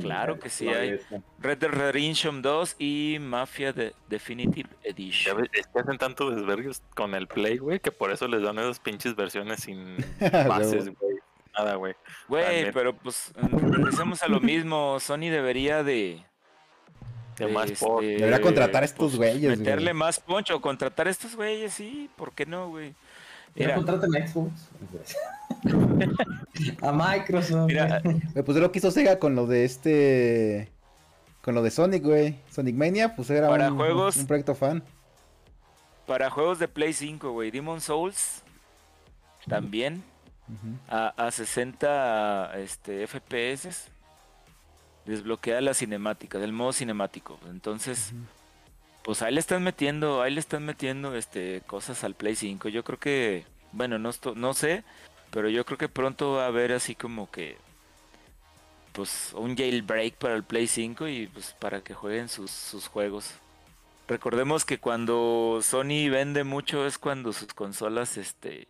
Claro que sí hay. Red Dead Redemption 2 y Mafia de Definitive Ya Edition. ves, es que hacen tanto desvergos con el Play, güey, que por eso les dan esas pinches versiones sin (laughs) bases, güey. Nada, güey. Güey, pero pues regresemos a lo mismo. Sony debería de. De más este, Debería contratar a estos güeyes, Meterle güey. más poncho o contratar a estos güeyes, sí, ¿por qué no, güey? Ya Mira, contraten a Xbox. (laughs) a Microsoft. mira, Eh, Pues lo que hizo Sega con lo de este. Con lo de Sonic, güey. Sonic Mania, pues era Para un, juegos- un proyecto fan. para juegos de Play 5, güey, Demon Souls también a, a 60 este, FPS desbloquea las cinemáticas, el modo cinemático. Entonces, pues ahí le están metiendo, ahí le están metiendo este cosas al Play 5. Yo creo que, bueno, no no sé, pero yo creo que pronto va a haber así como que pues un jailbreak para el Play 5 y pues para que jueguen sus, sus juegos. Recordemos que cuando Sony vende mucho es cuando sus consolas este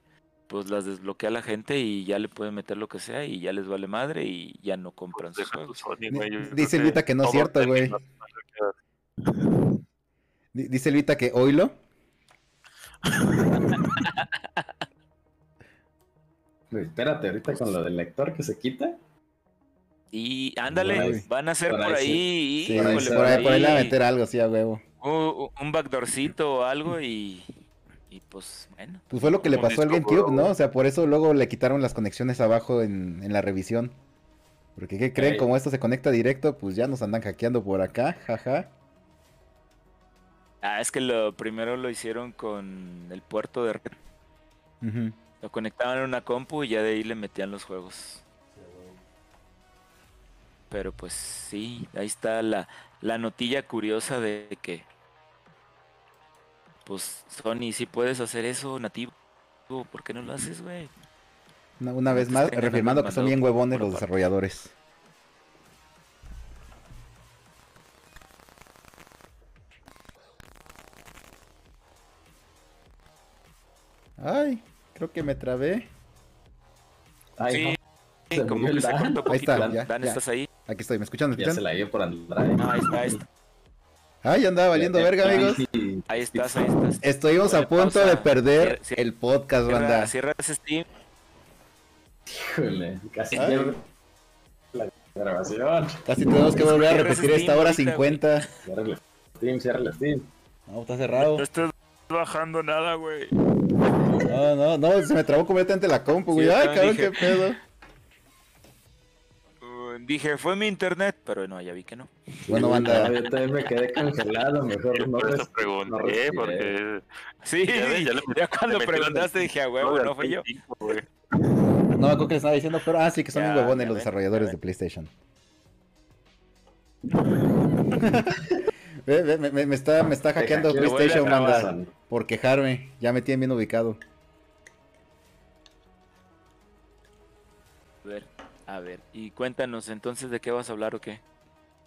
pues las desbloquea la gente y ya le puede meter lo que sea y ya les vale madre y ya no compran sus juegos. Sony, güey, dice Elvita que no es cierto, güey. Dice Elvita que oílo. (laughs) Güey, Espérate, ahorita con lo del lector que se quita. Y ándale, van a hacer Por ahí Sí, por ahí por, se ahí, va por ahí le va a meter algo, sí, a huevo. un, un backdoorcito o algo y, y pues bueno. Pues fue lo que le pasó al GameCube, ¿no? O sea, por eso luego le quitaron las conexiones abajo en, en la revisión. Porque, ¿qué creen? Ey. Como esto se conecta directo, pues ya nos andan hackeando por acá, jaja. Ah, es que lo primero lo hicieron con el puerto de red. Lo conectaban a una compu y ya de ahí le metían los juegos. Pero pues sí, ahí está la, la notilla curiosa de que pues Sony, si puedes hacer eso nativo, ¿por qué no lo haces, güey? Una, vez más, reafirmando que son bien huevones los desarrolladores. Ay, creo que me trabé. Ay, sí, no, como que se cortó Ahí está, ya, Dan, ya. ¿estás ahí? Aquí estoy, ¿me escuchan? ¿Me ya se la dio por Andrade. No, ahí está, ahí está. Ay, andaba valiendo verga, amigos. Ahí estás, ahí estás. Estuvimos a punto pausa. de perder Cier- el podcast, Cierra, banda. cierra ese Steam. Híjole, casi pierdo la grabación. Casi tenemos que volver a repetir esta hora ahorita, 50. Cierra el Steam, cierra el Steam. No, está cerrado. estás bajando nada, güey. No, no, no, se me trabó completamente la compu, güey. Ay, cabrón, qué pedo. Dije, fue mi internet, pero no, ya vi que no. Bueno, No, banda, yo también me quedé congelado, mejor no Por eso pregunté, no porque. Sí, Ya ves, ya le- ya cuando preguntaste dije, a huevo, no fui yo. güey. no me acuerdo que estaba diciendo, pero ah, sí, que son Ya, huevones los ven, desarrolladores de. PlayStation. (laughs) Ve, ve, me, me- me está, me está hackeando PlayStation, banda, por quejarme. Ya me tienen bien ubicado. A ver, a ver. Y cuéntanos entonces de qué vas a hablar o qué.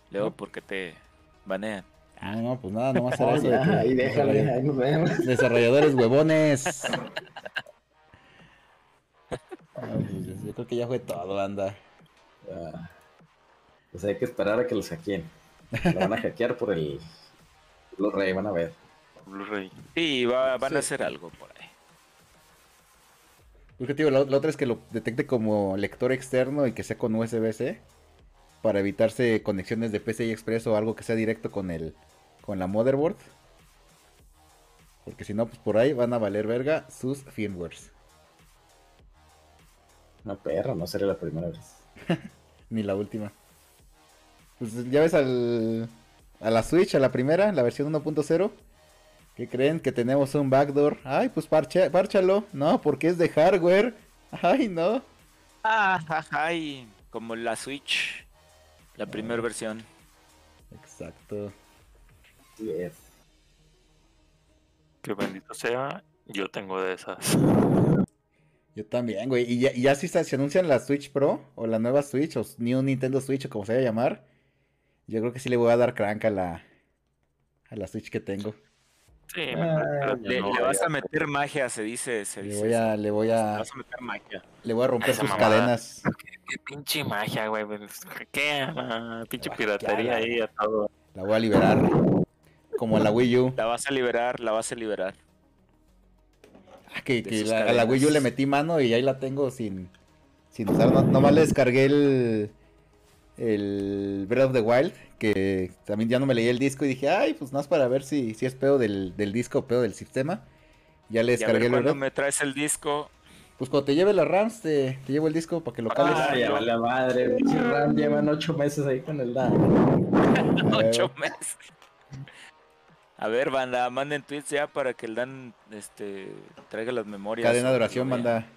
Leo, No. porque te banean. No, no, pues nada, nomás era (laughs) eso de que ahí déjale, desarroll- ahí nos vemos. desarrolladores huevones. (laughs) Ah, pues, yo creo que ya fue todo, banda. Ah, Pues hay que esperar a que los hackeen. Lo van a hackear por el Blu-ray, van a ver. Blu-ray. Sí, va- van Sí. a hacer algo por ahí. Pues que, tío, la, la otra es que lo detecte como lector externo y que sea con USB-C para evitarse conexiones de PCI Express o algo que sea directo con el con la motherboard. Porque si no, pues por ahí van a valer verga sus firmwares. Una perra, no sería la primera vez. (laughs) Ni la última. Pues ya ves al, a la Switch, a la primera, la versión 1.0. Que creen que tenemos un backdoor. Ay, pues parcha, párchalo. No, porque es de hardware. Ay, no. Ah, ay, como la Switch, la primera versión. Exacto. Sí es. Que bendito sea, yo tengo de esas. Yo también, güey. Y ya, y ya si se, se anuncian la Switch Pro o la nueva Switch o New Nintendo Switch o como se vaya a llamar, yo creo que sí le voy a dar crank a la, a la Switch que tengo. Sí, Ah, Le, no, le vas a meter magia, se dice. Se Le dice voy a, le voy Le a, vas a meter magia. le voy a romper sus cadenas. (laughs) Qué pinche magia, güey. pues, ¿Qué? Ah, pinche piratería ahí a todo. La voy a liberar. Como la Wii U. La vas a liberar, la vas a liberar. Ah, que, que la- a la Wii U le metí mano y ahí la tengo sin, sin usar. No, nomás le descargué el, el Breath of the Wild, que también ya no me leí el disco y dije, ay, pues nada más para ver si, si es pedo del, del disco o pedo del sistema. Ya le descargué el cuándo Breath. me traes el disco. Pues cuando te lleve las RAMs, te, te llevo el disco para que lo cales. Ah, ya vale madre. pinche Ram llevan ocho meses ahí con el Dan. (laughs) Ocho meses. A ver, banda, manden tweets ya para que el Dan este, traiga las memorias. Cadena de oración, banda.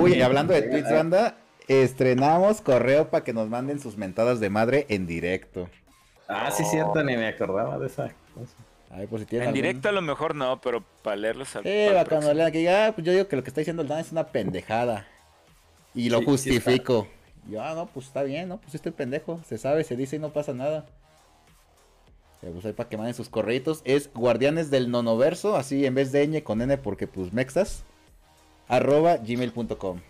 Uy, y hablando de tweets, banda, estrenamos correo para que nos manden sus mentadas de madre en directo. Ah, sí, cierto, ni me acordaba de esa cosa. Ay, por si tienen En algún- directo a lo mejor no, pero para leerlos al Sí, para cuando lean que diga, ah, pues yo digo que lo que está diciendo el Dan es una pendejada. Y lo Sí, sí justifico. yo, ah, no, pues está bien, ¿no? Pues estoy pendejo. Se sabe, se dice y no pasa nada. Pero pues ahí para que manden sus correitos. Es guardianes del nonoverso, así en vez de ñ con n porque pues mexas. Arroba gmail.com.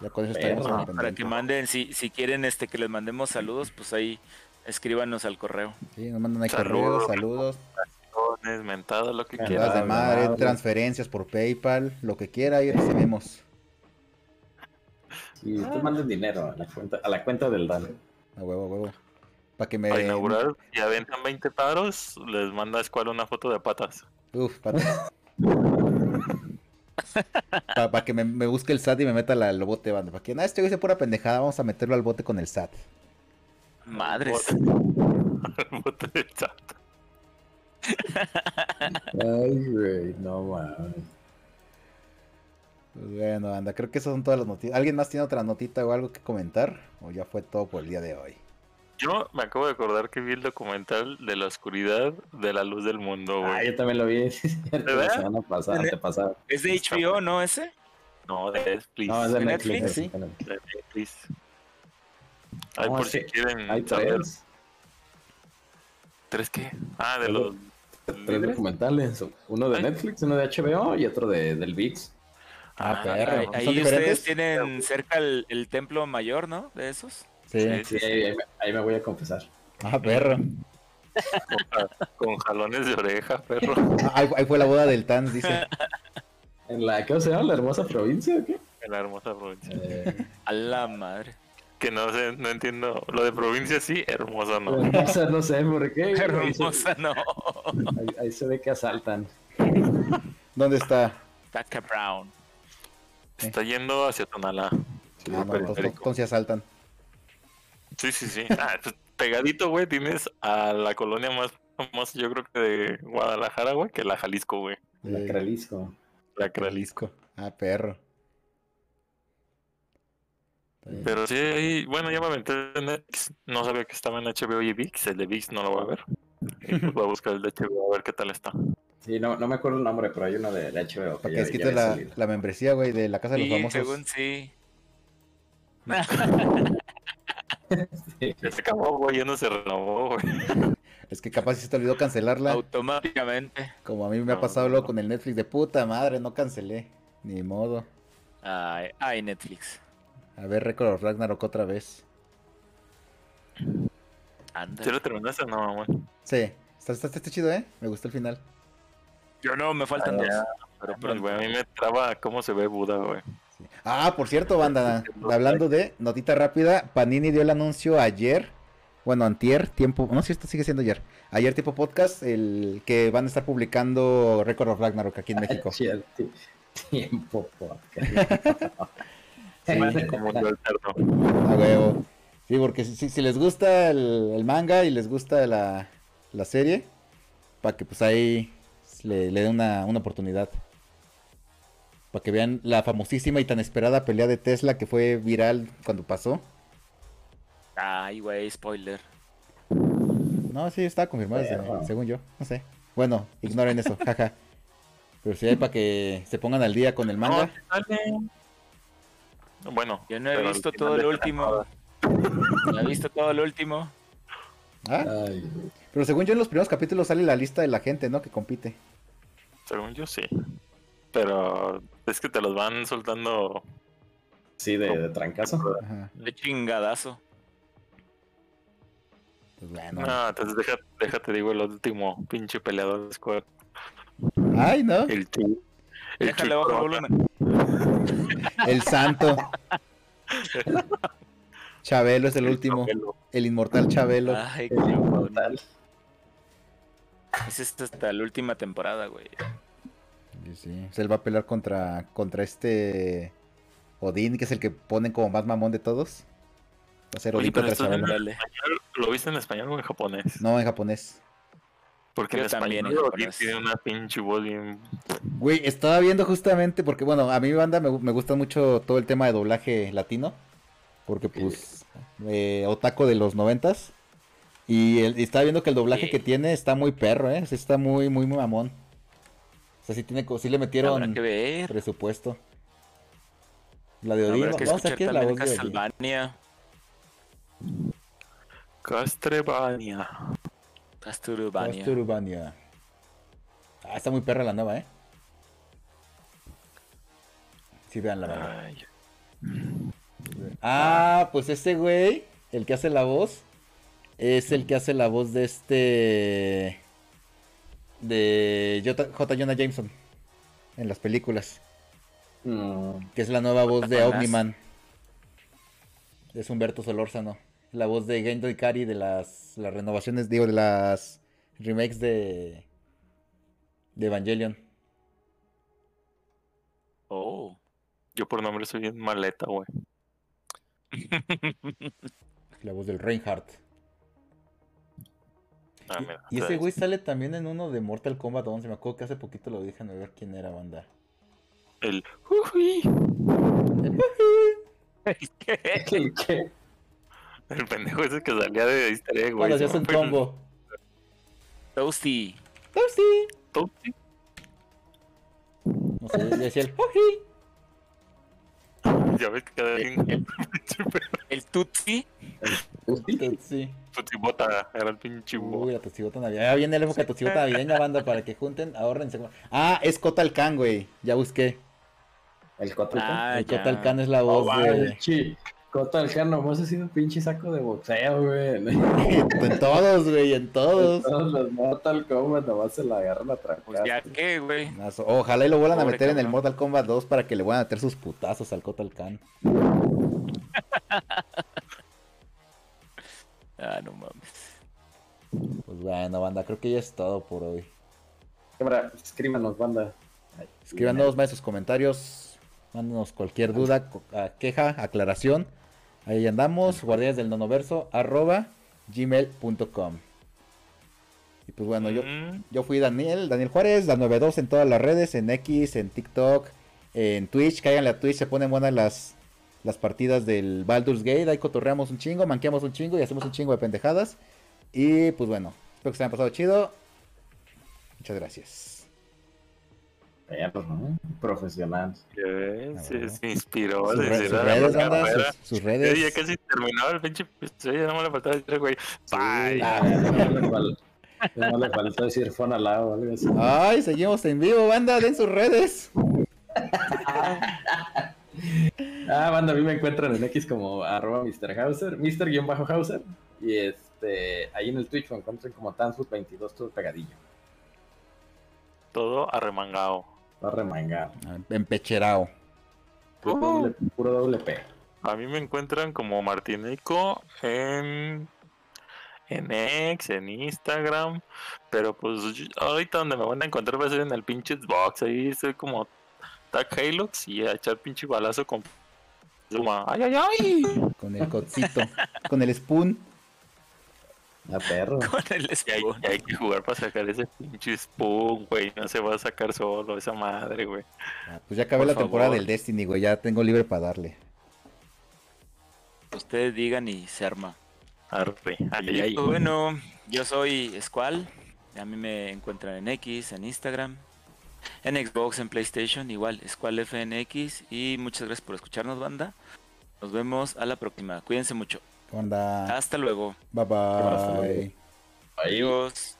Ya con eso estaremos Perro. al Para que manden, si, si quieren este que les mandemos saludos, pues ahí escríbanos al correo. Sí, nos mandan ahí Saludos. correos, saludos. Lo que quieras. Mentadas de madre, madre. transferencias por PayPal, lo que quiera, ahí recibimos. Y tú mandes dinero a la cuenta, a la cuenta del Dan. A huevo, a huevo. Para que me. Para inaugurar, si aventan 20 paros, les manda a Escuela una foto de patas. Uf, patas. (laughs) Para que me, me busque el SAT y me meta la- al bote, banda. Para que nada, este güey se pura pendejada, vamos a meterlo al bote con el SAT. Madres. Bote (laughs) de chat. Ay, güey, no mames. Pues bueno, banda, creo que esas son todas las noticias. ¿Alguien más tiene otra notita o algo que comentar? ¿O ya fue todo por el día de hoy? Yo me acabo de acordar que vi el documental de la oscuridad de la luz del mundo, Ah, güey. yo también lo vi. sí, (laughs) es cierto, La semana pasada, antepasada. Es de HBO, ¿no? Ese. No, de Netflix. No, es de ¿De Netflix. Netflix? sí. De Netflix. Ay, por si quieren Hay saber. tres, ¿Tres qué? Ah, de los. tres documentales. Uno de. Netflix, uno de HBO y otro de, del VIX. Ah. Ahí, ¿Son ahí ustedes tienen cerca el, el templo mayor, ¿no? De esos. Sí. Sí. Sí, ahí, ahí me- ahí me voy a confesar. Ah, perro. Con jalones de oreja, perro. Ah, Ahí, ahí fue la boda del Tans, dice. ¿En la, ¿qué se llama? ¿La hermosa provincia o qué? En la hermosa provincia. Eh, A la madre. Que no sé, no entiendo. Lo de provincia sí, hermosa no. hermosa, no sé por qué. (laughs) Hermosa, no. Ahí, ahí se ve que asaltan. ¿Dónde está? Taca Brown. Está yendo hacia Tonalá. Ah, no, entonces, periférico. Sí, sí, sí. Ah, pues, pegadito, güey, tienes a la colonia más famosa, yo creo que de Guadalajara, güey, que la Jalisco, güey. La Cralisco. La Cralisco. Ah, perro. Pero sí, bueno, ya me aventé en Netflix. No sabía que estaba en HBO y VIX. El de VIX no lo voy a ver. Y pues voy a buscar el de HBO a ver qué tal está. Sí, no, no me acuerdo el nombre, pero hay uno de, de HBO. Para que les la, la membresía, güey, de la casa de los Sí, famosos. según sí. (laughs) (laughs) Ya se acabó, güey, ya no se renovó, güey. (laughs) Es que capaz si se te olvidó cancelarla. Automáticamente. Como a mí me ha pasado luego no. con el Netflix de puta madre, no cancelé. Ni modo. Ay, ay, Netflix. A ver, Record of Ragnarok otra vez. Anda. ¿Sí lo terminaste o no, mamá? Sí, está, está, está chido, ¿eh? Me gustó el final. Yo no, me faltan Ah, dos. ya. Pero Pero, pronto. güey, a mí me traba cómo se ve Buda, güey. Ah, por cierto, banda, (laughs) hablando de notita rápida, Panini dio el anuncio ayer, bueno, antier, tiempo, no sé si esto sigue siendo ayer, ayer tipo podcast, el que van a estar publicando Record of Ragnarok aquí en (laughs) México. Tiempo podcast. (laughs) Sí. Como yo alterno. A huevo. Sí, porque si les gusta el, el manga y les gusta la, la serie, para que pues ahí le, le den una, una oportunidad. Para que vean la famosísima y tan esperada pelea de Tesla que fue viral cuando pasó. Ay, güey, spoiler. No, sí, está confirmado, desde- según yo. No sé. Bueno, ignoren eso, jaja. Pero sí hay para que se pongan al día con el manga. No. Bueno, Yo no he visto todo lo último. No he visto todo lo último. Ah, Ay, pero según yo en los primeros capítulos sale la lista de la gente, ¿no? Que compite. Según yo sí. Pero es que te los van soltando. sí, de, de trancazo. Ajá. De chingadazo. Pues bueno. No, entonces deja- déjate, digo, el último pinche peleador de Squad. Ay, ¿no? El Chu. El Déjale Chu bajo el Corona. volumen. (laughs) El santo. (laughs) Chabelo es el último. Chabelo. El inmortal Chabelo. Ay, cabrón. inmortal. Es esta hasta la última temporada, güey. Sí, sí. O sea, él va a pelear contra, contra este Odín, que es el que ponen como más mamón de todos. Va a ser Oye, Odín pero contra esto es Chabelo. Dale. ¿Lo viste en español o en japonés? No, en japonés. Porque Yo en también español en Odín japonés. tiene una pinche voz bien. Güey, estaba viendo justamente porque, bueno, a mi banda me, me gusta mucho todo el tema de doblaje latino. Porque, pues, eh, otaco de los noventas. Y, el- y estaba viendo que el doblaje Sí. que tiene está muy perro, ¿eh? Está muy, muy mamón. O sea, sí, tiene, sí le metieron que ver. presupuesto. La de Odín, vamos a la voz de. Castlevania. Castrevania. Castlevania. Castlevania. Ah, está muy perra la nueva, ¿eh? Sí, vean la verdad. Ah, pues ese güey, el que hace la voz, es el que hace la voz de este. De J. J. Jonah Jameson en las películas, Mm, que es la nueva voz de. Omniman. Es Humberto Solórzano. La voz de Gendo Ikari de las, las renovaciones, digo, de las remakes de. de Evangelion. Oh. Yo por nombre soy bien maleta, güey. La voz del Reinhardt. Ah, Y- mira, y ese güey sale también en uno de Mortal Kombat 11. Me acuerdo que hace poquito lo dije, a ver quién era, banda. El. Uy, ¿Qué? ¿Qué? el pendejo ese que salía de easter egg, güey. Se hacías me un el- combo. Toasty. Toasty. Toasty. No sé, decía el Toasty. (laughs) Ya ves que cada bien. El (laughs) Tutsi. Toasty. Tutibota era el pinche Uy, la tostigota navideña. Ya viene la época de tostigota navideña, banda, para que junten, ahorrense. Ah, es Kotal Khan, güey. Ya busqué. El Kotal Khan. Ah, el Khan es la Oh, voz de... vale, chi. Kotal Khan nomás ha sido un pinche saco de boxeo, güey. (laughs) en todos, güey, en todos. Todos los Mortal Kombat nomás se la agarran a trancar. Pues ya que, güey. Ojalá y lo vuelvan a meter en el. Mortal Kombat 2 para que le vuelvan a meter sus putazos al Kotal Khan. (laughs) Ah, no mames. Pues bueno, banda, creo que ya es todo por hoy. Cámara, escríbanos, banda. Escríbanos más sus comentarios. Mándanos cualquier duda, queja, aclaración. Ahí andamos, guardianes del nonoverso, arroba gmail.com. Y pues bueno, yo, Mm, yo fui Daniel, Daniel Juárez, la 92 en todas las redes, en X, en TikTok, en Twitch. Cáiganle a Twitch, se ponen buenas las, las partidas del Baldur's Gate. Ahí cotorreamos un chingo, manqueamos un chingo y hacemos un chingo de pendejadas. Y pues bueno, espero que se hayan pasado chido. Muchas gracias. Perro, ¿no? Profesional. ves, Ah, se, se inspiró. Sus, se re- sus redes, carrera. sus, sus redes. Ya casi terminaba el pinche episodio, no me le faltaba decir, güey. Bye. Ah, no, le faltó decir fon al lado o algo así. Ay, seguimos en vivo, banda, den sus redes. (laughs) Ah, banda, a mí me encuentran en X como arroba Mr. Hauser, Mr-Hauser. Y este, ahí en el Twitch me encuentran como Tansfoot22, todo pegadillo. Todo arremangado. Va a remangar. Empecherao. Puro, doble, puro doble P. A mí me encuentran como Martineco en, en X, en Instagram. Pero pues yo- ahorita donde me van a encontrar va a ser en el pinche Xbox. Ahí estoy como Tag Halux y a echar pinche balazo con. Como, ¡Ay, ay, ay! Con el cocito, con el spoon. A perro. (laughs) Con el hay, spawn. hay que jugar para sacar ese pinche Spoon, güey. No se va a sacar solo esa madre, güey. Ah, Pues ya acabé Por la temporada del Destiny, güey. Ya tengo libre para darle. Ustedes digan y se arma. Arre, ay, ay, bueno, yo soy Squall. A mí me encuentran en X, en Instagram, en Xbox, en PlayStation, igual, Squall FNX. Y muchas gracias por escucharnos, banda. Nos vemos a la próxima. Cuídense mucho. ¿Qué onda? Hasta luego. Bye Hasta luego. bye. Ahí Adiós.